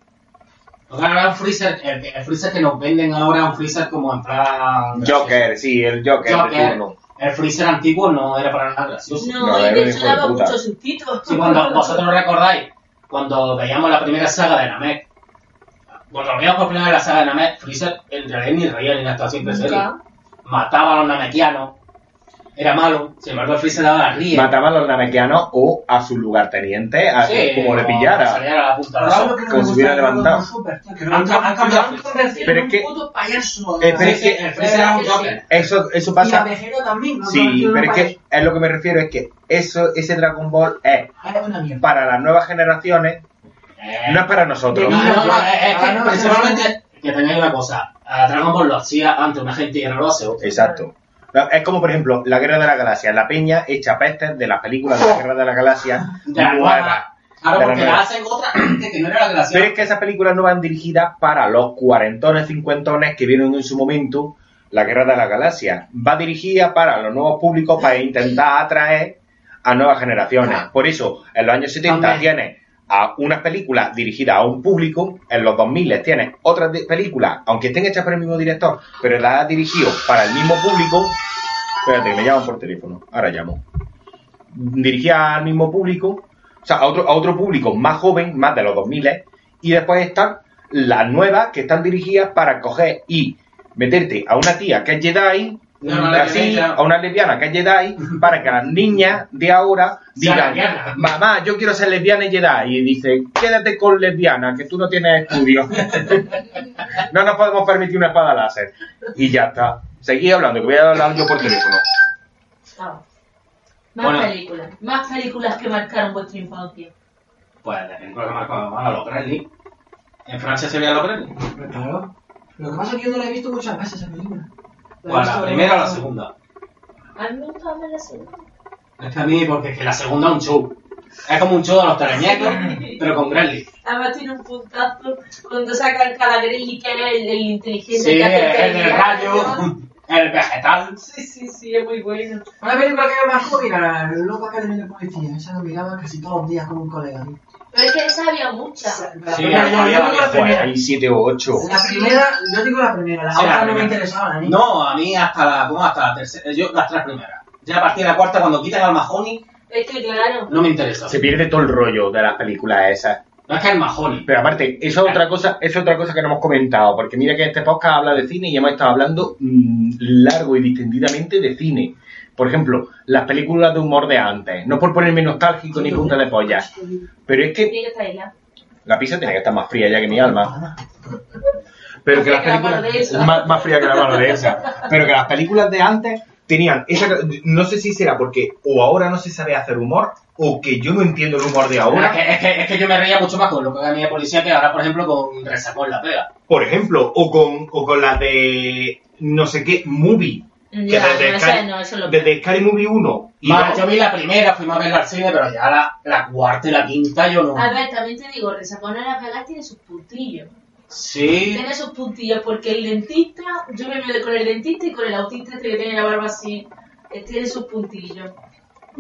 Lo que era el Freezer, el, el Freezer que nos venden ahora es un Freezer como en plan... Joker, sí, el Joker. El Freezer antiguo no era para nada gracioso. No, No, y de daba puta. muchos sustitos. Si cuando vosotros recordáis, cuando veíamos la primera saga de Namek, cuando veíamos por primera vez la saga de Namek, Freezer en realidad ni reía ni nada, estaba siempre serio. Nunca. Mataba a los namekianos. era malo, sin embargo el Freeze daba la ría. Mataba a los namequianos o a su lugarteniente, a Sí, como le pillara. salía a la punta de la ¿sabes lo sopa. que no Como si hubiera de levantado. Han- cambiado. convertido Pero es que-. Eh, pero es Sí, que era un. Eso, eso Y a pasa. Vegeta también. han Sí, pero es que es lo que me refiero, es que eso, ese Dragon Ball es Ah, una para las nuevas generaciones, Eh, no es para nosotros. No, no, no, es Ah, que no, principalmente que tengáis una cosa. A Dragon Ball lo hacía antes una gente y ahora lo hace otra. Exacto. Es como, por ejemplo, La Guerra de la Galaxia. La peña echa pestes de las películas de la Guerra de la Galaxia De la nuevas. nueva. Claro, la porque la hacen otra gente que no era la que la hacía. Pero es que esas películas no van dirigidas para los cuarentones, cincuentones que vieron en su momento La Guerra de la Galaxia. Va dirigida para los nuevos públicos para intentar atraer a nuevas generaciones. Por eso, en los años 70 También. tienes a unas películas dirigidas a un público, en los 2000 tienes otras películas, aunque estén hechas por el mismo director, pero las ha dirigido para el mismo público. Espérate, que me llaman por teléfono. Ahora llamo. Dirigida al mismo público, o sea, a otro, a otro público más joven, más de los 2000, y después están las nuevas que están dirigidas para coger y meterte a una tía que es Jedi, No, así, a una lesbiana que es Jedi, para que las niñas de ahora digan, mamá, yo quiero ser lesbiana y Jedi, y dice, quédate con lesbiana, que tú no tienes estudios. no nos podemos permitir una espada láser. Y ya está. Seguí hablando, que voy a hablar yo por teléfono. Ah. Más Bueno. películas. Más películas que marcaron vuestra infancia. Pues la película que marcó a los Gremlins. En Francia se veían los Gremlins. Pero Claro. Lo que pasa es que yo no la he visto muchas veces esa película. La he Pues la visto- primera o la segunda. A mí me gustaba más la segunda. Es que a mí, porque es que la segunda es un show. Es como un show de los teleñecos, pero con Gremlins. Además tiene un puntazo cuando sacan cada Gremlin que era el, el inteligente. Sí, que hace el del rayo, el vegetal. Sí, sí, sí, es muy bueno. Una película que me marcó, mira, el loco academia de policía. Esa la miraba casi todos los días con un colega. tío. Pero es que esa había muchas. La Sí, primera, había- la primera. hay siete o ocho. La primera, yo digo la primera, la Sí, la otra no me primera. interesaba, la niña. No, a mí hasta la, ¿cómo? Hasta la tercera, yo las tres primeras. Ya a partir de la cuarta, cuando quitan al Mahoney, Es que claro. no me interesa. Se pierde todo el rollo de las películas esas. No es que el Mahoney. Pero aparte, eso es otra cosa, eso es otra cosa que no hemos comentado, porque mira que este podcast habla de cine y hemos estado hablando mm, largo y distendidamente de cine. Por ejemplo, las películas de humor de antes, no por ponerme nostálgico ni punta de polla, pero es que la pizza tiene que estar más fría ya que mi alma. Pero que las películas más, más fría que la mano de esa. Pero que las películas de antes tenían esa no sé si será porque o ahora no se sabe hacer humor o que yo no entiendo el humor de Es ahora. que, es, que, es que yo me reía mucho más con lo que haga mi policía que ahora, por ejemplo, con Resacón la pega. por ejemplo, o con, o con la de no sé qué movie, que Ya, desde, no, Scary, esa no, eso lo desde Scary Movie 1 y Vale, yo vi la primera, fuimos a verla al cine, pero ya la, la cuarta y la quinta yo no. A ver, también te digo, Resacón a la pegar tiene sus puntillos. Sí, Tiene sus puntillos porque el dentista, yo me veo con el dentista y con el autista este que tiene la barba así, eh, tiene sus puntillos.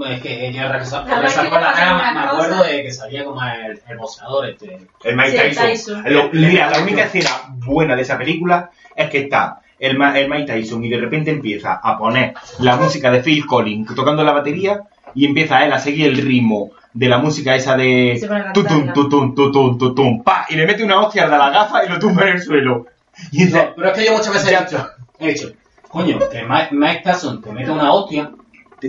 es que yo es que la pasa me acuerdo de que salía como el, el boxeador este. el Mike Sí, Tyson. Tyson. Lo- mira, la única escena buena de esa película es que está el, Ma- el Mike Tyson y de repente empieza a poner la música de Phil Collins tocando la batería y empieza él a seguir el ritmo de la música esa de tutum, tutum, tutum, tutum, pa, y le mete una hostia de la gafa y lo tumba en el suelo. Y dice, No, pero es que yo muchas veces he dicho, he dicho, coño, que Mike, Mike Tyson te mete una hostia.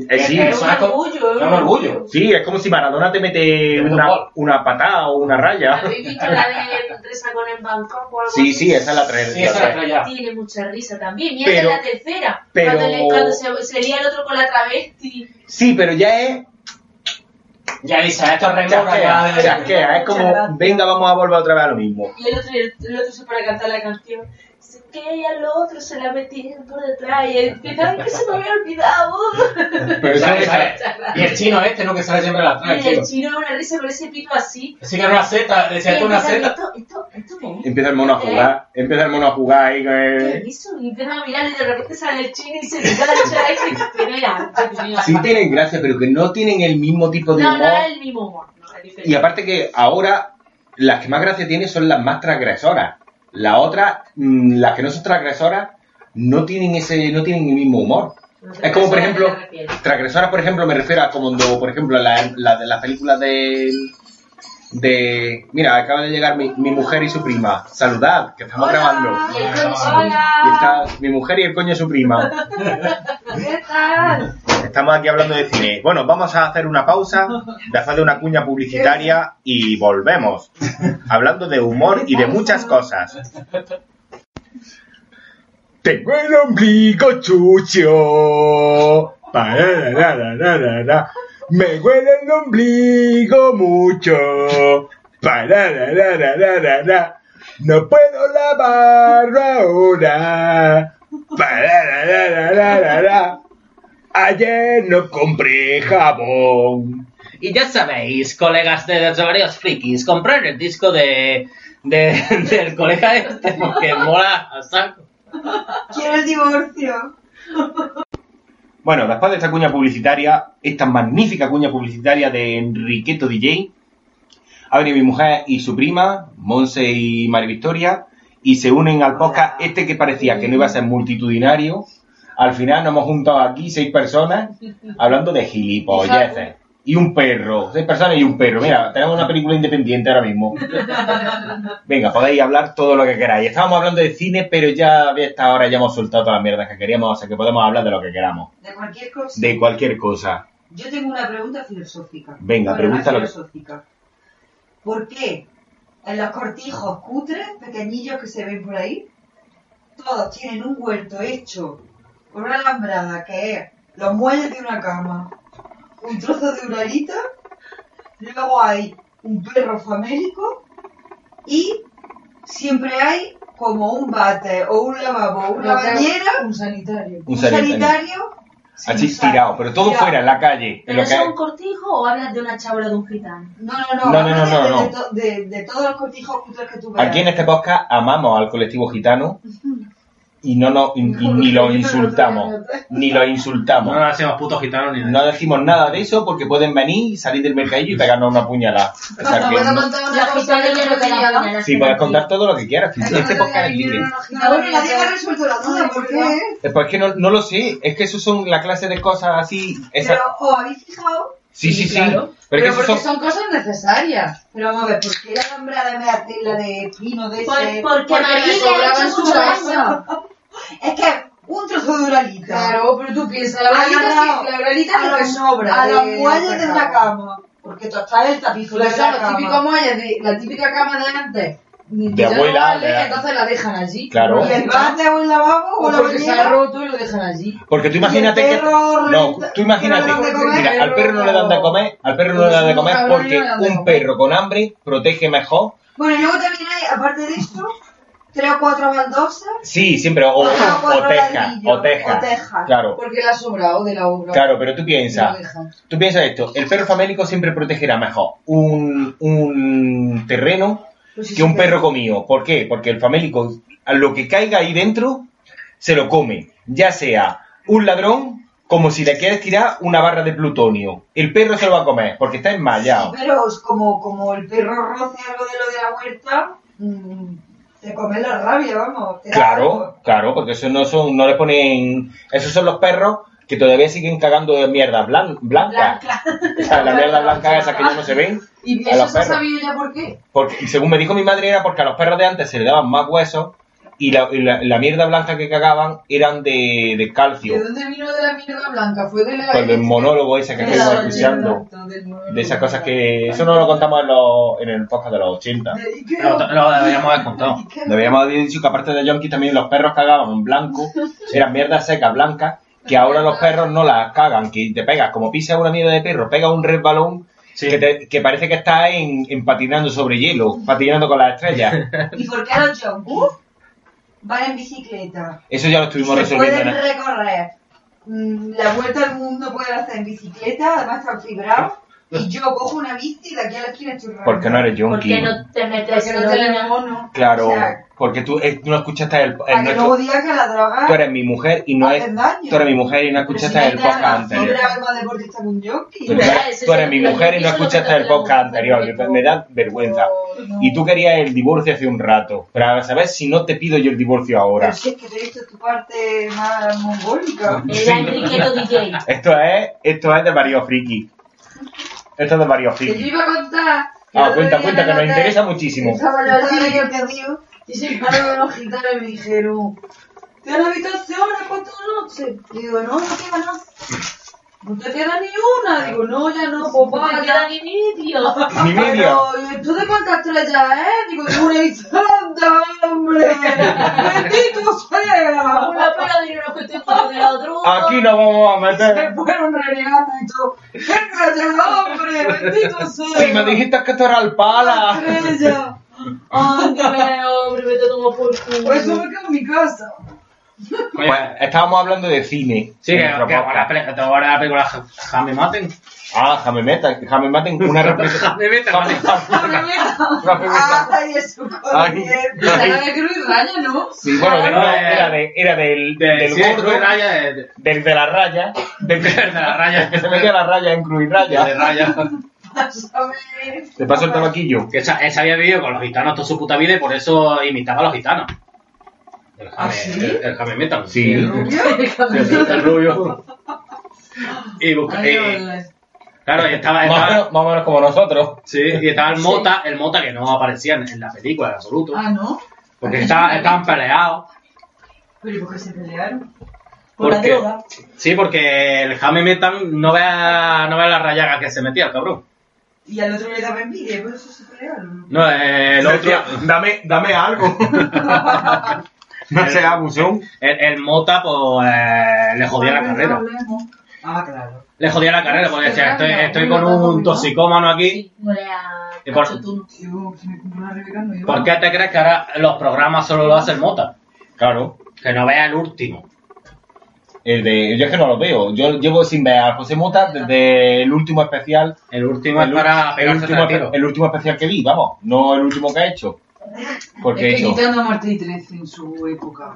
Eh, sí, Es un es como- orgullo, es un orgullo. sí, es como si Maradona te mete Te mete un una, una patada o una raya. ¿Habéis visto la de Resacón en Bangkok o algo Sí, sí, esa es la tres. Sí, esa la tres. Tiene mucha risa también. Mira Pero- que es la tercera. pero- Cuando, le- cuando se, se lía el otro con la travesti. Sí, pero ya es Ya dice, esto es remora de... chasquea, es como, venga, vamos a volver otra vez a lo mismo. Y el otro, el otro se pone a cantar la canción. Que ella al otro se la metía por detrás. Y empieza, "Ay, que se me había olvidado. Pero eso es-. Y el chino este, ¿no? Que sale siempre a la Y trae, el chino. chino una risa con ese pito así. Así que era una seta, decía Y esto es una seta. Esto, esto, esto qué es? Empieza el mono a jugar, empieza el mono a jugar ahí con ¿Qué el... es eso? Y empiezan a mirarle y de repente sale el chino y se engancha y se arte. Sí tienen gracia, pero que no tienen el mismo tipo de No, humor. no es el mismo humor. No, es. Y aparte que ahora las que más gracia tienen son las más transgresoras. Las otras, mm, las que no son transgresoras, no tienen ese, no tienen el mismo humor. Es como, por ejemplo, transgresoras, por ejemplo, me refiero a como cuando, por ejemplo, la, la las películas de, de... Mira, acaba de llegar mi, mi mujer y su prima. Saludad, que estamos grabando. Y está mi mujer y el coño de su prima. ¿Qué tal? estamos aquí hablando de cine. Bueno, vamos a hacer una pausa, de una cuña publicitaria y volvemos. Hablando de humor y de muchas cosas. Tengo el ombligo chucho. Me huele el ombligo mucho. Parararararara. No puedo lavarlo ahora. Parararararara. Ayer no compré jabón. Y ya sabéis, colegas de los varios frikis, comprar el disco de, de- del colega este porque mola a saco. Quiero el divorcio. Bueno, después de esta cuña publicitaria, esta magnífica cuña publicitaria de Enriqueto DJ, ha venido mi mujer y su prima, Monse y María Victoria, y se unen al podcast este que parecía que no iba a ser multitudinario. Al final nos hemos juntado aquí seis personas hablando de gilipolleces. Y un perro, seis personas y un perro. Mira, tenemos una película independiente ahora mismo. Venga, podéis hablar todo lo que queráis. Estábamos hablando de cine, pero ya a esta hora ya hemos soltado todas las mierdas que queríamos, o sea que podemos hablar de lo que queramos De cualquier cosa. de cualquier cosa. Yo tengo una pregunta filosófica. Venga, Bueno, pregunta lo que- filosófica. ¿Por qué en los cortijos cutres, pequeñillos que se ven por ahí, todos tienen un huerto hecho con una alambrada que es los muelles de una cama, un trozo de uralita, luego hay un perro famélico y siempre hay como un bate o un lavabo o una que- bañera, Un sanitario. Un un sanitario. sanitario. sin Así usar. tirado, pero todo Tirado. fuera, en la calle. En ¿Pero lo eso es un que... cortijo o hablas de una chabla de un gitano? No, no, no. No, no, no, de, no. De, to- de- de todos los cortijos cutres que tú veas. Aquí en este podcast amamos al colectivo gitano y no nos, y- y ni lo insultamos. Ni lo No insultamos. nos hacemos putos gitanos ni No nada. decimos nada de eso porque pueden venir, salir del mercadillo y pegarnos una puñalada. O sea que ¿Puedo no- no. Sí, puedes contar todo lo que quieras. Este podcast es libre. No, nadie ha resuelto la duda. ¿Por qué? Es pues que no, no lo sé. Es que eso son la clase de cosas así. esa- Pero, ¿os habéis fijado? Sí, sí, Sí, claro. Pero, porque son... son cosas necesarias. Pero vamos a ver, ¿por qué la alambrada en de hacerla de pino de Por- ese? porque Porque María le le sobraba ha en hecho su casa. Es que un trozo de uralita. Claro, pero tú piensas, la oralita, sí, la oralita a es lo que los- sobra. A los muelles de la una cama. Porque tú estás en el tapiz de Pues la cama. muelles de la típica cama de antes. De que ya no abuela, vale, de- entonces la dejan allí. Claro. Y el bate o el lavabo o O la porque se ha bañera. roto y lo dejan allí. Porque tú imagínate que... No, tú imagínate... no comer. Mira, al perro no le dan de comer, al perro no le dan de comer Cabrón, porque un perro con hambre protege mejor. Bueno, y luego también hay, aparte de esto, tres o cuatro baldosas. Sí, siempre, o, o o teja, o teja. o teja. Claro, Porque le ha sobrado de la obra. claro, pero tú piensas, tú piensas esto, el perro famélico siempre protegerá mejor un, un terreno Pues sí, que un sí, perro comido. ¿Por qué? Porque el famélico, a lo que caiga ahí dentro, se lo come. Ya sea un ladrón, como si le quieres tirar una barra de plutonio. El perro se lo va a comer, porque está enmayado. Pero es como, como el perro roce algo de lo de la huerta, mm, te come la rabia, vamos. Claro, claro, porque eso no son, no le ponen, esos son los perros que todavía siguen cagando de mierda blan- blanca. O sea, la mierda blanca esa que ya no se ven. ¿Y A eso los se sabido ya por qué? Porque, según me dijo mi madre, era porque a los perros de antes se le daban más huesos y la, y la- la mierda blanca que cagaban eran de, de calcio. ¿De dónde vino de la mierda blanca? Fue de la... Pues del monólogo ese que estuvimos escuchando. De esas cosas que... Eso no lo contamos en, los, en el podcast de los 80. ¿Y qué? Lo, lo deberíamos haber contado. Deberíamos haber dicho que aparte de Yonki también los perros cagaban en blanco, eran mierdas secas blancas, que ahora los perros no las cagan, que te pegas, como pisas una mierda de perro, pega un resbalón Sí. que, te- que parece que estás en, en patinando sobre hielo, patinando con las estrellas. ¿Y por qué los junkies van en bicicleta? Eso ya lo estuvimos se resolviendo. pueden recorrer mm, la vuelta al mundo, pueden hacer en bicicleta, además están fibrados. Y yo cojo una bici y de aquí a la esquina estoy Porque no eres ¿Por qué no te metes Porque no heroína? tenemos mono. Claro, O sea, porque tú, eh, tú no escuchaste el, el Para que nuestro- luego digas que la droga Tú eres mi mujer y no es... hacen daño. Tú eres mi mujer y no escuchaste el podcast anterior. Fibra es más deportista que un jockey. Tú eres, tú eres mi mujer y no escuchaste el podcast anterior. Me da vergüenza. Y tú querías el divorcio hace un rato. Pero a saber si no te pido yo el divorcio ahora. Pero si es que te he visto tu parte más mongólica. Era Enriqueto DJ. Esto es, esto es de Mario Friki. Esto es de Mario Que yo iba a contar... que Ah, el otro cuenta, día cuenta, en que nos interesa muchísimo. Estaba en ¿Sabes la qué tele te digo? y se llegaron los gitanos y me dijeron... ¿Qué la habitación a cuatro noches? Y digo, no, no, ¿qué van a hacer? ¿No te queda ni una? Digo, no, ya no, pues No vaya. queda ni medio. Ni media. Pero, ¿y ¿tú de cuántas estrellas, eh? Digo, de una y anda, hombre. Bendito sea. Una pena de dinero que estoy jugando de la otra. Aquí nos vamos a Se meter. Renegando y ya, hombre, bendito sea. Si me dijiste que esto era el pala. Estrella. Ándale, hombre, vete a tomar por culo. Por eso me quedo en mi casa. Pues estábamos hablando de cine. Sí, en que, nuestro que ahora, podcast. la peli- ahora la película Ja- Jame Maten. Ah, Jame Meta, Jame Maten, una representación. Jame Maten, vale. Ay, eso Ay, Esa ay. era de Cruz y Raya, ¿no? Sí, bueno, de- No, eh, era, de, era del, De, del sí, de gordo, Cruz Raya, de, de, del de la raya, del de la raya. que se metía la raya en Cruz y de Raya. raya. Te paso el tabaquillo. Que esa, esa había vivido con los gitanos toda su puta vida y por eso imitaba a los gitanos. El ¿Ah, Jame, sí? el, el Jame Metal. Sí. El rubio. el rubio. Y busca, Ay, claro, y estaba, Más o, estaba, menos, más o menos como nosotros. sí, y estaba el Mota, el Mota que no aparecía en, en la película en absoluto. Ah, ¿no? Porque estaba- estaban peleados. Pero ¿y por qué se pelearon? Por la droga. sí, porque el Jame Metan no vea, no vea la rayaga que se metía el cabrón. Y al otro le daba envidia, por eso se pelearon. No, eh, el otro, Decía, dame, dame algo. no sea abusón. el, el Mota, pues eh, le jodía la carrera. Ah, claro. Le jodía la carrera porque decía, estoy, estoy con un toxicómano aquí. Y por-. ¿Por qué te crees que ahora los programas solo lo hace el Mota? Claro. Que no vea el último. El de, yo es que no lo veo. Yo llevo sin ver a José Mota desde el último especial. El último es el, para el pegarse último, el último especial que vi, vamos. No el último que ha hecho. Porque he es que quitando a Martí 13 en su época.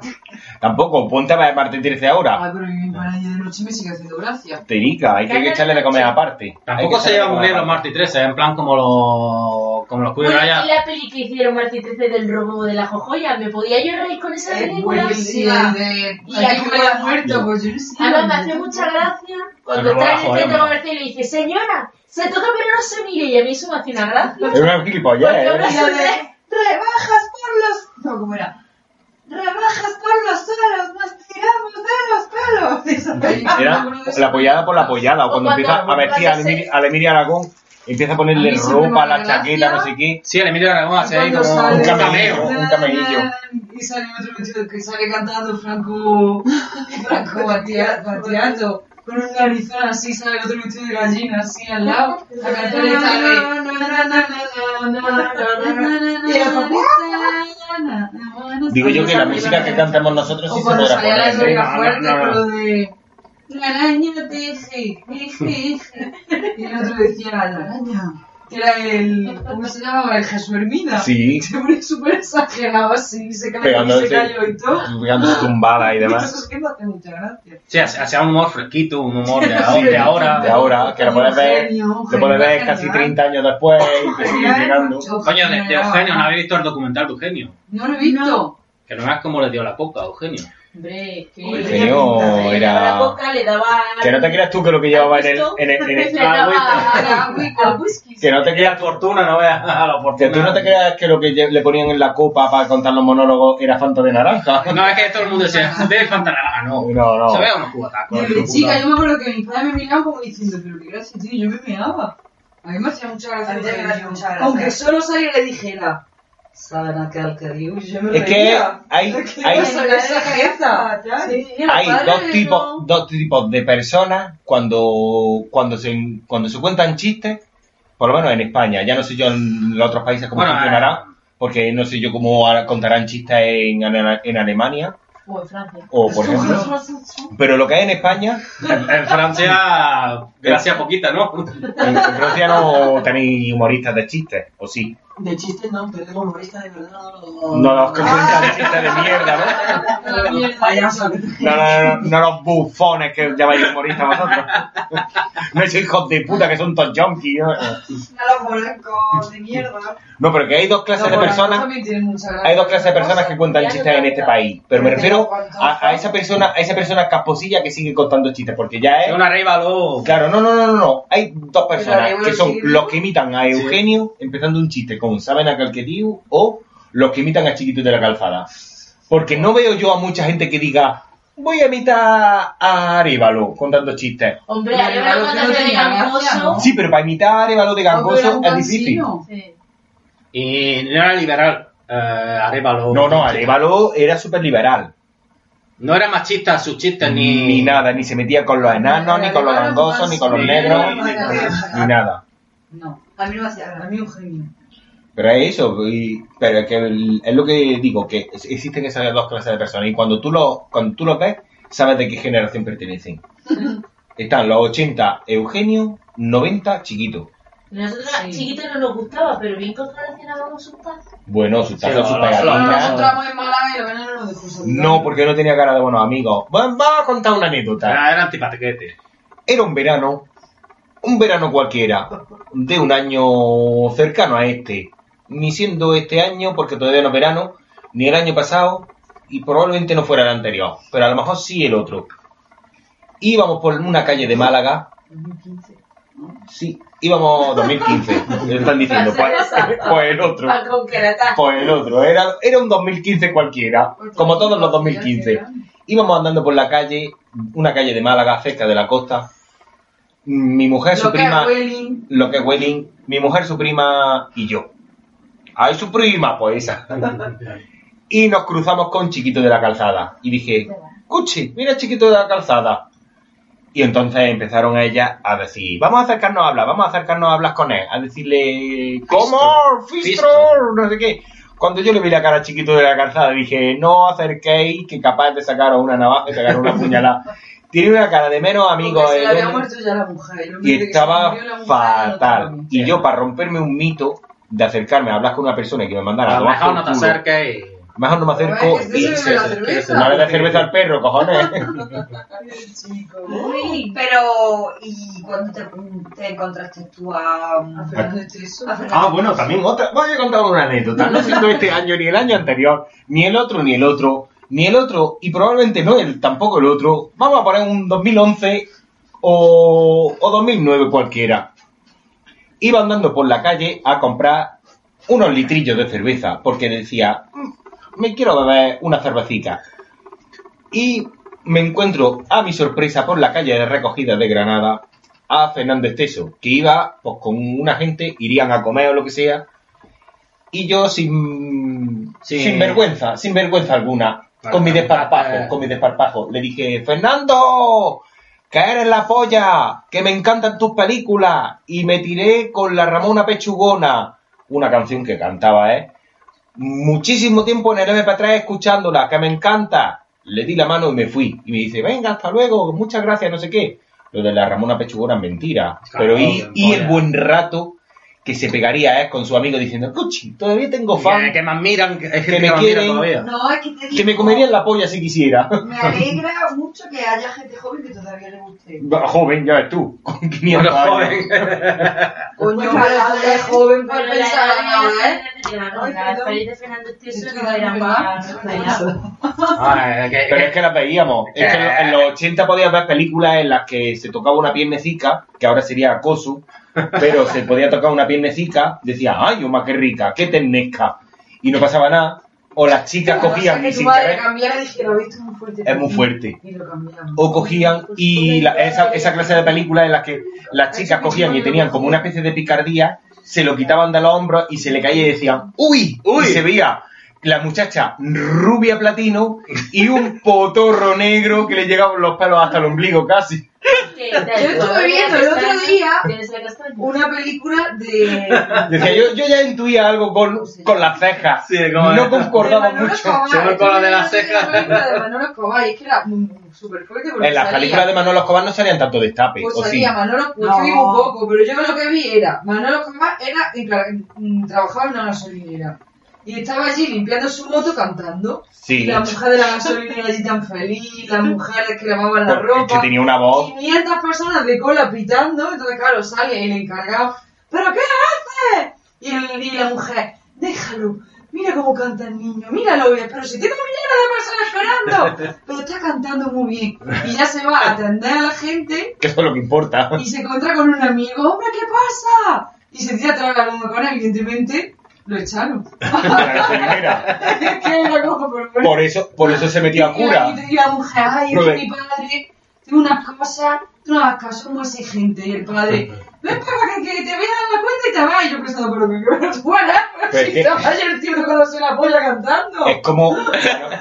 Tampoco, ponte a ver Martín 13 ahora. Ay, pero mi panalla de noche me sigue haciendo gracia. Terica, hay que echarle de comer aparte. Tampoco se comer bien los. Marty 13, en plan como los, como los Bueno, y la peli que hicieron Martín 13 del robo de la jojoya, ¿me podía yo reír con esa Es película? buenísima. de... Y la que me muerto, pues yo no sé. Además, me hace mucha gracia cuando en el centro comercial y le dice, señora, se toca pero no se mire, y a mí eso me hace una gracia. Es una ¿eh? La rebajas por los... No, ¿cómo era? Rebajas por los suelos, nos tiramos de los pelos. Era la apoyada por la apoyada. O O cuando cuando- empieza a vestir a Emilia, a Emilia Aragón, empieza a A ponerle ropa, la chaqueta, no sé qué. Sí, el Emilio Aragón hace ahí como sale- un cameo. un camelillo. Y sale otro vestido que sale cantando Franco, Franco Batia- Batiato. Con un narizón así, sale el otro vestido de gallina así al lado. La canción y sale. Digo yo que la música que cantamos nosotros sí O se cuando podrá poner. ¿eh? droga no, fuerte, pero de. La araña teje, jeje. Y el otro decía, la araña. Que era el. ¿Cómo se llamaba? El Jesús Hermina. Sí, Se pone súper exagerado así, se cayó, se cayó y todo. pegándose tumbada y Eso demás. es que me hace mucha gracia. Sí, hacía un humor fresquito, un humor de, ahora- de ahora. De ahora, que lo puedes ver, lo puedes ver casi genial. 30 años después y te sigue llegando. Coño, de, de Eugenio, ¿no habéis visto el documental de Eugenio? No lo he visto. Que no veas cómo le dio la coca a Eugenio. Hombre, que le daba era- la boca, le daba... Que no te creas tú que lo que llevaba en el, en el, en el- le daba Ah, al whisky. que no te creas fortuna, no veas a la que fortuna. tú no te creas que lo que le ponían en la copa para contar los monólogos era Fanta de naranja. No, es que todo el mundo decía, bebe Fanta naranja, no. No, no. Se ve unos cubatacos. Desde chica yo me acuerdo que mi padre me miraba como diciendo, pero qué gracia, tío, yo me meaba. A mí me hacía mucha gracia. Aunque solo saliera y dijera, ¿saben a qué alcaldía? Yo me Es que hay, ¿Qué hay, hay dos ¿no? tipos, dos tipos de personas cuando, cuando se, cuando se cuentan chistes, por lo menos en España, ya no sé yo en los otros países cómo Bueno, funcionará, porque no sé yo cómo contarán chistes en, en Alemania, O en Francia. o por ejemplo, pero lo que hay en España, En, en Francia, gracias poquita, ¿no? en, en Francia no tenéis humoristas de chistes, o sí. De chistes no, pero como humorista de verdad no No los que cuentan chistes de mierda, ¿no? Payaso. No, no, no, no los bufones que llamáis humoristas vosotros. No esos hijos de puta que son todos junkies. ¿no? Los molecos de mierda. No, pero que hay dos clases de personas. Hay dos clases de personas que cuentan chistes en este país. Pero me refiero a, a esa persona, a esa persona casposilla que sigue contando chistes, porque ya Es es. una. Claro, no, no, no, no, no. Hay dos personas que son los que imitan a Eugenio empezando un chiste con ¿saben a calquetío? o los que imitan a Chiquito de la Calzada. Porque no veo yo a mucha gente que diga voy a imitar a Arevalo contando chistes. Hombre, hace de gangoso. ¿no? Sí, pero para imitar a Arevalo de gangoso es difícil. Sí. Y no era liberal. Eh, Arevalo. No, no, Arevalo era súper liberal. No era machista sus chistes ni. Ni nada, ni se metía con los enanos, ni con los gangosos, ni con los negros, ni nada. No, A mí no hacía a mí un genio. Pero es eso, y- pero es que el- es lo que digo, que existen esas dos clases de personas y cuando tú los, cuando tú los ves, sabes de qué generación pertenecen. Están los 80 Eugenio, 90 Chiquito. Nosotros Sí. chiquitos no nos gustaba, pero bien que relacionábamos un tazo. Bueno, sus tazas, sus pegatinas. nos encontramos en Málaga y no nos dejó. No, porque no tenía cara de buenos amigos. Va- Vamos a contar una anécdota. Era, era antipatiquete. Era un verano, un verano cualquiera, de un año cercano a este. Ni siendo este año, porque todavía no es verano, ni el año pasado, y probablemente no fuera el anterior, pero a lo mejor sí el otro. Íbamos por una calle de Málaga. 2015. Sí, íbamos 2015. Le están diciendo, pues, pues el otro. Pues el otro. Era, era un 2015 cualquiera, como todos los 2015. Íbamos andando por la calle, una calle de Málaga, cerca de la costa. Mi mujer, su Lo prima, lo que es Welling, mi mujer, su prima y yo. ¡Ay, su prima! Pues esa. Y nos cruzamos con Chiquito de la Calzada. Y dije, Cuchi, mira Chiquito de la Calzada. Y entonces empezaron ellas a decir, vamos a acercarnos a hablar, vamos a acercarnos a hablar con él, a decirle, ¿cómo? Fistro, no sé qué. Cuando yo le vi la cara a Chiquito de la Calzada, dije, no acerquéis, que capaz de sacaros una navaja y pegar una puñalada. Tiene una cara de menos amigo. Se había muerto ya la mujer. y estaba murió la mujer, fatal. Y yo, para romperme un mito de acercarme a hablar con una persona que me mandara A mejor no te acerques y. mejor no me acerco que y se bebe la cerveza. no le des cerveza al perro, cojones. Uy, pero ¿y cuándo te, te encontraste tú a, Esteso. a Fernando? Ah, bueno, también otra. Voy a contar una anécdota. No siendo este año ni el año anterior, ni el otro, ni el otro, ni el otro, y probablemente no el, tampoco el otro. Vamos a poner un 2011 o, o 2009 cualquiera. Iba andando por la calle a comprar unos litrillos de cerveza, porque decía, "Mm, me quiero beber una cervecita. Y me encuentro, a mi sorpresa, por la calle de recogida de Granada, a Fernando Esteso, que iba pues, con una gente, irían a comer o lo que sea, y yo sin, Sí. sin vergüenza, sin vergüenza alguna, con mi desparpajo, claro. con mi desparpajo, le dije, Fernando, que eres la polla, que me encantan tus películas, y me tiré con la Ramona Pechugona, una canción que cantaba, ¿eh? Muchísimo tiempo en el MP3 escuchándola, que me encanta. Le di la mano y me fui. Y me dice, venga, hasta luego, muchas gracias, no sé qué. Lo de la Ramona Pechugona es mentira. Claro, Pero y, el buen rato que se pegaría ¿eh? con su amigo diciendo, Cuchi, todavía tengo fan, Que, que me admiran, que, es Que que me quieren. todavía. No, es que te digo, que me comerían la polla si quisiera. Me alegra mucho que haya gente joven que todavía le guste. Joven, ya ves tú, con 500 Bueno, años. joven. Coño, Pues eres joven para Bueno, pensar ¿eh? De más Pero es que las veíamos. Es que en los- en los 80 podías ver películas en las que se tocaba una piernecica, que ahora sería acoso, pero se podía tocar una piernecica, decía, ay, Oma, qué rica, qué ternezca. Y no pasaba nada. O las chicas cogían y sin querer, y dijera, "Viste, es muy fuerte. es muy fuerte. Y lo cambiamos. O cogían y la- esa, esa clase de películas en las que las chicas cogían y tenían como una especie de picardía, se lo quitaban de los hombros y se le caía y decían, ¡Uy! Uy. Y se veía la muchacha rubia platino y un potorro negro que le llegaban los pelos hasta el ombligo casi. Que- Yo estuve viendo el otro día la una película de... Decía, yo, yo ya intuía algo con, con las cejas. Sí, como- no concordaba mucho. Se me cola de las cejas. una película de Manolo Escobar y es que era mm, súper fuerte porque En las películas de Manolo Escobar no salían tanto destape, Pues ¿o sí? salía Manolo, pues No. yo vi un poco, pero yo lo que vi era, Manolo Escobar era, mm, trabajaba en una gasolinera. Y estaba allí limpiando su moto cantando. Sí. Y la mujer de la gasolinera allí tan feliz, las mujeres que lavaban la ropa. tenía una voz. 500 personas de cola pitando, entonces claro, sale el encargado, ¿pero qué haces? Y, el- y la mujer, déjalo, mira cómo canta el niño, míralo, pero si tiene un millón de personas esperando, pero está cantando muy bien. Y ya se va a atender a la gente Que eso es lo que importa. y se encuentra con un amigo, hombre, ¿qué pasa? Y se tira a tragar con él, evidentemente. Lo echaron. pero. Por eso, por eso se metió a cura. Y, y la mujer, ay, es que mi padre tiene unas cosas, tú no hagas caso como exigente. Y el padre, ven para que, que te voy a dar la cuenta y te vas. Y yo pensando, pero que no fuera. Pero es Si que- estaba ayer el tío tocándose la polla cantando. Es como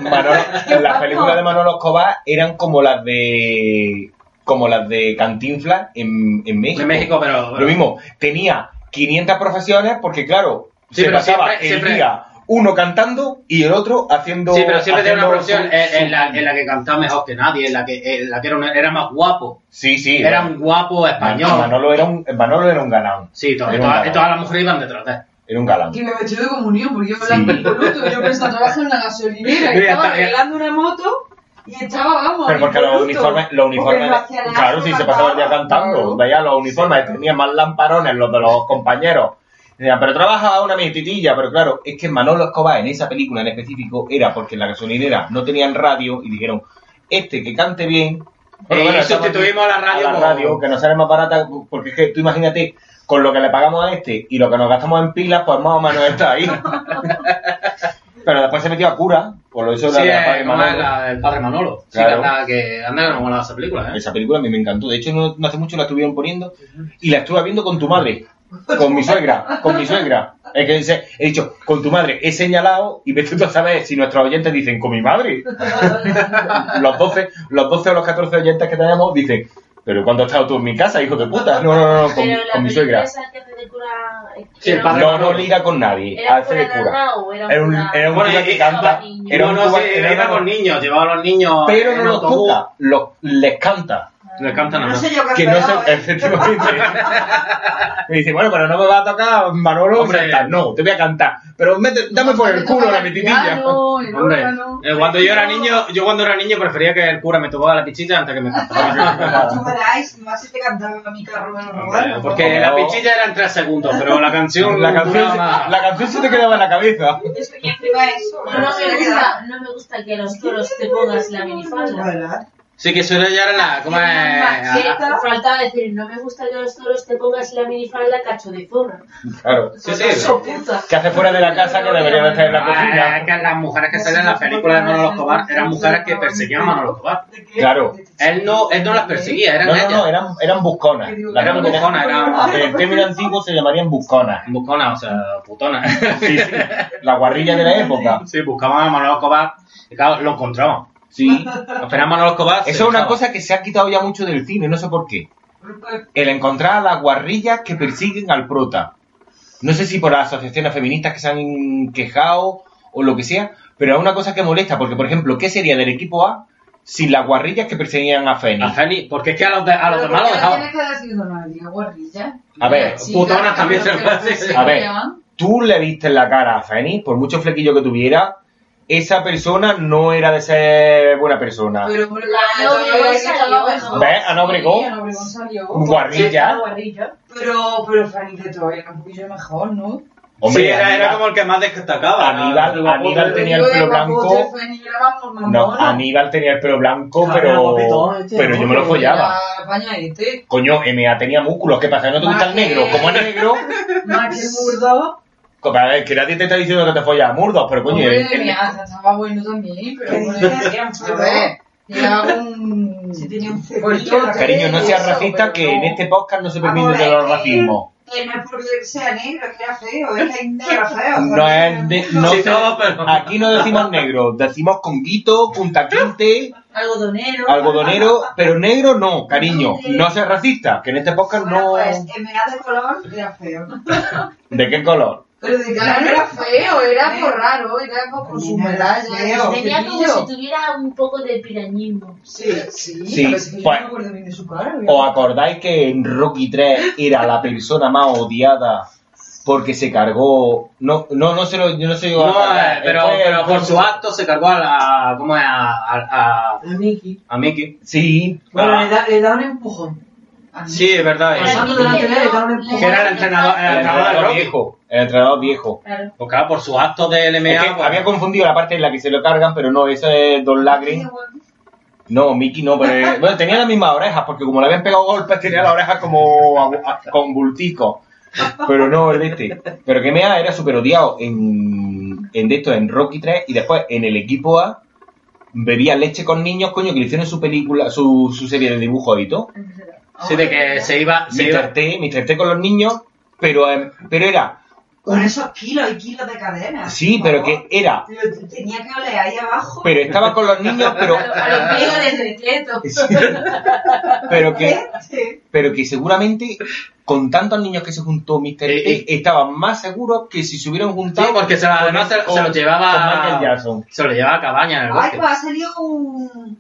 Manolo, las películas de Manolo Escobar eran como las de como las de Cantinflas en, en México. En México, pero. Lo mismo, tenía 500 profesiones porque claro, Sí, se pero pasaba siempre- el siempre- día uno cantando y el otro haciendo Sí, pero siempre tiene una haciendo profesión su- en, la, en la que cantaba mejor que nadie, en la que, en la que era, una- era más guapo. Sí, sí. Era un guapo español. Manolo era un Manolo era un galán. Sí, to- Era un todas, las mujeres iban detrás de él. Era un galán. Que me metió de comunión, porque yo Sí. con bruto, yo pensaba, trabaja en una gasolinera, y estaba arreglando una moto, y estaba, vamos, Pero porque los uniformes, los uniformes, claro, sí, se pasaba el día cantando, Claro. veía los uniformes, tenían más lamparones los de los compañeros. Decían, pero trabaja una mititilla, pero claro, es que Manolo Escobar en esa película en específico era porque en la gasolinera no tenían radio y dijeron, este que cante bien, Eh, y estamos sustituimos aquí la radio a la radio, que nos sale más barata, porque es que tú imagínate, con lo que le pagamos a este y lo que nos gastamos en pilas, pues más o menos está ahí. pero después se metió a cura, por lo eso Sí, la eh, Manolo. es la- el padre Manolo. Sí, Claro. que anda, que anda que no mola esa película, ¿eh? Esa película a mí me encantó. De hecho, no, no hace mucho la estuvieron poniendo y la estuve viendo con tu madre, con mi suegra, con mi suegra. Es que he dicho, con tu madre, he señalado y vete tú a saber si nuestros oyentes dicen, con mi madre. los 12, los 12 o los 14 oyentes que tenemos dicen, pero ¿cuándo has estado tú en mi casa, hijo de puta? No, no, no, no, con, Pero la con mi suegra. esa que hace de cura... Sí, el era padre No, no liga con nadie, ¿Era hace de cura era Era un, cura- era un Bueno, cura que canta. Era no, un no, cura- sí, era una- con niños, llevaba a los niños. Pero no los toca, los, les canta. Les canta nada No sé yo que no se ¿eh? efectivamente me dice bueno pero no me va a tocar Manolo Hombre. cantar no te voy a cantar pero mete- dame por el culo la el Hombre, eh, cuando yo era niño, yo cuando era niño prefería que el cura me tocaba la pichita antes que me cantara. Tú verás, más si te cantaba a mi carro me lo robaron. Porque la pichilla era en tres segundos, pero la canción la canción la canción se te quedaba en la cabeza eso. No, no me gusta, no me gusta que a los toros te pongas la minifalda. Sí, que eso ya era la. ¿Cómo es? Sí, Ah, faltaba decir, no me gusta que a los toros te pongas la minifalda cacho de zorra. claro Sí, sí. Cacho puta. que hace fuera de la casa que debería de estar en la Ah, es cocina que las mujeres que salen en la película de Manolo Escobar eran mujeres que perseguían a Manolo Escobar. claro Él no, él no las perseguía, eran no no ellas. no eran eran busconas Las Eran busconas, eran- en el término antiguo se llamarían busconas Buscona, o sea, putona. sí, sí. la guarrilla de la época Sí, buscaban a Manolo Escobar y claro, lo encontraban. Sí a Manolo Escobar. eso es una cosa que se ha quitado ya mucho del cine no sé por qué el encontrar a las guarrillas que persiguen al prota. No sé si por las asociaciones feministas que se han quejado o lo que sea, pero es una cosa que molesta, porque por ejemplo, ¿qué sería del equipo A sin las guarrillas que perseguían a A Fénix? Feni, porque es que a los, de- a los demás lo ¿por qué dejaban. tienes que decir nadie, guarrilla? A ver, putonas también se A ver. Tú le viste en la cara a Fénix, por mucho flequillo que tuviera, esa persona no era de ser buena persona. Pero por La la novia novia salió, mejor. ¿Ves? Ana Obregón. Sí, Ana Obregón salió. Guarrilla. Pero, pero Fanny de todavía era un poquillo mejor, ¿no? Hombre, sí, era, era como el que más destacaba. Aníbal- guapote. Aníbal tenía el pelo blanco. No, Aníbal tenía el pelo blanco, pero, este, pero yo me lo follaba. Pañadete. Coño, MA tenía músculos, ¿qué pasa? ¿No te gusta el negro? Como es negro, Más que Que nadie te está diciendo que te follas a murdos, pero coño, Hombre, eh, mi asa estaba bueno también, pero ¿Qué bueno, un ver, Era un... Si tenía un cariño, no seas racista, que en este podcast no se permite es que- racismos. Que no es porque sea negro, es que era feo, es que hay negro feo. No es de, no Sí, se- no, pero- aquí no decimos negro, decimos conguito, punta quinte, Algodonero. algodonero, pero negro no, cariño, no seas racista, que en este podcast Bueno, no... pues MA de color era feo. ¿De qué color? Pero de cara no era feo, era por raro, era por con su medalla. Tenía como si tuviera un poco de pirañismo. Sí, sí, Sí, pero es que yo no me acuerdo bien de su cara. ¿Os acordáis que en Rocky 3 era la persona más odiada porque se cargó... No, no, no se lo, yo no sé yo... No, eh, pero, pero por su acto se cargó a la. ¿Cómo es? A, a, a, A Mickey. a Mickey. Sí, Bueno, Ah. le da, le da un empujón. Sí, es verdad. Eh. Pasando delante de él, le da un empujón. Que era el entrenador, el el entrenador de entrenador Rocky. viejo, el entrenador viejo. Claro. Pues claro, por su acto de LMA. Es que pues- había confundido la parte en la que se lo cargan, pero no, eso es Don Lagrin. No, Mickey no, pero eh, bueno, tenía las mismas orejas, porque como le habían pegado golpes, tenía las orejas como con bultico. Pero no el de este. Pero que Mea era súper odiado en, en de esto, en Rocky 3 y después en el equipo A bebía leche con niños, coño, que le hicieron su película, su, su serie de dibujos y todo. Sí, de que se iba. Se Mr. T, Mr. T con los niños, pero, em, pero era, Con esos kilos y kilos de cadena. sí, pero favor. que era, Pero tenía que oler ahí abajo. pero estaba con los niños, pero, A los amigos de secreto. pero que, Sí. pero que seguramente con tantos niños que se juntó Mr. T, Eh, eh. estaban más seguros que si se hubieran juntado. Sí, porque se lo- con además el- se- se lo llevaba- con Michael Jackson. se lo llevaba a cabaña en el Ay, bosque. pues ha salido un,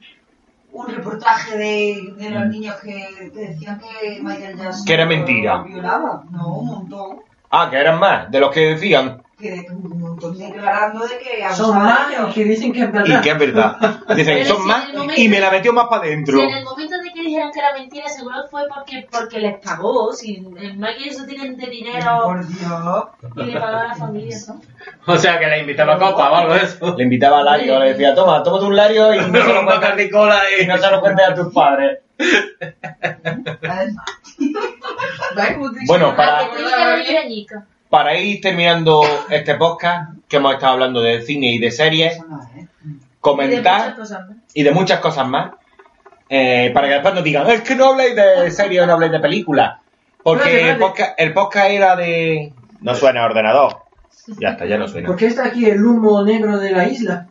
un reportaje de, de los niños que, que decían que Michael Jackson Mm. Que era mentira. violaba. No, un montón. Ah, que eran más, de los que decían. Que un montón declarando de que Son más de los ellos. que dicen que es Y verdad. que es verdad. Dicen, Pero son si más momento- y me la metió más para adentro. Si en el momento de que dijeran que era mentira, seguro fue porque, porque les pagó. Si el Michael eso tienen de dinero Por Dios. y le pagaba a la familia, ¿no? O sea, que le invitaba a copa o algo de eso. Le invitaba a Lario, le decía, toma, tómate un Lario y no se lo cuentes, Coca-Cola y no se lo cuentes a tus padres. ¿Ves cómo te Bueno, para-. Para ir terminando este podcast, que hemos estado hablando de cine y de series, muchas comentar y de muchas cosas más, eh, para que después nos digan, es que no habláis de series o no habláis de películas. Porque Vale, vale. El, podcast, el podcast era de... No suena ordenador. Ya está, ya no suena. ¿Por qué está aquí el humo negro de la isla?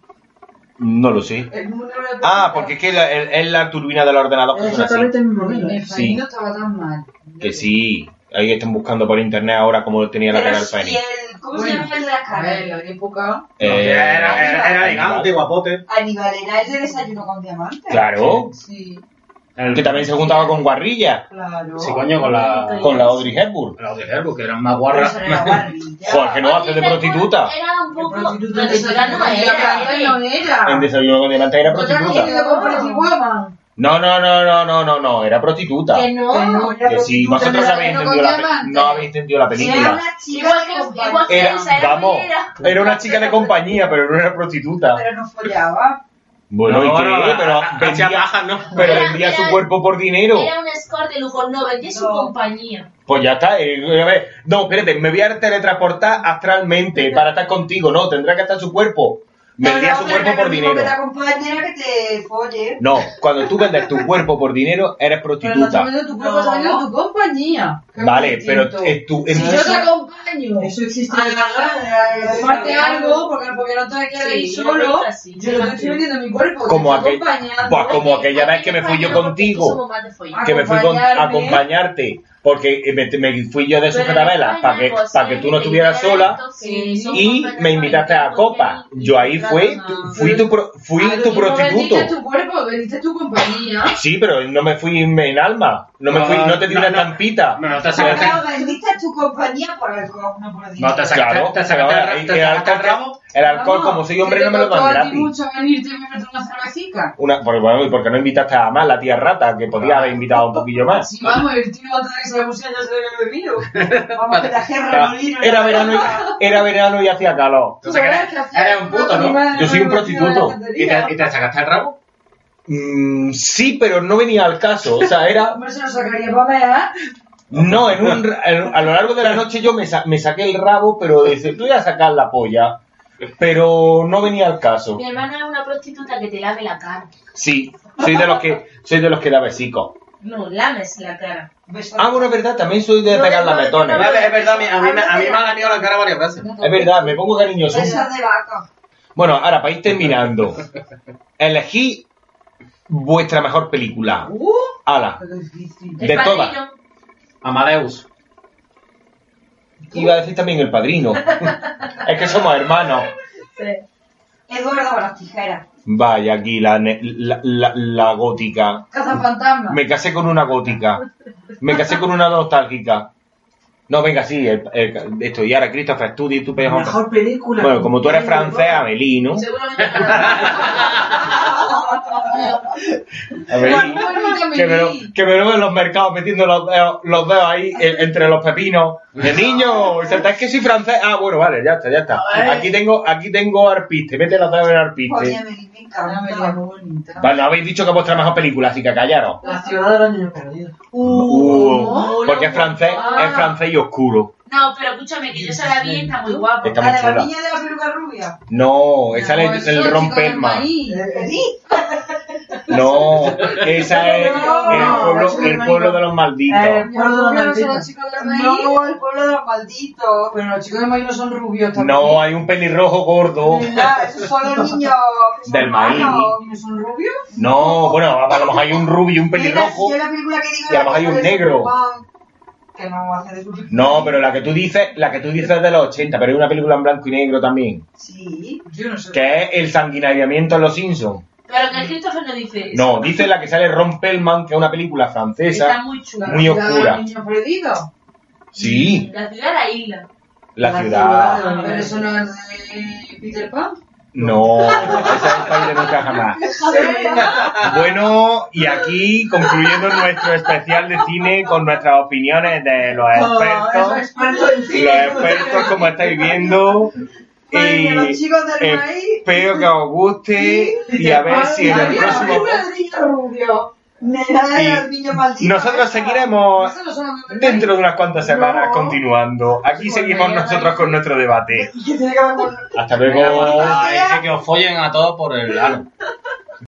No lo sé. El número de Ah, porque es que la- el- es la turbina del ordenador que Es suena así. exactamente el mismo ruido. El Sí. No estaba tan mal. Que sí. Ahí están buscando por internet ahora cómo tenía la Pero el si Fénix. el, ¿Cómo se llama el de la A ver, cara? la época. Eh, era, era, era elegante, guapote. Aníbal era el de desayuno con diamantes. Claro. Sí, El- Que también se juntaba con Guarrilla. Claro. Sí, coño, con la. Con la Audrey Hepburn. La de Herbo, que eran más Pero guarras. eso era guarrilla. Joder, que no hace de prostituta. Era un poco. prostituta no era. no era. En Desayuno con Diamante era Otra prostituta. que con Pretty Woman. No, no, no, no, no, no, no. Era prostituta. Que no. Que no era Que si prostituta, vosotros no habéis entendido la, no habéis entendido la Era película. una Era, Elsa, era vamos, minera. era una chica de compañía, pero no era prostituta. pero no follaba. Bueno, ¿y No, qué? no, Pero vendía, ¿no? pero Era- vendía su era- cuerpo por dinero. Era un escort de lujo, no, vendía su compañía. Pues ya está. eh, a ver, no, espérate, me voy a teletransportar astralmente para estar contigo. No, tendrá que estar su cuerpo. Vendía No, su no, cuerpo pero por dinero. Que te que te folle. No, cuando tú vendes tu cuerpo por dinero, eres Pero no prostituta. estás vendiendo tu cuerpo, No. tu compañía. Vale, pero es tu... es Si yo te acompaño Eso existe. a tomarte algo, porque, porque no te quieres Sí, ir yo solo, yo no estoy vendiendo mi cuerpo, Como aquel- pues como aquella vez que me fui yo contigo. que me fui con- a acompañarte porque me, me fui yo de en para que, para que tú no estuvieras sola son y me invitaste a copa. Yo ahí te fue, a- fui tu, pro- fui Ah, tu no prostituto. tu cuerpo, vendiste tu compañía. Sí, pero no me fui en alma. No me fui, no te di No, una no. estampita. No, no te Me- sacaste- Claro, vendiste tu compañía por alcohol, no por dinero. No te sacaste, Claro, te pero sacaste ahora, el- el, te sacaste el rabo. El alcohol, como soy hombre, no me lo dan gratis. mucho beberte una cervecita? Una, porque, bueno, ¿y por qué no invitaste a más la tía rata? Que podía haber invitado un poquillo más. Sí, vamos, el tío de que se le pusiera ya se le había bebido. Vamos, que la Era, verano y, era verano y hacía calor. Que eres un puto, ¿no? Yo soy un prostituto. ¿Y te, ¿Y te sacaste el rabo? Mm, sí, pero no venía al caso. O sea, era. Hombre, se lo sacaría para. No, en un, en- a lo largo de la noche yo me, sa- me saqué el rabo, pero dice, tú voy a sacar la polla. Pero no venía al caso. Mi hermana es una prostituta que te lame la cara. Sí, soy de los que soy de los que da besicos. No, lames la cara. Ah, bueno, es verdad, también soy de No, pegar no, la no, metona. no, Es verdad, a mí, a mí, me- a mí me ha ganado la cara varias veces. Es verdad, me pongo cariñoso. Besos de vaca. Bueno, ahora para ir terminando, elegí vuestra mejor película. Uh, Ala. De todas. padrino. Amadeus. Iba a decir también el padrino. es que somos hermanos. Eduardo con las tijeras. Vaya, aquí la, ne- la, la- la gótica. Cazafantasma. Me casé con una gótica. Me casé con una nostálgica. No, venga, sí, el- el- esto. Y ahora Christopher Studi, tú pegas Mejor película. Bueno, como tú eres francés, Amelie, ¿no? Seguramente Bueno, Que me, lo, que me lo veo en los mercados metiendo los dedos, los dedos ahí eh, entre los pepinos. De niño, es que soy francés. Ah, bueno, vale, ya está, ya está. Aquí tengo, aquí tengo arpiste, mete los dedos en Oye, arpiste. me me encanta. muy bonita. Vale, habéis dicho que es vuestra mejor película, así que callaros. La ciudad de los niños perdidos. Uh, pues porque es francés, es francés y oscuro. No, pero escúchame, que yo se la vi y está muy guapo. Está La muy de la chula. niña de la peluca rubia. No, esa No, es eso, el, el maíz. ¿Sí? No, esa es No, el pueblo, eso el no pueblo de los malditos. El pueblo de los Pero son los malditos. chicos del maíz. No, el pueblo de los malditos. Pero los chicos del maíz no son rubios también. No, hay un pelirrojo gordo. Mira, esos son los niños que son Del maíz. malos. ¿No son rubios? No, bueno, a lo mejor hay un rubio y un pelirrojo. Mira, yo la película que digo y a lo mejor la hay un negro. Superman, Que no hace de. No, pero la que tú dices, la que tú dices es de los 80, pero hay una película en blanco y negro también, Sí. Yo no sé. que es El sanguinariamiento en los Simpsons. Pero que Christopher no dice eso. No, dice la que sale Ron Pellman, que es una película Está francesa. muy chula. muy La oscura. de los niños perdidos. Sí, La ciudad de la isla. la La ciudad. ciudad. Pero eso no es de Peter Pan. No, esa es el de nunca jamás. Bueno, y aquí concluyendo nuestro especial de cine con nuestras opiniones de los expertos. Los expertos, como estáis viendo. Y los chicos del maíz. espero que os guste y a ver si en el próximo. Y. Nosotros seguiremos dentro de unas cuantas semanas No. continuando. Aquí seguimos nosotros con nuestro debate. Hasta luego. Dice que os follen a todos por el ano.